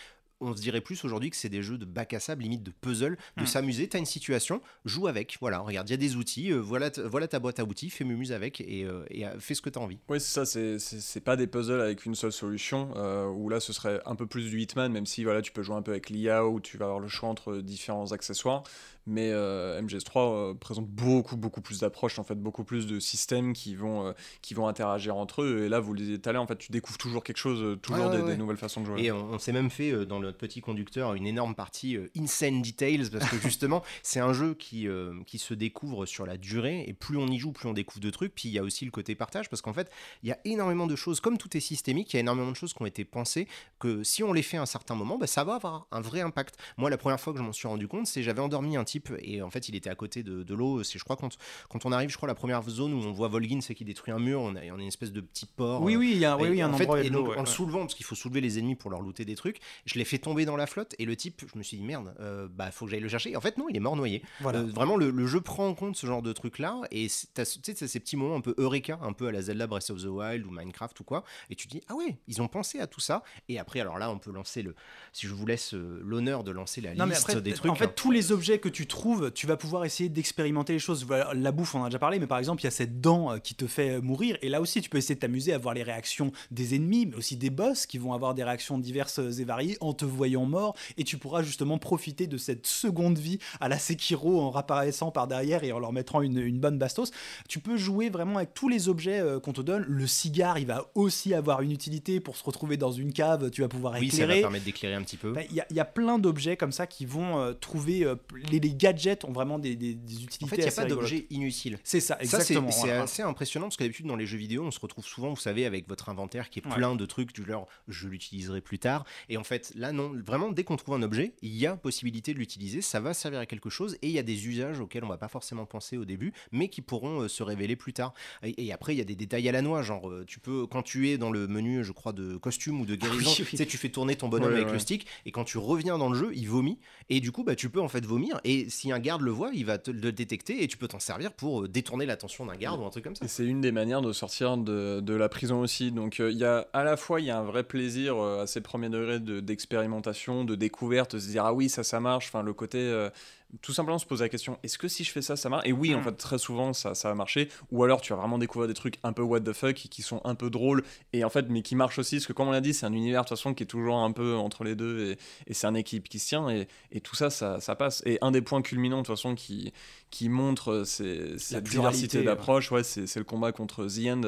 On se dirait plus aujourd'hui que c'est des jeux de bac à sable, limite de puzzle, de Hmm. s'amuser. T'as une situation, joue avec. Voilà, regarde, il y a des outils. euh, voilà, voilà ta boîte à outils, fais mumuse avec et, euh, et, euh, fais ce que t'as envie. Oui, c'est ça, c'est- pas des puzzles avec une seule solution, euh, où là ce serait un peu plus du Hitman, même si voilà, tu peux jouer un peu avec l'IA, où tu vas avoir le choix entre différents accessoires. Mais euh, MGS3 euh, présente beaucoup, beaucoup plus d'approches, en fait, beaucoup plus de systèmes qui vont, euh, qui vont interagir entre eux. Et là, vous le disiez tout à l'heure, en fait, tu découvres toujours quelque chose, toujours Ouais, ouais, des, ouais. des nouvelles façons de jouer. Et on, on s'est même fait euh, dans notre petit conducteur une énorme partie euh, insane details parce que (laughs) justement c'est un jeu qui, euh, qui se découvre sur la durée et plus on y joue plus on découvre de trucs puis il y a aussi le côté partage parce qu'en fait il y a énormément de choses comme tout est systémique il y a énormément de choses qui ont été pensées que si on les fait à un certain moment bah, ça va avoir un vrai impact moi la première fois que je m'en suis rendu compte c'est j'avais endormi un type et en fait il était à côté de, de l'eau c'est je crois quand, quand on arrive je crois la première zone où on voit Volgin c'est qu'il détruit un mur on a, on a une espèce de petit port Oui, euh, oui, il y a, oui, oui, un fait, endroit et donc, ouais, en le soulevant, parce qu'il faut soulever les ennemis pour leur looter des trucs, je l'ai fait tomber dans la flotte et le type, je me suis dit merde, euh, bah faut que j'aille le chercher. Et en fait, non, il est mort noyé. Voilà. Euh, vraiment, le, le jeu prend en compte ce genre de truc là et tu sais, ces petits moments un peu Eureka, un peu à la Zelda Breath of the Wild ou Minecraft ou quoi, et tu dis ah ouais, ils ont pensé à tout ça. Et après, alors là, on peut lancer le, si je vous laisse l'honneur de lancer la Non, liste après, des trucs. en fait, hein. tous les objets que tu trouves, tu vas pouvoir essayer d'expérimenter les choses. La bouffe, on en a déjà parlé, mais par exemple, il y a cette dent euh, qui te fait euh, mourir. Et là aussi, tu peux essayer de t'amuser à voir les réactions des ennemis, mais aussi des boss qui vont avoir des réactions diverses et variées en te voyant mort. Et tu pourras justement profiter de cette seconde vie à la Sekiro en réapparaissant par derrière et en leur mettant une, une bonne bastos. Tu peux jouer vraiment avec tous les objets euh, qu'on te donne. Le cigare, il va aussi avoir une utilité pour se retrouver dans une cave. Tu vas pouvoir oui, ça va éclairer. permettre d'éclairer un petit peu. Bah, Il y, a- il y a plein d'objets comme ça qui vont euh, trouver. euh, les, les gadgets ont vraiment des, des- des utilités. En fait, il n'y a pas d'objet inutile. C'est ça, Ça, c'est exactement. c'est voilà. assez impressionnant parce que d'habitude, dans les jeux vidéo, on se retrouve souvent, vous savez, avec votre inventaire qui est Ouais. plein de trucs du genre je l'utiliserai plus tard. Et en fait, là, non, vraiment, dès qu'on trouve un objet, il y a possibilité de l'utiliser, ça va servir à quelque chose et il y a des usages auxquels on va pas forcément penser au début, mais qui pourront euh, se révéler plus tard. Et, et après, il y a des détails à la noix, genre euh, tu peux, quand tu es dans le menu, je crois, de costume ou de guérison, oui, oui. tu sais, tu fais tourner ton bonhomme Ouais, avec ouais. le stick et quand tu reviens dans le jeu, il vomit et du coup, bah, tu peux en fait vomir et si un garde le voit, il va te le détecter et tu peux t'en servir pour euh, détourner l'attention d'un garde ou un truc comme ça. Et c'est une des manières de sortir de, de la prison aussi. Donc euh, il y a à la fois il y a un vrai plaisir euh, à ces premiers degrés de- d'expérimentation, de, découverte, de se dire ah oui ça ça marche. Enfin le côté euh, tout simplement se poser la question est-ce que si je fais ça ça marche? Et oui en Mm. fait très souvent ça ça va marcher. Ou alors tu vas vraiment découvrir des trucs un peu what the fuck qui sont un peu drôles et en fait mais qui marchent aussi parce que comme on l'a dit c'est un univers de toute façon qui est toujours un peu entre les deux et, et c'est un équipe qui se tient et, et tout ça, ça ça passe. Et un des points culminants de toute façon qui qui montre euh, ces- cette diversité ouais. d'approche ouais, c'est c'est le combat contre The End.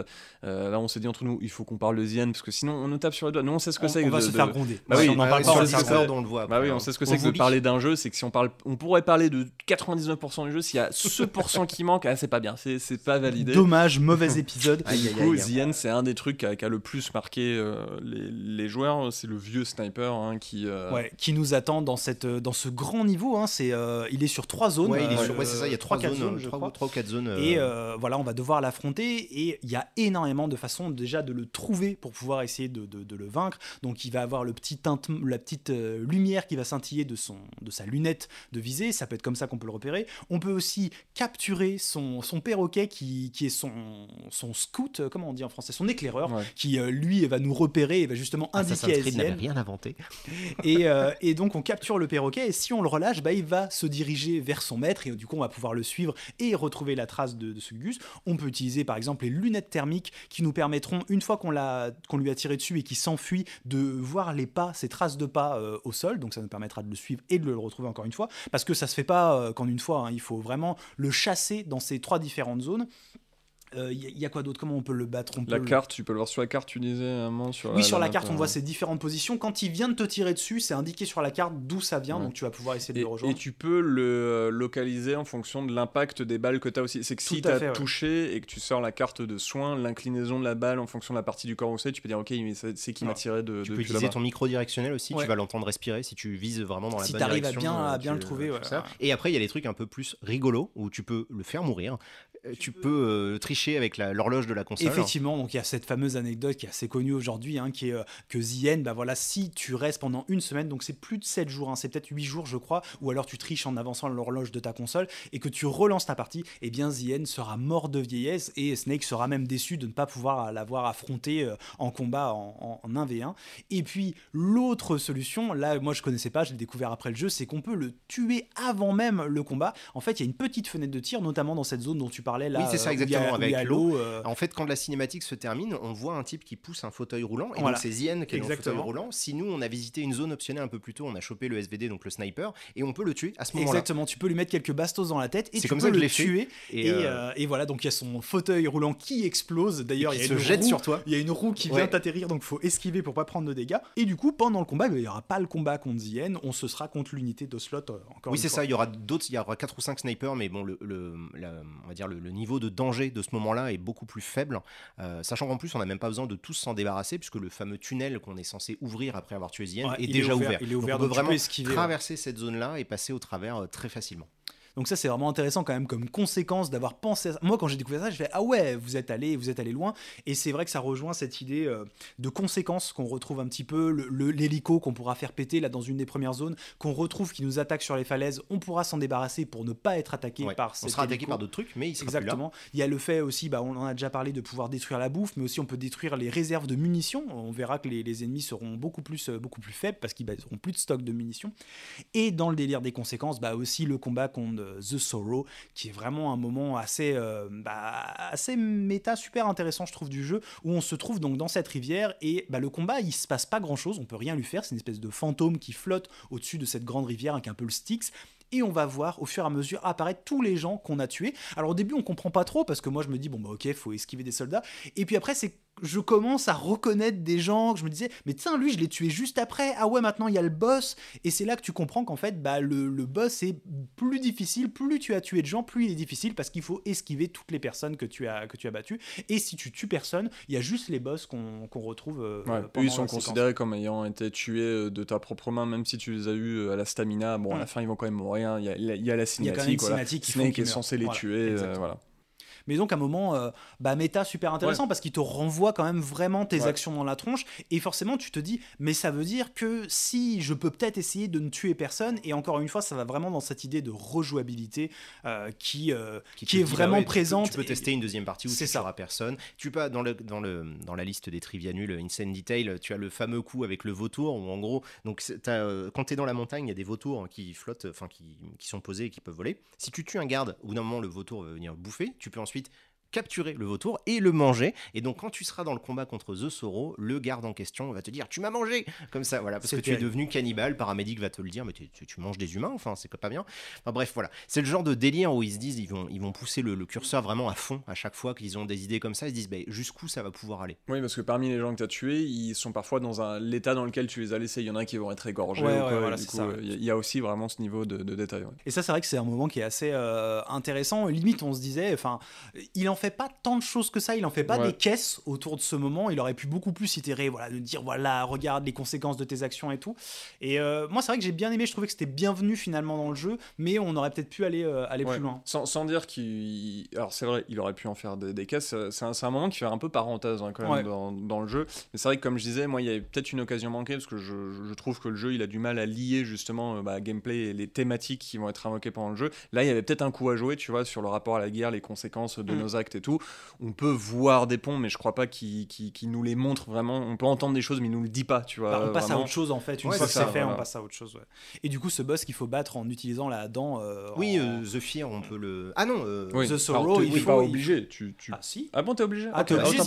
Euh, là, on s'est dit entre nous, il faut qu'on parle de The End parce que sinon, on nous tape sur les doigts. Nous, on sait ce que c'est. on va de- se de- faire gronder. Bah oui, on en Ouais, parle pas, on le voit. Bah oui, on hein. sait ce que c'est que de parler d'un jeu. C'est que si on parle, on pourrait parler de 99% du jeu. S'il y a ce (laughs) pourcent qui manque, ah, c'est pas bien, c'est c'est pas validé. Dommage, mauvais (laughs) épisode. Aïe, Du aïe, coup, aïe. The End, c'est un des trucs qui a, qui a le plus marqué euh, les, les joueurs. C'est le vieux sniper hein, qui. euh, Ouais, qui nous attend dans, cette, dans ce grand niveau. hein. C'est, euh, il est sur trois zones. Ouais, il est euh, sur- ouais, c'est ça, il y a trois, quatre zones, je trois, crois. ou quatre zones. euh, Et euh, voilà, on va devoir l'affronter. Et il y a énormément de façons déjà de le trouver pour pouvoir essayer de, de- de le vaincre. Donc il va avoir le petit teinte, la petite euh, lumière qui va scintiller de, son, de sa lunette de visée. Ça peut être comme ça qu'on peut le repérer. On peut aussi capturer son, son perroquet qui, qui est son, son scout, euh, comment on dit en français, son éclaireur, Ouais. qui euh, lui va nous repérer et va justement Assassin's indiquer à Creed rien inventé. (laughs) Et, euh, et donc on capture le perroquet et si on le relâche, bah, il va se diriger vers son maître et du coup on va pouvoir le suivre et retrouver la trace de, de ce gus. On peut utiliser par exemple les lunettes thermiques qui nous permettront, une fois qu'on lui a tiré dessus et qu'il s'enfuit, de voir les pas, ses traces de pas euh, au sol. Donc ça nous permettra de le suivre et de le retrouver encore une fois. Parce que ça se fait pas euh, qu'en une fois, hein. il faut vraiment le chasser dans ces trois différentes zones. Euh, Il y, a- il y a quoi d'autre? Comment on peut le battre? On peut La le- carte, tu peux le voir sur la carte, tu disais à un moment sur Oui, sur la carte, on euh, voit ses différentes positions. Quand il vient de te tirer dessus, c'est indiqué sur la carte d'où ça vient, Ouais. donc tu vas pouvoir essayer de Et, le rejoindre. et tu peux le euh, localiser en fonction de l'impact des balles que tu as aussi. C'est que si tu à as fait, ouais. touché et que tu sors la carte de soin, l'inclinaison de la balle en fonction de la partie du corps où c'est, tu peux dire ok, mais c'est qui m'a tiré de, Tu peux utiliser ton micro directionnel aussi, Ouais. tu vas l'entendre respirer si tu vises vraiment dans la Si bonne t'arrives à direction. bien- à euh, bien tu- le trouver, tu. Et après, il y a des trucs un peu plus rigolos où tu peux le faire mourir. Euh, Tu peux euh, tricher avec l'horloge de la console. Effectivement, donc il y a cette fameuse anecdote qui est assez connue aujourd'hui, hein, qui est euh, que End, bah si tu restes pendant une semaine, donc c'est plus de 7 jours, hein, c'est peut-être 8 jours je crois, ou alors tu triches en avançant l'horloge de ta console et que tu relances ta partie, The End sera mort de vieillesse et Snake sera même déçu de ne pas pouvoir l'avoir affronté en combat en, en- en 1v1. Et puis l'autre solution, là moi je connaissais pas, je l'ai découvert après le jeu, c'est qu'on peut le tuer avant même le combat. En fait, il y a une petite fenêtre de tir, notamment dans cette zone dont tu parlais là. Oui, c'est ça, euh, exactement, a avec l'eau. euh, En fait, quand la cinématique se termine, on voit un type qui pousse un fauteuil roulant. Et Voilà. donc, c'est Zien qui est dans le fauteuil roulant. Si nous, on a visité une zone optionnelle un peu plus tôt, on a chopé le SVD, donc le sniper, et on peut le tuer à ce moment-là. Exactement, tu peux lui mettre quelques bastos dans la tête et C'est tu comme peux ça que le tuer. Et, euh, et voilà, donc il y a son fauteuil roulant qui explose. D'ailleurs, il qui y a se une jette roue- sur toi. Il y a une roue qui Ouais. vient t'atterrir, donc faut esquiver pour pas prendre de dégâts. Et du coup, pendant le combat, il n'y aura pas le combat contre Zien, on se sera contre l'unité d'Oslot encore Oui, c'est ça. Il y aura d'autres, il y aura quatre ou cinq snipers, mais bon, le, le- la- on va dire le, le niveau de danger de ce moment-là est beaucoup plus faible. Euh, sachant qu'en plus, on n'a même pas besoin de tous s'en débarrasser, puisque le fameux tunnel qu'on est censé ouvrir après avoir tué Zien Ouais, est déjà ouvert, ouvert. il est Donc, ouvert, on peut donc tu peux vraiment esquiver, ouais. traverser cette zone-là et passer au travers euh, très facilement. Donc ça c'est vraiment intéressant quand même comme conséquence d'avoir pensé à ça. Moi quand j'ai découvert ça, je fais ah ouais, vous êtes allé, vous êtes allé loin et c'est vrai que ça rejoint cette idée euh, de conséquences qu'on retrouve un petit peu le- le- l'hélico qu'on pourra faire péter là dans une des premières zones qu'on retrouve qui nous attaque sur les falaises, on pourra s'en débarrasser pour ne pas être attaqué Ouais. par on cet sera attaqué hélico. par d'autres trucs, mais il sera plus là. Exactement. Il y a le fait aussi, bah, on en a déjà parlé, de pouvoir détruire la bouffe, mais aussi on peut détruire les réserves de munitions. On verra que les, les ennemis seront beaucoup plus, euh, beaucoup plus faibles parce qu'ils bah, ils auront plus de stock de munitions. Et dans le délire des conséquences, bah, aussi le combat contre The Sorrow, qui est vraiment un moment assez, euh, bah, méta, super intéressant, je trouve, du jeu, où on se trouve donc dans cette rivière et bah, le combat, il se passe pas grand chose, on peut rien lui faire, c'est une espèce de fantôme qui flotte au-dessus de cette grande rivière avec un peu le Styx et on va voir au fur et à mesure apparaître tous les gens qu'on a tués. Alors au début on comprend pas trop parce que moi je me dis bon bah ok faut esquiver des soldats et puis après c'est je commence à reconnaître des gens que je me disais mais tiens lui je l'ai tué juste après ah ouais maintenant il y a le boss et c'est là que tu comprends qu'en fait bah le, le boss est plus difficile plus tu as tué de gens plus il est difficile parce qu'il faut esquiver toutes les personnes que tu as que tu as battues et si tu tues personne il y a juste les boss qu'on retrouve euh, Ouais, eux, ils sont séquence. considérés comme ayant été tués euh, de ta propre main, même si tu les as eu euh, à la stamina. Bon, à la Mm. fin, ils vont quand même mourir. Il y a, il y la Il y a quand même une cinématique. voilà. cinématique qui Snake est censé les Voilà, tuer. euh, voilà. Mais donc, à un moment, euh, bah, méta super intéressant parce qu'il te renvoie quand même vraiment tes Ouais. actions dans la tronche. Et forcément, tu te dis, mais ça veut dire que si je peux peut-être essayer de ne tuer personne, et encore une fois, ça va vraiment dans cette idée de rejouabilité euh, qui, euh, qui, te est vraiment ouais, tu peux- présente. Tu peux, et- tester une deuxième partie où C'est tu ça. tueras personne. Tu peux dans le dans le dans la liste des trivia nuls Insane Detail, tu as le fameux coup avec le vautour où en gros donc euh, quand tu es dans la montagne, il y a des vautours qui flottent enfin qui, qui sont posés et qui peuvent voler. Si tu tues un garde, au bout d'un moment le vautour va venir bouffer, tu peux ensuite ensuite capturer le vautour et le manger et donc quand tu seras dans le combat contre The Sorrow le garde en question va te dire tu m'as mangé comme ça voilà parce que tu es devenu cannibale paramédic va te le dire mais tu, tu- tu manges des humains enfin c'est pas bien Enfin bref, voilà. C'est le genre de délire où ils se disent, ils vont, ils vont pousser le, le curseur vraiment à fond à chaque fois qu'ils ont des idées comme ça. Ils se disent, bah, jusqu'où ça va pouvoir aller? Oui, parce que parmi les gens que tu as tués, ils sont parfois dans un- l'état dans lequel tu les as laissés. Il y en a qui vont être égorgés. Ouais, ou ouais, voilà, du c'est coup, ça, ouais. il y, a- il y a aussi vraiment ce niveau de, de détail. ouais. Et ça, c'est vrai que c'est un moment qui est assez euh, intéressant. Limite, on se disait, enfin, il en fait pas tant de choses que ça. Il en fait pas Ouais. des caisses autour de ce moment. Il aurait pu beaucoup plus itérer, voilà, de dire, voilà, regarde les conséquences de tes actions et tout. Et euh, moi, c'est vrai que j'ai bien aimé. Je trouvais que c'était bienvenu finalement dans le jeu, mais on aurait peut-être pu aller euh, aller Ouais. plus loin. Sans, sans dire qu'il. Alors, c'est vrai, il aurait pu en faire des, des caisses. euh, C'est un, c'est un moment qui fait un peu parenthèse hein, quand même Ouais. dans, dans le jeu. Mais c'est vrai que, comme je disais, moi, il y avait peut-être une occasion manquée parce que je, je trouve que le jeu, il a du mal à lier justement euh, bah, gameplay et les thématiques qui vont être invoquées pendant le jeu. Là, il y avait peut-être un coup à jouer, tu vois, sur le rapport à la guerre, les conséquences de Mm. nos actes et tout. On peut voir des ponts, mais je crois pas qu'il qu'il- qu'il nous les montre vraiment. On peut entendre des choses, mais il nous le dit pas, tu vois. Bah, on passe à autre chose en fait. Une Ouais, fois que c'est fait, on passe à autre chose. ouais. Et du coup, ce boss qu'il faut battre en utilisant la dent. euh, Oui, en- euh, The Fear, on peut le. Ah non, euh, Oui. The Sorrow, il faut- pas obligé. Tu, tu... Ah si. Ah bon, t'es obligé Ah, t'es obligé,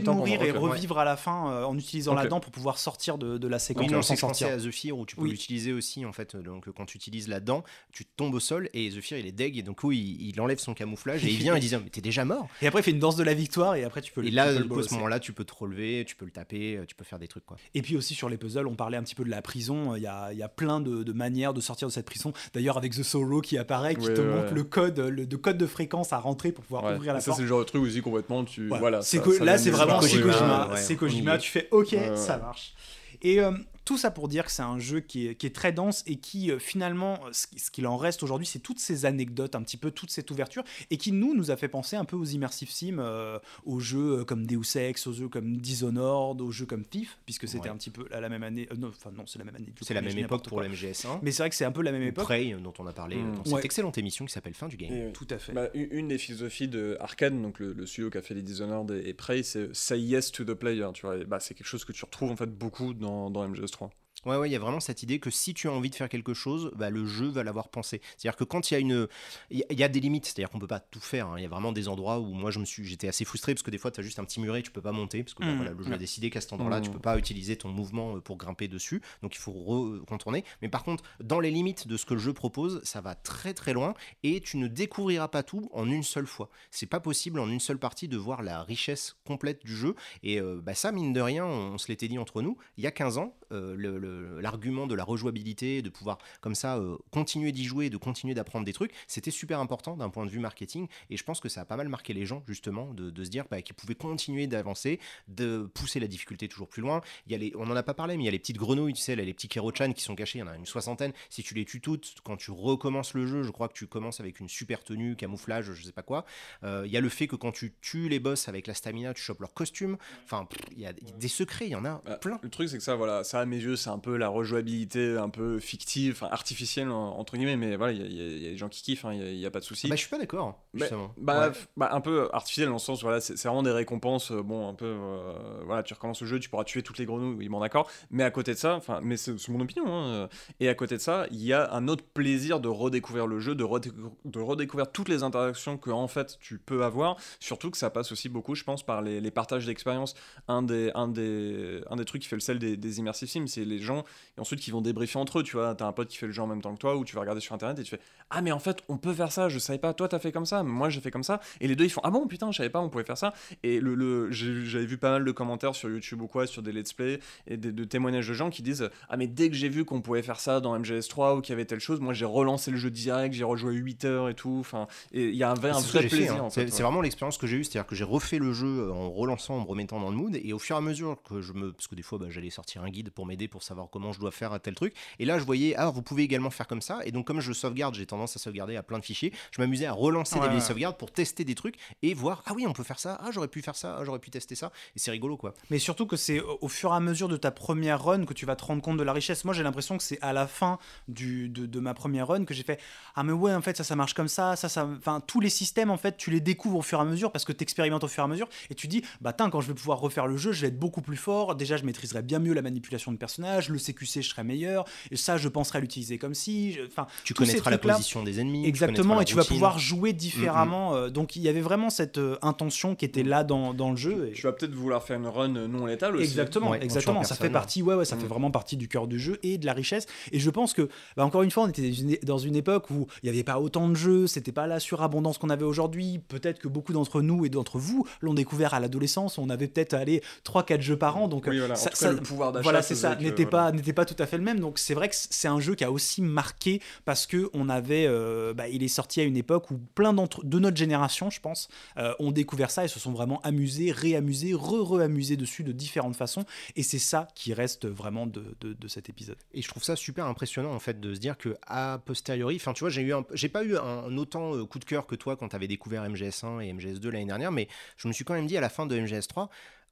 de, mourir et revivre à la fin euh, en utilisant la dent pour pouvoir sortir de, de la séquence pensais sortir. à The Fear où tu peux l'utiliser aussi en fait. Donc quand tu utilises la dent, tu tombes au sol et The Fear il est deg et donc coup il, il enlève son camouflage et il vient et dit mais t'es déjà mort. Et après, il fait une danse de la victoire et après, tu peux le Et là, le coup, à ce moment-là, tu peux te relever, tu peux le taper, euh, tu peux faire des trucs quoi. Et puis aussi sur les puzzles, on parlait un petit peu de la prison. Il y a, il y a plein de, de manières de sortir de cette prison. D'ailleurs, avec The Sorrow qui apparaît, qui Ouais, te ouais, montre ouais. le code, le de code de fréquence à rentrer pour pouvoir Ouais. ouvrir la ça, porte. c'est le genre de truc aussi complètement. Tu... Voilà. Voilà, c'est ça- ça là, c'est vraiment. Kojima, c'est Kojima. Tu fais OK, ça marche. Et euh, tout ça pour dire que c'est un jeu qui est, qui est très dense et qui euh, finalement, euh, ce, qui- ce qu'il en reste aujourd'hui, c'est toutes ces anecdotes, un petit peu toute cette ouverture, et qui nous nous a fait penser un peu aux immersive sim, euh, aux jeux comme Deus Ex, aux jeux comme Dishonored, aux jeux comme Thief, puisque c'était Ouais. un petit peu à la même année. euh, non, enfin non, c'est la même année. du C'est la même époque pour le MGS1. Mais c'est vrai que c'est un peu la même époque. Prey, dont on a parlé Mm. dans cette Ouais. excellente émission qui s'appelle Fin du Game. Et, Tout à fait. Bah, une, des philosophies de Arkane, donc le, le studio qui a fait les Dishonored et, et Prey, c'est say yes to the player. Tu vois, Et bah, c'est quelque chose que tu retrouves en fait beaucoup dans, dans MGS3. Ouais, ouais, il y a vraiment cette idée que si tu as envie de faire quelque chose, bah, le jeu va l'avoir pensé. C'est-à-dire que quand il y a une. Il y a- il y a des limites, c'est-à-dire qu'on peut pas tout faire. hein. Il y a vraiment des endroits où moi je me suis. J'étais assez frustré parce que des fois tu as juste un petit muret, tu peux pas monter. Parce que bah, Mhm. voilà, le jeu a décidé qu'à cet endroit-là, tu Mhm. peux pas utiliser ton mouvement euh, pour grimper dessus. Donc il faut contourner. Mais par contre, dans les limites de ce que le jeu propose, ça va très très loin et tu ne découvriras pas tout en une seule fois. C'est pas possible en une seule partie de voir la richesse complète du jeu. Et euh, bah, ça, mine de rien, on, on se l'était dit entre nous, il y a 15 ans, l'argument de la rejouabilité, de pouvoir comme ça euh, continuer d'y jouer, de continuer d'apprendre des trucs, c'était super important d'un point de vue marketing. Et je pense que ça a pas mal marqué les gens, justement, de, de se dire bah, qu'ils pouvaient continuer d'avancer, de pousser la difficulté toujours plus loin. Il y a les, on en a pas parlé, mais il y a les petites grenouilles, tu sais, les petits Kerochan qui sont cachés, il y en a une soixantaine. Si tu les tues toutes, quand tu recommences le jeu, je crois que tu commences avec une super tenue, camouflage, je sais pas quoi. Euh, Il y a le fait que quand tu tues les boss avec la stamina, tu chopes leur costume. Enfin, il y a des secrets, il y en a Bah, plein. Le truc, c'est que ça, voilà, ça à mes yeux, c'est un peu la rejouabilité un peu fictive, enfin artificielle en- entre guillemets, mais voilà, il y, a- y y des gens qui kiffent, hein, il n'y a, pas de souci. Bah, je suis pas d'accord, justement. Bah, Ouais. bah, un peu artificiel dans le sens voilà c'est vraiment des récompenses euh, bon un peu euh, voilà tu recommences le jeu tu pourras tuer toutes les grenouilles oui bon d'accord mais à côté de ça enfin mais c'est mon opinion hein, euh, et à côté de ça il y a un autre plaisir de redécouvrir le jeu de, redécou- de redécouvrir toutes les interactions que en fait tu peux avoir surtout que ça passe aussi beaucoup je pense par les, les partages d'expériences un des un des un des trucs qui fait le sel des, des immersive c'est les gens et ensuite qui vont débriefer entre eux tu vois t'as un pote qui fait le jeu en même temps que toi ou tu vas regarder sur internet et tu fais ah mais en fait on peut faire ça je savais pas toi t'as fait comme ça moi j'ai fait comme ça et les deux ils font ah bon putain je savais pas on pouvait faire ça et le, le- j'avais vu pas mal de commentaires sur YouTube ou quoi sur des let's play et des, de témoignages de gens qui disent ah mais dès que j'ai vu qu'on pouvait faire ça dans MGS3 ou qu'il y avait telle chose moi j'ai relancé le jeu direct j'ai rejoué 8 heures et tout enfin et il y avait un que vrai plaisir hein. en C'est fait, c'est ouais. vraiment l'expérience que j'ai eue, c'est-à-dire que j'ai refait le jeu euh, en relançant, en me remettant dans le mood, et au fur et à mesure que je me, parce que des fois bah, j'allais sortir un guide pour m'aider pour savoir comment je dois faire tel truc, et là je voyais ah vous pouvez également faire comme ça, et donc comme je sauvegarde, j'ai tendance à sauvegarder à plein de fichiers, je m'amusais à relancer Ouais, des vieilles ouais. sauvegardes pour tester des trucs et voir ah oui on peut faire ça, ah j'aurais pu faire ça, ah j'aurais pu tester ça, et c'est rigolo quoi. Mais surtout que c'est au au fur et à mesure de ta première run que tu vas te rendre compte de la richesse. Moi, j'ai l'impression que c'est à la fin du, de, de ma première run que j'ai fait Ah, mais ouais, en fait, ça, ça marche comme ça. ça, ça... Enfin, tous les systèmes, en fait, tu les découvres au fur et à mesure parce que tu expérimentes au fur et à mesure et tu dis Bah, tiens, quand je vais pouvoir refaire le jeu, je vais être beaucoup plus fort. Déjà, je maîtriserai bien mieux la manipulation de personnages. Le CQC, je serai meilleur. Et ça, je penserai à l'utiliser comme si. Enfin, Tu connaîtras la position des ennemis, tu Exactement, la et tu vas pouvoir jouer différemment. euh, donc, il y avait vraiment cette euh, intention qui était là dans, dans le jeu. et- tu vas peut-être vouloir faire une run non létale aussi Exactement, Ouais, tu exactement. en Ça fait partie, ouais, ouais, ça Mm. fait vraiment partie du cœur du jeu et de la richesse. Et je pense que, bah, encore une fois, on était dans une, époque où il n'y avait pas autant de jeux, c'était pas la surabondance qu'on avait aujourd'hui. Peut-être que beaucoup d'entre nous et d'entre vous l'ont découvert à l'adolescence. On avait peut-être allé 3-4 jeux par an, donc oui voilà en ça- cas, le pouvoir d'achat voilà, c'est ça, n'était voilà. pas, n'était pas tout à fait le même. Donc c'est vrai que c'est un jeu qui a aussi marqué parce que on avait, euh, bah, il est sorti à une époque où plein d'entre de notre génération, je pense, euh, ont découvert ça et se sont vraiment amusés, réamusés, re-re-amusés dessus de différentes façons. Et c'est ça qui reste vraiment de, de- de cet épisode. Et je trouve ça super impressionnant en fait de se dire que a posteriori, enfin tu vois, j'ai eu j'ai pas eu un autant euh, coup de cœur que toi quand tu avais découvert MGS1 et MGS2 l'année dernière, mais je me suis quand même dit à la fin de MGS3,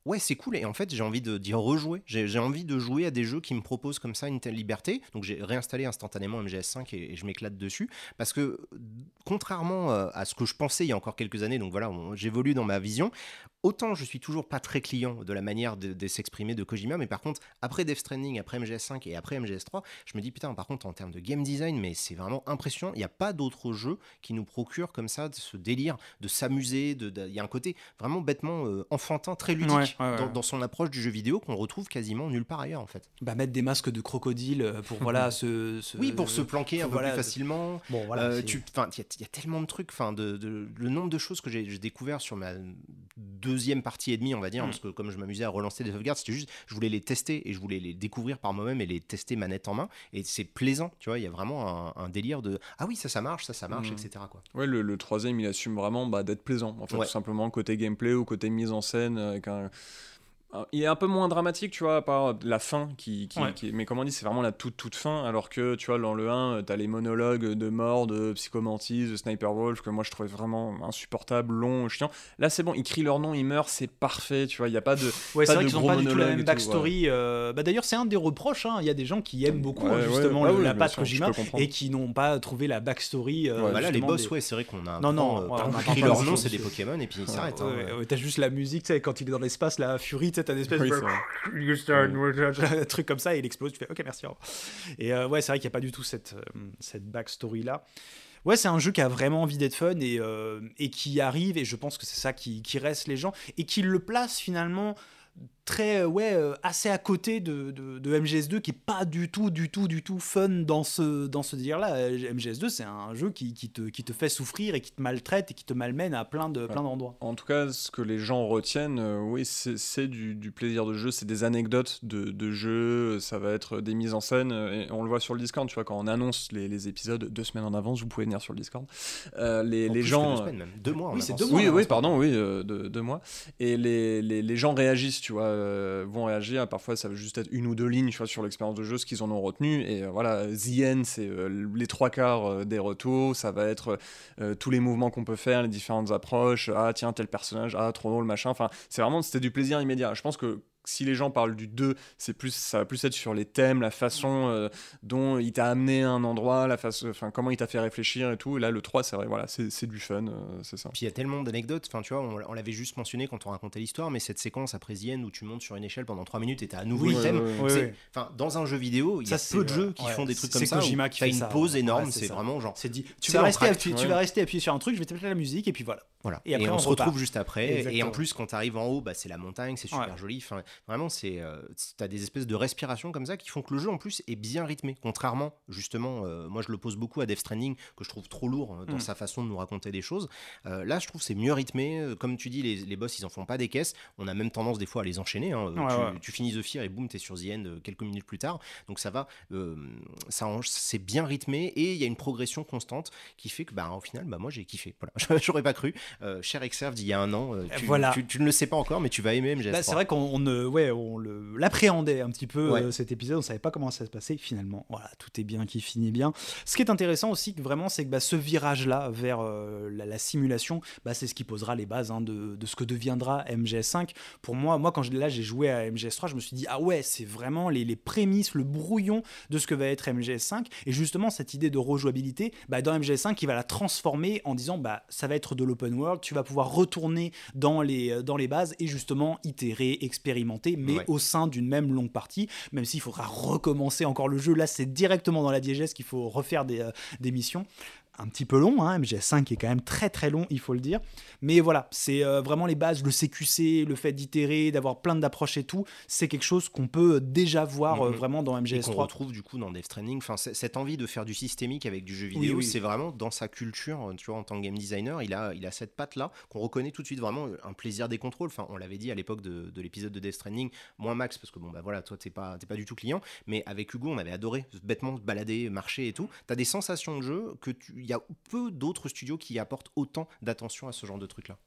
ouais c'est cool et en fait j'ai envie de- d'y rejouer. J'ai envie de jouer à des jeux qui me proposent comme ça une telle liberté. Donc j'ai réinstallé instantanément MGS5 et, je m'éclate dessus parce que contrairement euh, à ce que je pensais il y a encore quelques années, donc voilà, j'évolue dans ma vision. Autant je suis toujours pas très client de la manière de, de s'exprimer de Kojima, mais par contre, après Death Stranding, après MGS5 et après MGS3, je me dis putain, par contre, en termes de game design, mais c'est vraiment impressionnant. Il n'y a pas d'autres jeux qui nous procurent comme ça ce délire de s'amuser. de- de- Il y a un côté vraiment bêtement euh, enfantin, très ludique. Ouais. unique ouais, ouais, dans, son approche du jeu vidéo qu'on retrouve quasiment nulle part ailleurs en fait. Bah, mettre des masques de crocodile euh, pour (laughs) voilà se, se- Oui, pour se planquer un peu voilà, plus facilement. Bon voilà. Euh, il y, a- il y a tellement de trucs, enfin, de, de- le nombre de choses que j'ai j'ai découvert sur ma deuxième partie et demie, on va dire, Mm. parce que comme je m'amusais à relancer des sauvegardes, c'était juste, je voulais les tester et je voulais les découvrir par moi-même et les tester manette en main. Et c'est plaisant, tu vois. Il y a vraiment un, un délire de ah oui, ça, ça marche, ça, ça marche, Mm. etc. Quoi. Ouais, le, le troisième, il assume vraiment bah, d'être plaisant, en fait, Ouais. tout simplement, côté gameplay ou côté mise en scène, avec un... un- Il est un peu moins dramatique, tu vois, à part la fin, qui, qui- Ouais. qui- mais comme on dit, c'est vraiment la toute toute fin, alors que, tu vois, dans le 1, t'as les monologues de mort, de Psychomantis, de Sniper Wolf, que moi je trouvais vraiment insupportable, long, chiant. Là, c'est bon, ils crient leur nom, ils meurent, c'est parfait, tu vois, il n'y a pas de... Ouais, c'est pas vrai de qu'ils n'ont gros pas du tout la monologues même backstory. euh, bah, D'ailleurs, c'est un des reproches. hein. Il y a des gens qui aiment beaucoup Ouais, hein, ouais, justement ouais, le- ouais, la patte Kojima et qui n'ont pas trouvé la backstory. euh, Ouais, Bah là, les boss, des- ouais, c'est vrai qu'on a un Non, non, euh, ouais, par- on mal leur nom, c'est des. Pokémon et puis ils s'arrêtent. Ouais, hein, ouais, ouais. ouais, T'as juste la musique, tu sais, quand il est dans l'espace, la Fury, tu sais, t'as Oui, de a- (laughs) un truc comme ça, et il explose, tu fais ok, merci. Et euh, ouais, c'est vrai qu'il n'y a pas du tout cette, euh, cette backstory là. Ouais, c'est un jeu qui a vraiment envie d'être fun et, euh, et qui arrive, et je pense que c'est ça qui, qui reste les gens, et qui le place finalement très, euh, ouais, euh, assez à côté de, de, de MGS2, qui est pas du tout, du tout, du tout fun dans ce, dans ce dire-là. Euh, MGS2, c'est un jeu qui, qui, te, qui te fait souffrir et qui te maltraite et qui te malmène à plein de plein d'endroits. En tout cas, ce que les gens retiennent, euh, oui, c'est du, du plaisir de jeu, c'est des anecdotes de, de jeu, ça va être des mises en scène, et on le voit sur le Discord, tu vois, quand on annonce les, les épisodes deux semaines en avance, vous pouvez venir sur le Discord. Euh, les, les gens. deux semaines, même. Deux mois. en Oui, avance. deux mois. Oui, en oui, pardon, oui, euh, de, deux mois. Et les, les, les gens réagissent, tu vois, euh, vont réagir. Parfois, ça va juste être une ou deux lignes, sur l'expérience de jeu, ce qu'ils en ont retenu. Et euh, voilà, The c'est euh, les trois quarts des retours. Ça va être tous les mouvements qu'on peut faire, les différentes approches. Ah, tiens, tel personnage, ah, trop drôle, machin. Enfin, c'est vraiment, c'était du plaisir immédiat. Je pense que si les gens parlent du 2, c'est plus, ça va plus être sur les thèmes, la façon euh, dont il t'a amené à un endroit, la façon, enfin, comment il t'a fait réfléchir et tout. Et là, le 3, c'est vrai, voilà, c'est c'est du fun, euh, c'est ça. Puis il y a tellement d'anecdotes, enfin tu vois, on, on l'avait juste mentionné quand on racontait l'histoire, mais cette séquence après The End où tu montes sur une échelle pendant 3 minutes et t'as à nouveau Oui, le thème, ouais, ouais. Ouais, c'est- ouais. enfin dans un jeu vidéo, il y a c'est peu de jeux qui Ouais, font des trucs c'est comme ça. Kojima où qui fait une ça, pause ouais. énorme, Ouais, c'est c'est vraiment genre. C'est dit, tu C'est vas, rester appuyé, tu ouais. vas rester appuyé sur un truc, je vais te mettre la musique et puis voilà. Voilà. Et après, on, se retrouve juste après. Et en plus, quand tu arrives en haut, bah, c'est la montagne, c'est super joli. Enfin, vraiment, c'est, euh, t'as des espèces de respirations comme ça qui font que le jeu en plus est bien rythmé. Contrairement, justement, euh, moi je le pose beaucoup à Death Stranding, que je trouve trop lourd euh, dans Mm. sa façon de nous raconter des choses. Euh, là, je trouve que c'est mieux rythmé. Comme tu dis, les, les boss ils en font pas des caisses. On a même tendance des fois à les enchaîner. hein. Ouais, tu, ouais. tu finis The Fear et boum, t'es sur The End quelques minutes plus tard. Donc ça va, ça c'est bien rythmé et il y a une progression constante qui fait que, bah, au final, bah, moi j'ai kiffé. Voilà. (laughs) J'aurais pas cru. Cher Exerve d'il y a un an, tu, Voilà. tu, tu ne le sais pas encore, mais tu vas aimer MGS3. Bah, c'est vrai qu'on on, ouais, on le- l'appréhendait un petit peu Ouais. euh, cet épisode, on savait pas comment ça se passait. Finalement, voilà, tout est bien qui finit bien. Ce qui est intéressant aussi, que vraiment, c'est que bah, ce virage-là vers euh, la, la simulation, bah, c'est ce qui posera les bases hein, de, de ce que deviendra MGS5. Pour moi, moi quand je- là j'ai joué à MGS3, je me suis dit ah ouais, c'est vraiment les, les prémices, le brouillon de ce que va être MGS5. Et justement, cette idée de rejouabilité, bah, dans MGS5, il va la transformer en disant bah ça va être de l'open world, tu vas pouvoir retourner dans les, euh, dans les bases et justement itérer, expérimenter, mais Ouais. au sein d'une même longue partie, même s'il faudra recommencer encore le jeu. Là, c'est directement dans la diégèse qu'il faut refaire des, euh, des missions. Un petit peu long, hein, MGS5 est quand même très très long, il faut le dire. Mais voilà, c'est euh, vraiment les bases, le CQC, le fait d'itérer, d'avoir plein d'approches et tout, c'est quelque chose qu'on peut déjà voir euh, Mhm. vraiment dans et qu'on MGS3. retrouve du coup dans Death Stranding. Enfin, cette envie de faire du systémique avec du jeu vidéo, oui. c'est vraiment dans sa culture. Tu vois, en tant que game designer, il a, il a cette patte là qu'on reconnaît tout de suite vraiment un plaisir des contrôles. Enfin, on l'avait dit à l'époque de, de l'épisode de Death Stranding, moins Max parce que bon bah voilà, toi t'es pas t'es pas du tout client, mais avec Hugo, on avait adoré bêtement se balader, marcher et tout. T'as des sensations de jeu que tu, y a peu d'autres studios qui apportent autant d'attention à ce genre de truc là.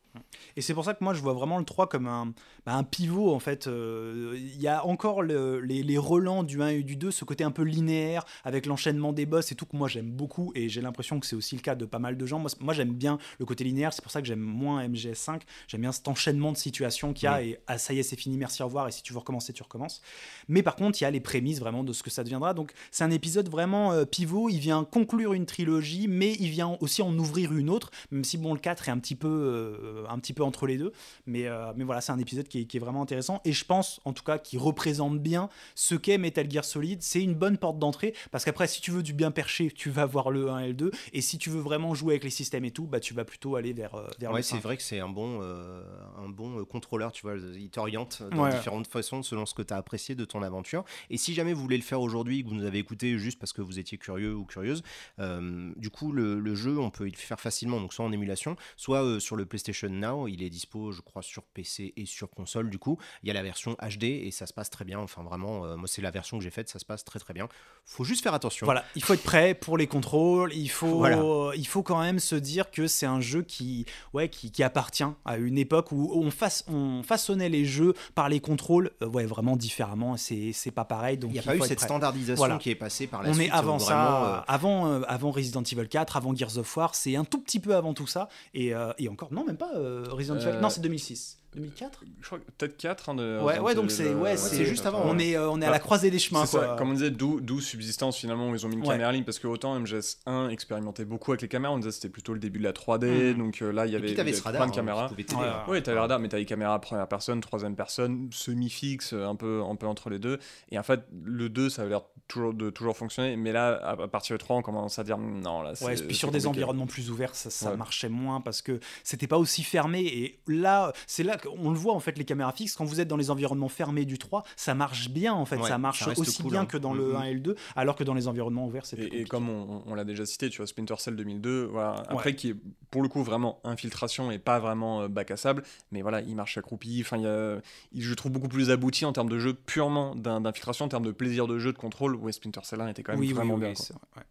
Et c'est pour ça que moi je vois vraiment le 3 comme un, bah, un pivot en fait. Euh, Il y a encore le- les, les relents du 1 et du 2, ce côté un peu linéaire avec l'enchaînement des boss et tout que moi j'aime beaucoup et j'ai l'impression que c'est aussi le cas de pas mal de gens. Moi, j'aime bien le côté linéaire, c'est pour ça que j'aime moins MGS5. J'aime bien cet enchaînement de situations qu'il y a et ah ça y est c'est fini, merci au revoir et si tu veux recommencer tu recommences. Mais par contre il y a les prémices vraiment de ce que ça deviendra. Donc c'est un épisode vraiment euh, pivot, il vient conclure une trilogie mais mais il vient aussi en ouvrir une autre, même si bon le 4 est un petit peu, euh, un petit peu entre les deux. Mais, euh, mais voilà, c'est un épisode qui est, qui est vraiment intéressant et je pense en tout cas qu'il représente bien ce qu'est Metal Gear Solid. C'est une bonne porte d'entrée parce qu'après, si tu veux du bien perché, tu vas voir le 1 et le 2 et si tu veux vraiment jouer avec les systèmes et tout, bah tu vas plutôt aller vers, euh, vers Ouais, c'est 5. vrai que c'est un bon, euh, un bon contrôleur, tu vois, il t'oriente dans Ouais. différentes façons selon ce que tu as apprécié de ton aventure. Et si jamais vous voulez le faire aujourd'hui, que vous nous avez écouté juste parce que vous étiez curieux ou curieuse, euh, du coup, le, le jeu, on peut le faire facilement, donc soit en émulation, soit euh, sur le PlayStation Now, il est dispo, je crois, sur PC et sur console, du coup, il y a la version HD et ça se passe très bien, enfin vraiment, euh, moi c'est la version que j'ai faite, ça se passe très très bien. Faut juste faire attention. Voilà, il faut être prêt pour les contrôles. Il faut, Voilà. il faut quand même se dire que c'est un jeu qui, ouais, qui, qui appartient à une époque où on, fasse, on façonnait les jeux par les contrôles, euh, ouais, vraiment différemment. C'est, c'est pas pareil. Donc Il n'y a il pas eu cette prêt. standardisation Voilà. qui est passée par la On suite. est avant où ça, vraiment, euh, avant, avant Resident Evil 4, avant Gears of War, c'est un tout petit peu avant tout ça. Et, et encore, non, même pas Resident Evil. Euh, Non, c'est 2006. 2004 Je crois que peut-être 4. Hein, de Ouais, ouais, donc c'est ouais, euh, c'est juste avant, On est, euh, on est à la croisée des chemins. Ça, quoi. comme on disait, d'où Subsistance finalement, où ils ont mis une Ouais. caméra ligne, parce que autant MGS1 expérimentait beaucoup avec les caméras, on disait que c'était plutôt le début de la 3D, Mhm. donc euh, là il y Et avait, plein de hein, caméras. Ouais, hein. Oui, t'avais le radar, mais t'avais les caméras première personne, troisième personne, semi-fixe, un peu, un peu entre les deux. Et en fait, le 2, ça avait l'air toujours, de toujours fonctionner, mais là, à, à partir du 3, on commence à dire non, là, c'est. Ouais, puis sur des environnements plus ouverts, ça, marchait moins parce que c'était pas aussi fermé. Et là, c'est là qu'on le voit en fait, les caméras fixes, quand vous êtes dans les environnements fermés du 3, ça marche bien en fait. Ouais, ça marche ça aussi cool, bien hein. que dans le Mhm. 1 et le 2, alors que dans les environnements ouverts, c'est Et, et comme on, on l'a déjà cité, tu vois, Splinter Cell 2002, voilà, après Ouais. qui est pour le coup vraiment infiltration et pas vraiment euh, bac à sable, mais voilà, il marche accroupi, enfin, il y a- il- je le trouve beaucoup plus abouti en termes de jeu purement d'in- d'infiltration, en termes de plaisir de jeu, de contrôle, où Splinter Cell 1 était quand même oui, vraiment oui, bien. oui, quoi.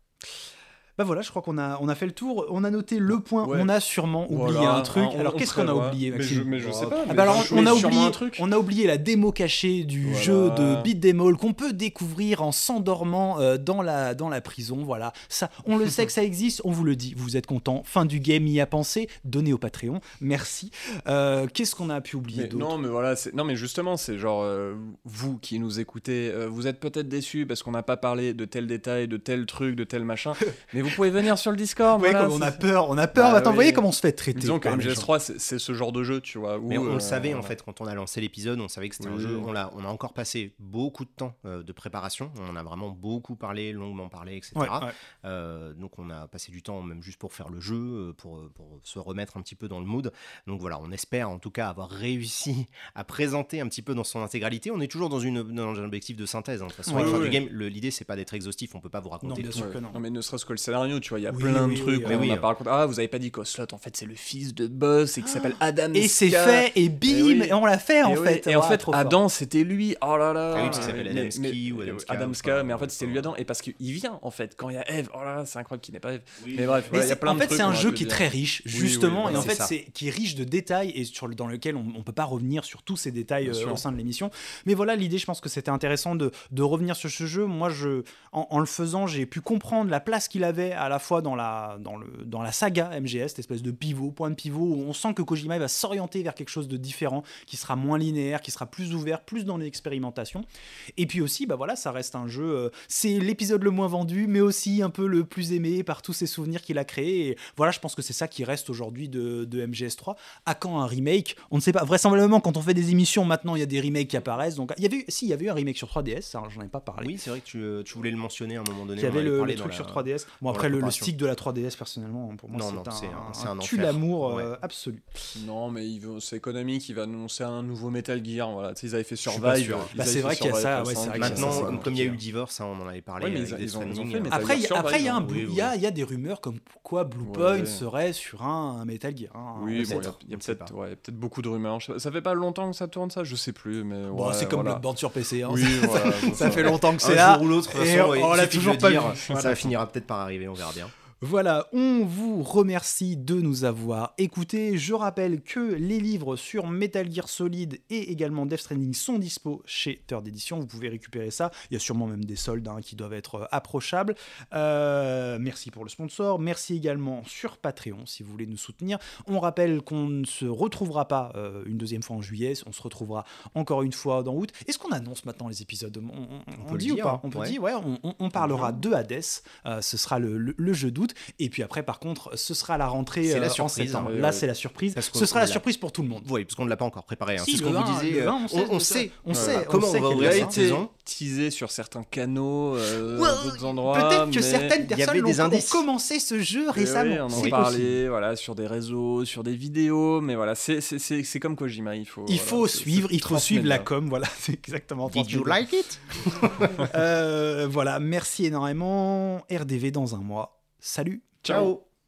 Bah voilà, je crois qu'on a, on a fait le tour. On a noté le point. Ouais. On a sûrement oublié Voilà, un truc. on- Alors qu'est-ce qu'on a oublié, mais Maxime je, mais je sais pas. Ah mais bah alors, je on, a oublié, un truc. on a oublié la démo cachée du Voilà. jeu de Beat Them All qu'on peut découvrir en s'endormant euh, dans, la, dans la prison. Voilà, ça, on le sait que ça existe, on vous le dit. Vous êtes content. Fin du game, y a pensé. Donnez au Patreon. Merci. Euh, Qu'est-ce qu'on a pu oublier Mais d'autre non, mais voilà, non, mais justement, c'est genre euh, vous qui nous écoutez, vous êtes peut-être déçus parce qu'on n'a pas parlé de tel détail, de tel truc, de tel machin, mais (laughs) vous pouvez venir sur le Discord. Vous voyez voilà, comme on a peur, on a peur. Bah Attends, vous voyez comment on se fait traiter Disons que par les gens. MGS3, c'est ce genre de jeu, tu vois. Où, Mais on, euh, le savait en fait quand on a lancé l'épisode, on savait que c'était un jeu. On a, on a encore passé beaucoup de temps euh, de préparation. On a vraiment beaucoup parlé, longuement parlé, etc. Ouais, ouais. Euh, donc on a passé du temps même juste pour faire le jeu, euh, pour, euh, pour se remettre un petit peu dans le mood. Donc voilà, on espère en tout cas avoir réussi (laughs) à présenter un petit peu dans son intégralité. On est toujours dans, une, dans un objectif de synthèse. hein. De toute façon, l'idée c'est pas d'être exhaustif. On peut pas vous raconter Non, bien tout. sûr Ouais. que non. Non, mais ne serait-ce que le scénario, tu vois, il y a Oui, plein oui, de trucs oui, n'a pas raconté. Ah, vous avez pas dit qu'Oslot, en fait, c'est le fils de boss et qui s'appelle Adam. Et c'est fait, et bim, Eh oui. et on l'a fait en Et oui, fait. Et en Ah, fait, trop fort. Adam, c'était lui. Oh là là. Ah oui, parce qu'il s'appelle Adamski ou Adamska, Adamska, enfin, mais en fait, c'était lui. Adam. Et parce qu'il vient, en fait, quand il y a Eve. Oh là là, c'est incroyable qu'il n'est pas Eve. Oui. Mais bref, il y a c'est- plein en de fait, trucs c'est un jeu qui est très riche, justement, et en fait, c'est qui est riche de détails et sur dans lequel on, on peut pas revenir sur tous ces détails euh, au sein de l'émission. Mais voilà, l'idée, je pense que c'était intéressant de, revenir sur ce jeu. Moi, je, en, en le faisant, j'ai pu comprendre la place qu'il avait à la fois dans la, dans le, dans la saga MGS, cette espèce de pivot, point de pivot, où on sent que Kojima il va s'orienter vers quelque chose de différent, qui sera moins linéaire, qui sera plus ouvert, plus dans l'expérimentation. Et puis aussi, bah voilà, ça reste un jeu. euh, c'est l'épisode le moins vendu, mais aussi un peu le plus aimé par tous ces souvenirs qu'il a créés. Et voilà, je pense que c'est ça qui reste aujourd'hui de, de MGS3. À quand un remake? On ne sait pas. Vraisemblablement, quand on fait des émissions, maintenant, il y a des remakes qui apparaissent. Donc, il y avait, eu- si, il y avait eu un remake sur 3DS. Ça, j'en ai pas parlé. Oui, c'est vrai que tu, euh, tu voulais le mentionner à un moment donné. Il y avait le, le dans truc la- sur 3DS. Bon, après, le, stick de la 3DS, personnellement, pour moi, c'est un, un- un un tue l'amour Ouais. euh, absolu. Non, mais c'est Konami qui va annoncer un nouveau Metal Gear. Voilà. Ils avaient fait Survive. Bah, c'est vrai qu'il y a ça, ouais, vrai Maintenant, comme il y a eu hein. le divorce, hein, on en avait parlé Ouais, ils- ils ont- ont fait Après, il y a- un hein. Des rumeurs comme quoi Blue Ouais. Point serait sur un, un Metal Gear. hein, Oui, bon, il y a, peut-être. beaucoup de rumeurs. Ça fait pas longtemps que ça tourne, ça? Je sais plus, c'est comme. Bloodborne sur PC. hein. (laughs) Ça fait longtemps que c'est Un là. jour ou l'autre, on- l'a toujours pas vu. Ça finira peut-être par arriver, on verra bien. Voilà, on vous remercie de nous avoir écoutés. Je rappelle que les livres sur Metal Gear Solid et également Death Stranding sont dispo chez Third Edition. Vous pouvez récupérer ça. Il y a sûrement même des soldes hein, qui doivent être euh, approchables. Euh, merci pour le sponsor. Merci également sur Patreon si vous voulez nous soutenir. On rappelle qu'on ne se retrouvera pas euh, une deuxième fois en juillet. On se retrouvera encore une fois dans août. Est-ce qu'on annonce maintenant les épisodes? On, on- on peut le dit ou dire, pas? hein. On peut Ouais. dire, ouais. On, parlera de Hades. Euh, ce sera le, le- le jeu d'août. Août. Et puis après, par contre, ce sera la rentrée C'est la euh, en surprise, septembre. hein. Là, c'est la surprise. Ce sera la surprise pour tout le monde. Oui, parce qu'on ne l'a pas encore préparé. hein. Si, c'est ce qu'on vous 20, disait. le euh, 20, on sait, on, sait. On sait, comment on on va été saison. teasé sur certains canaux, euh, Ouais, d'autres endroits. Peut-être que mais- certaines personnes des ont, commencé ce jeu Oui, récemment. on en parlait, voilà, sur des réseaux, sur des vidéos, mais voilà, c'est c'est- c'est- c'est comme Kojima, il faut. Il voilà, faut suivre, il faut suivre la com, voilà, (laughs) c'est exactement. Did you like it? (laughs) Euh, voilà, merci énormément. RDV dans un mois. Salut. Ciao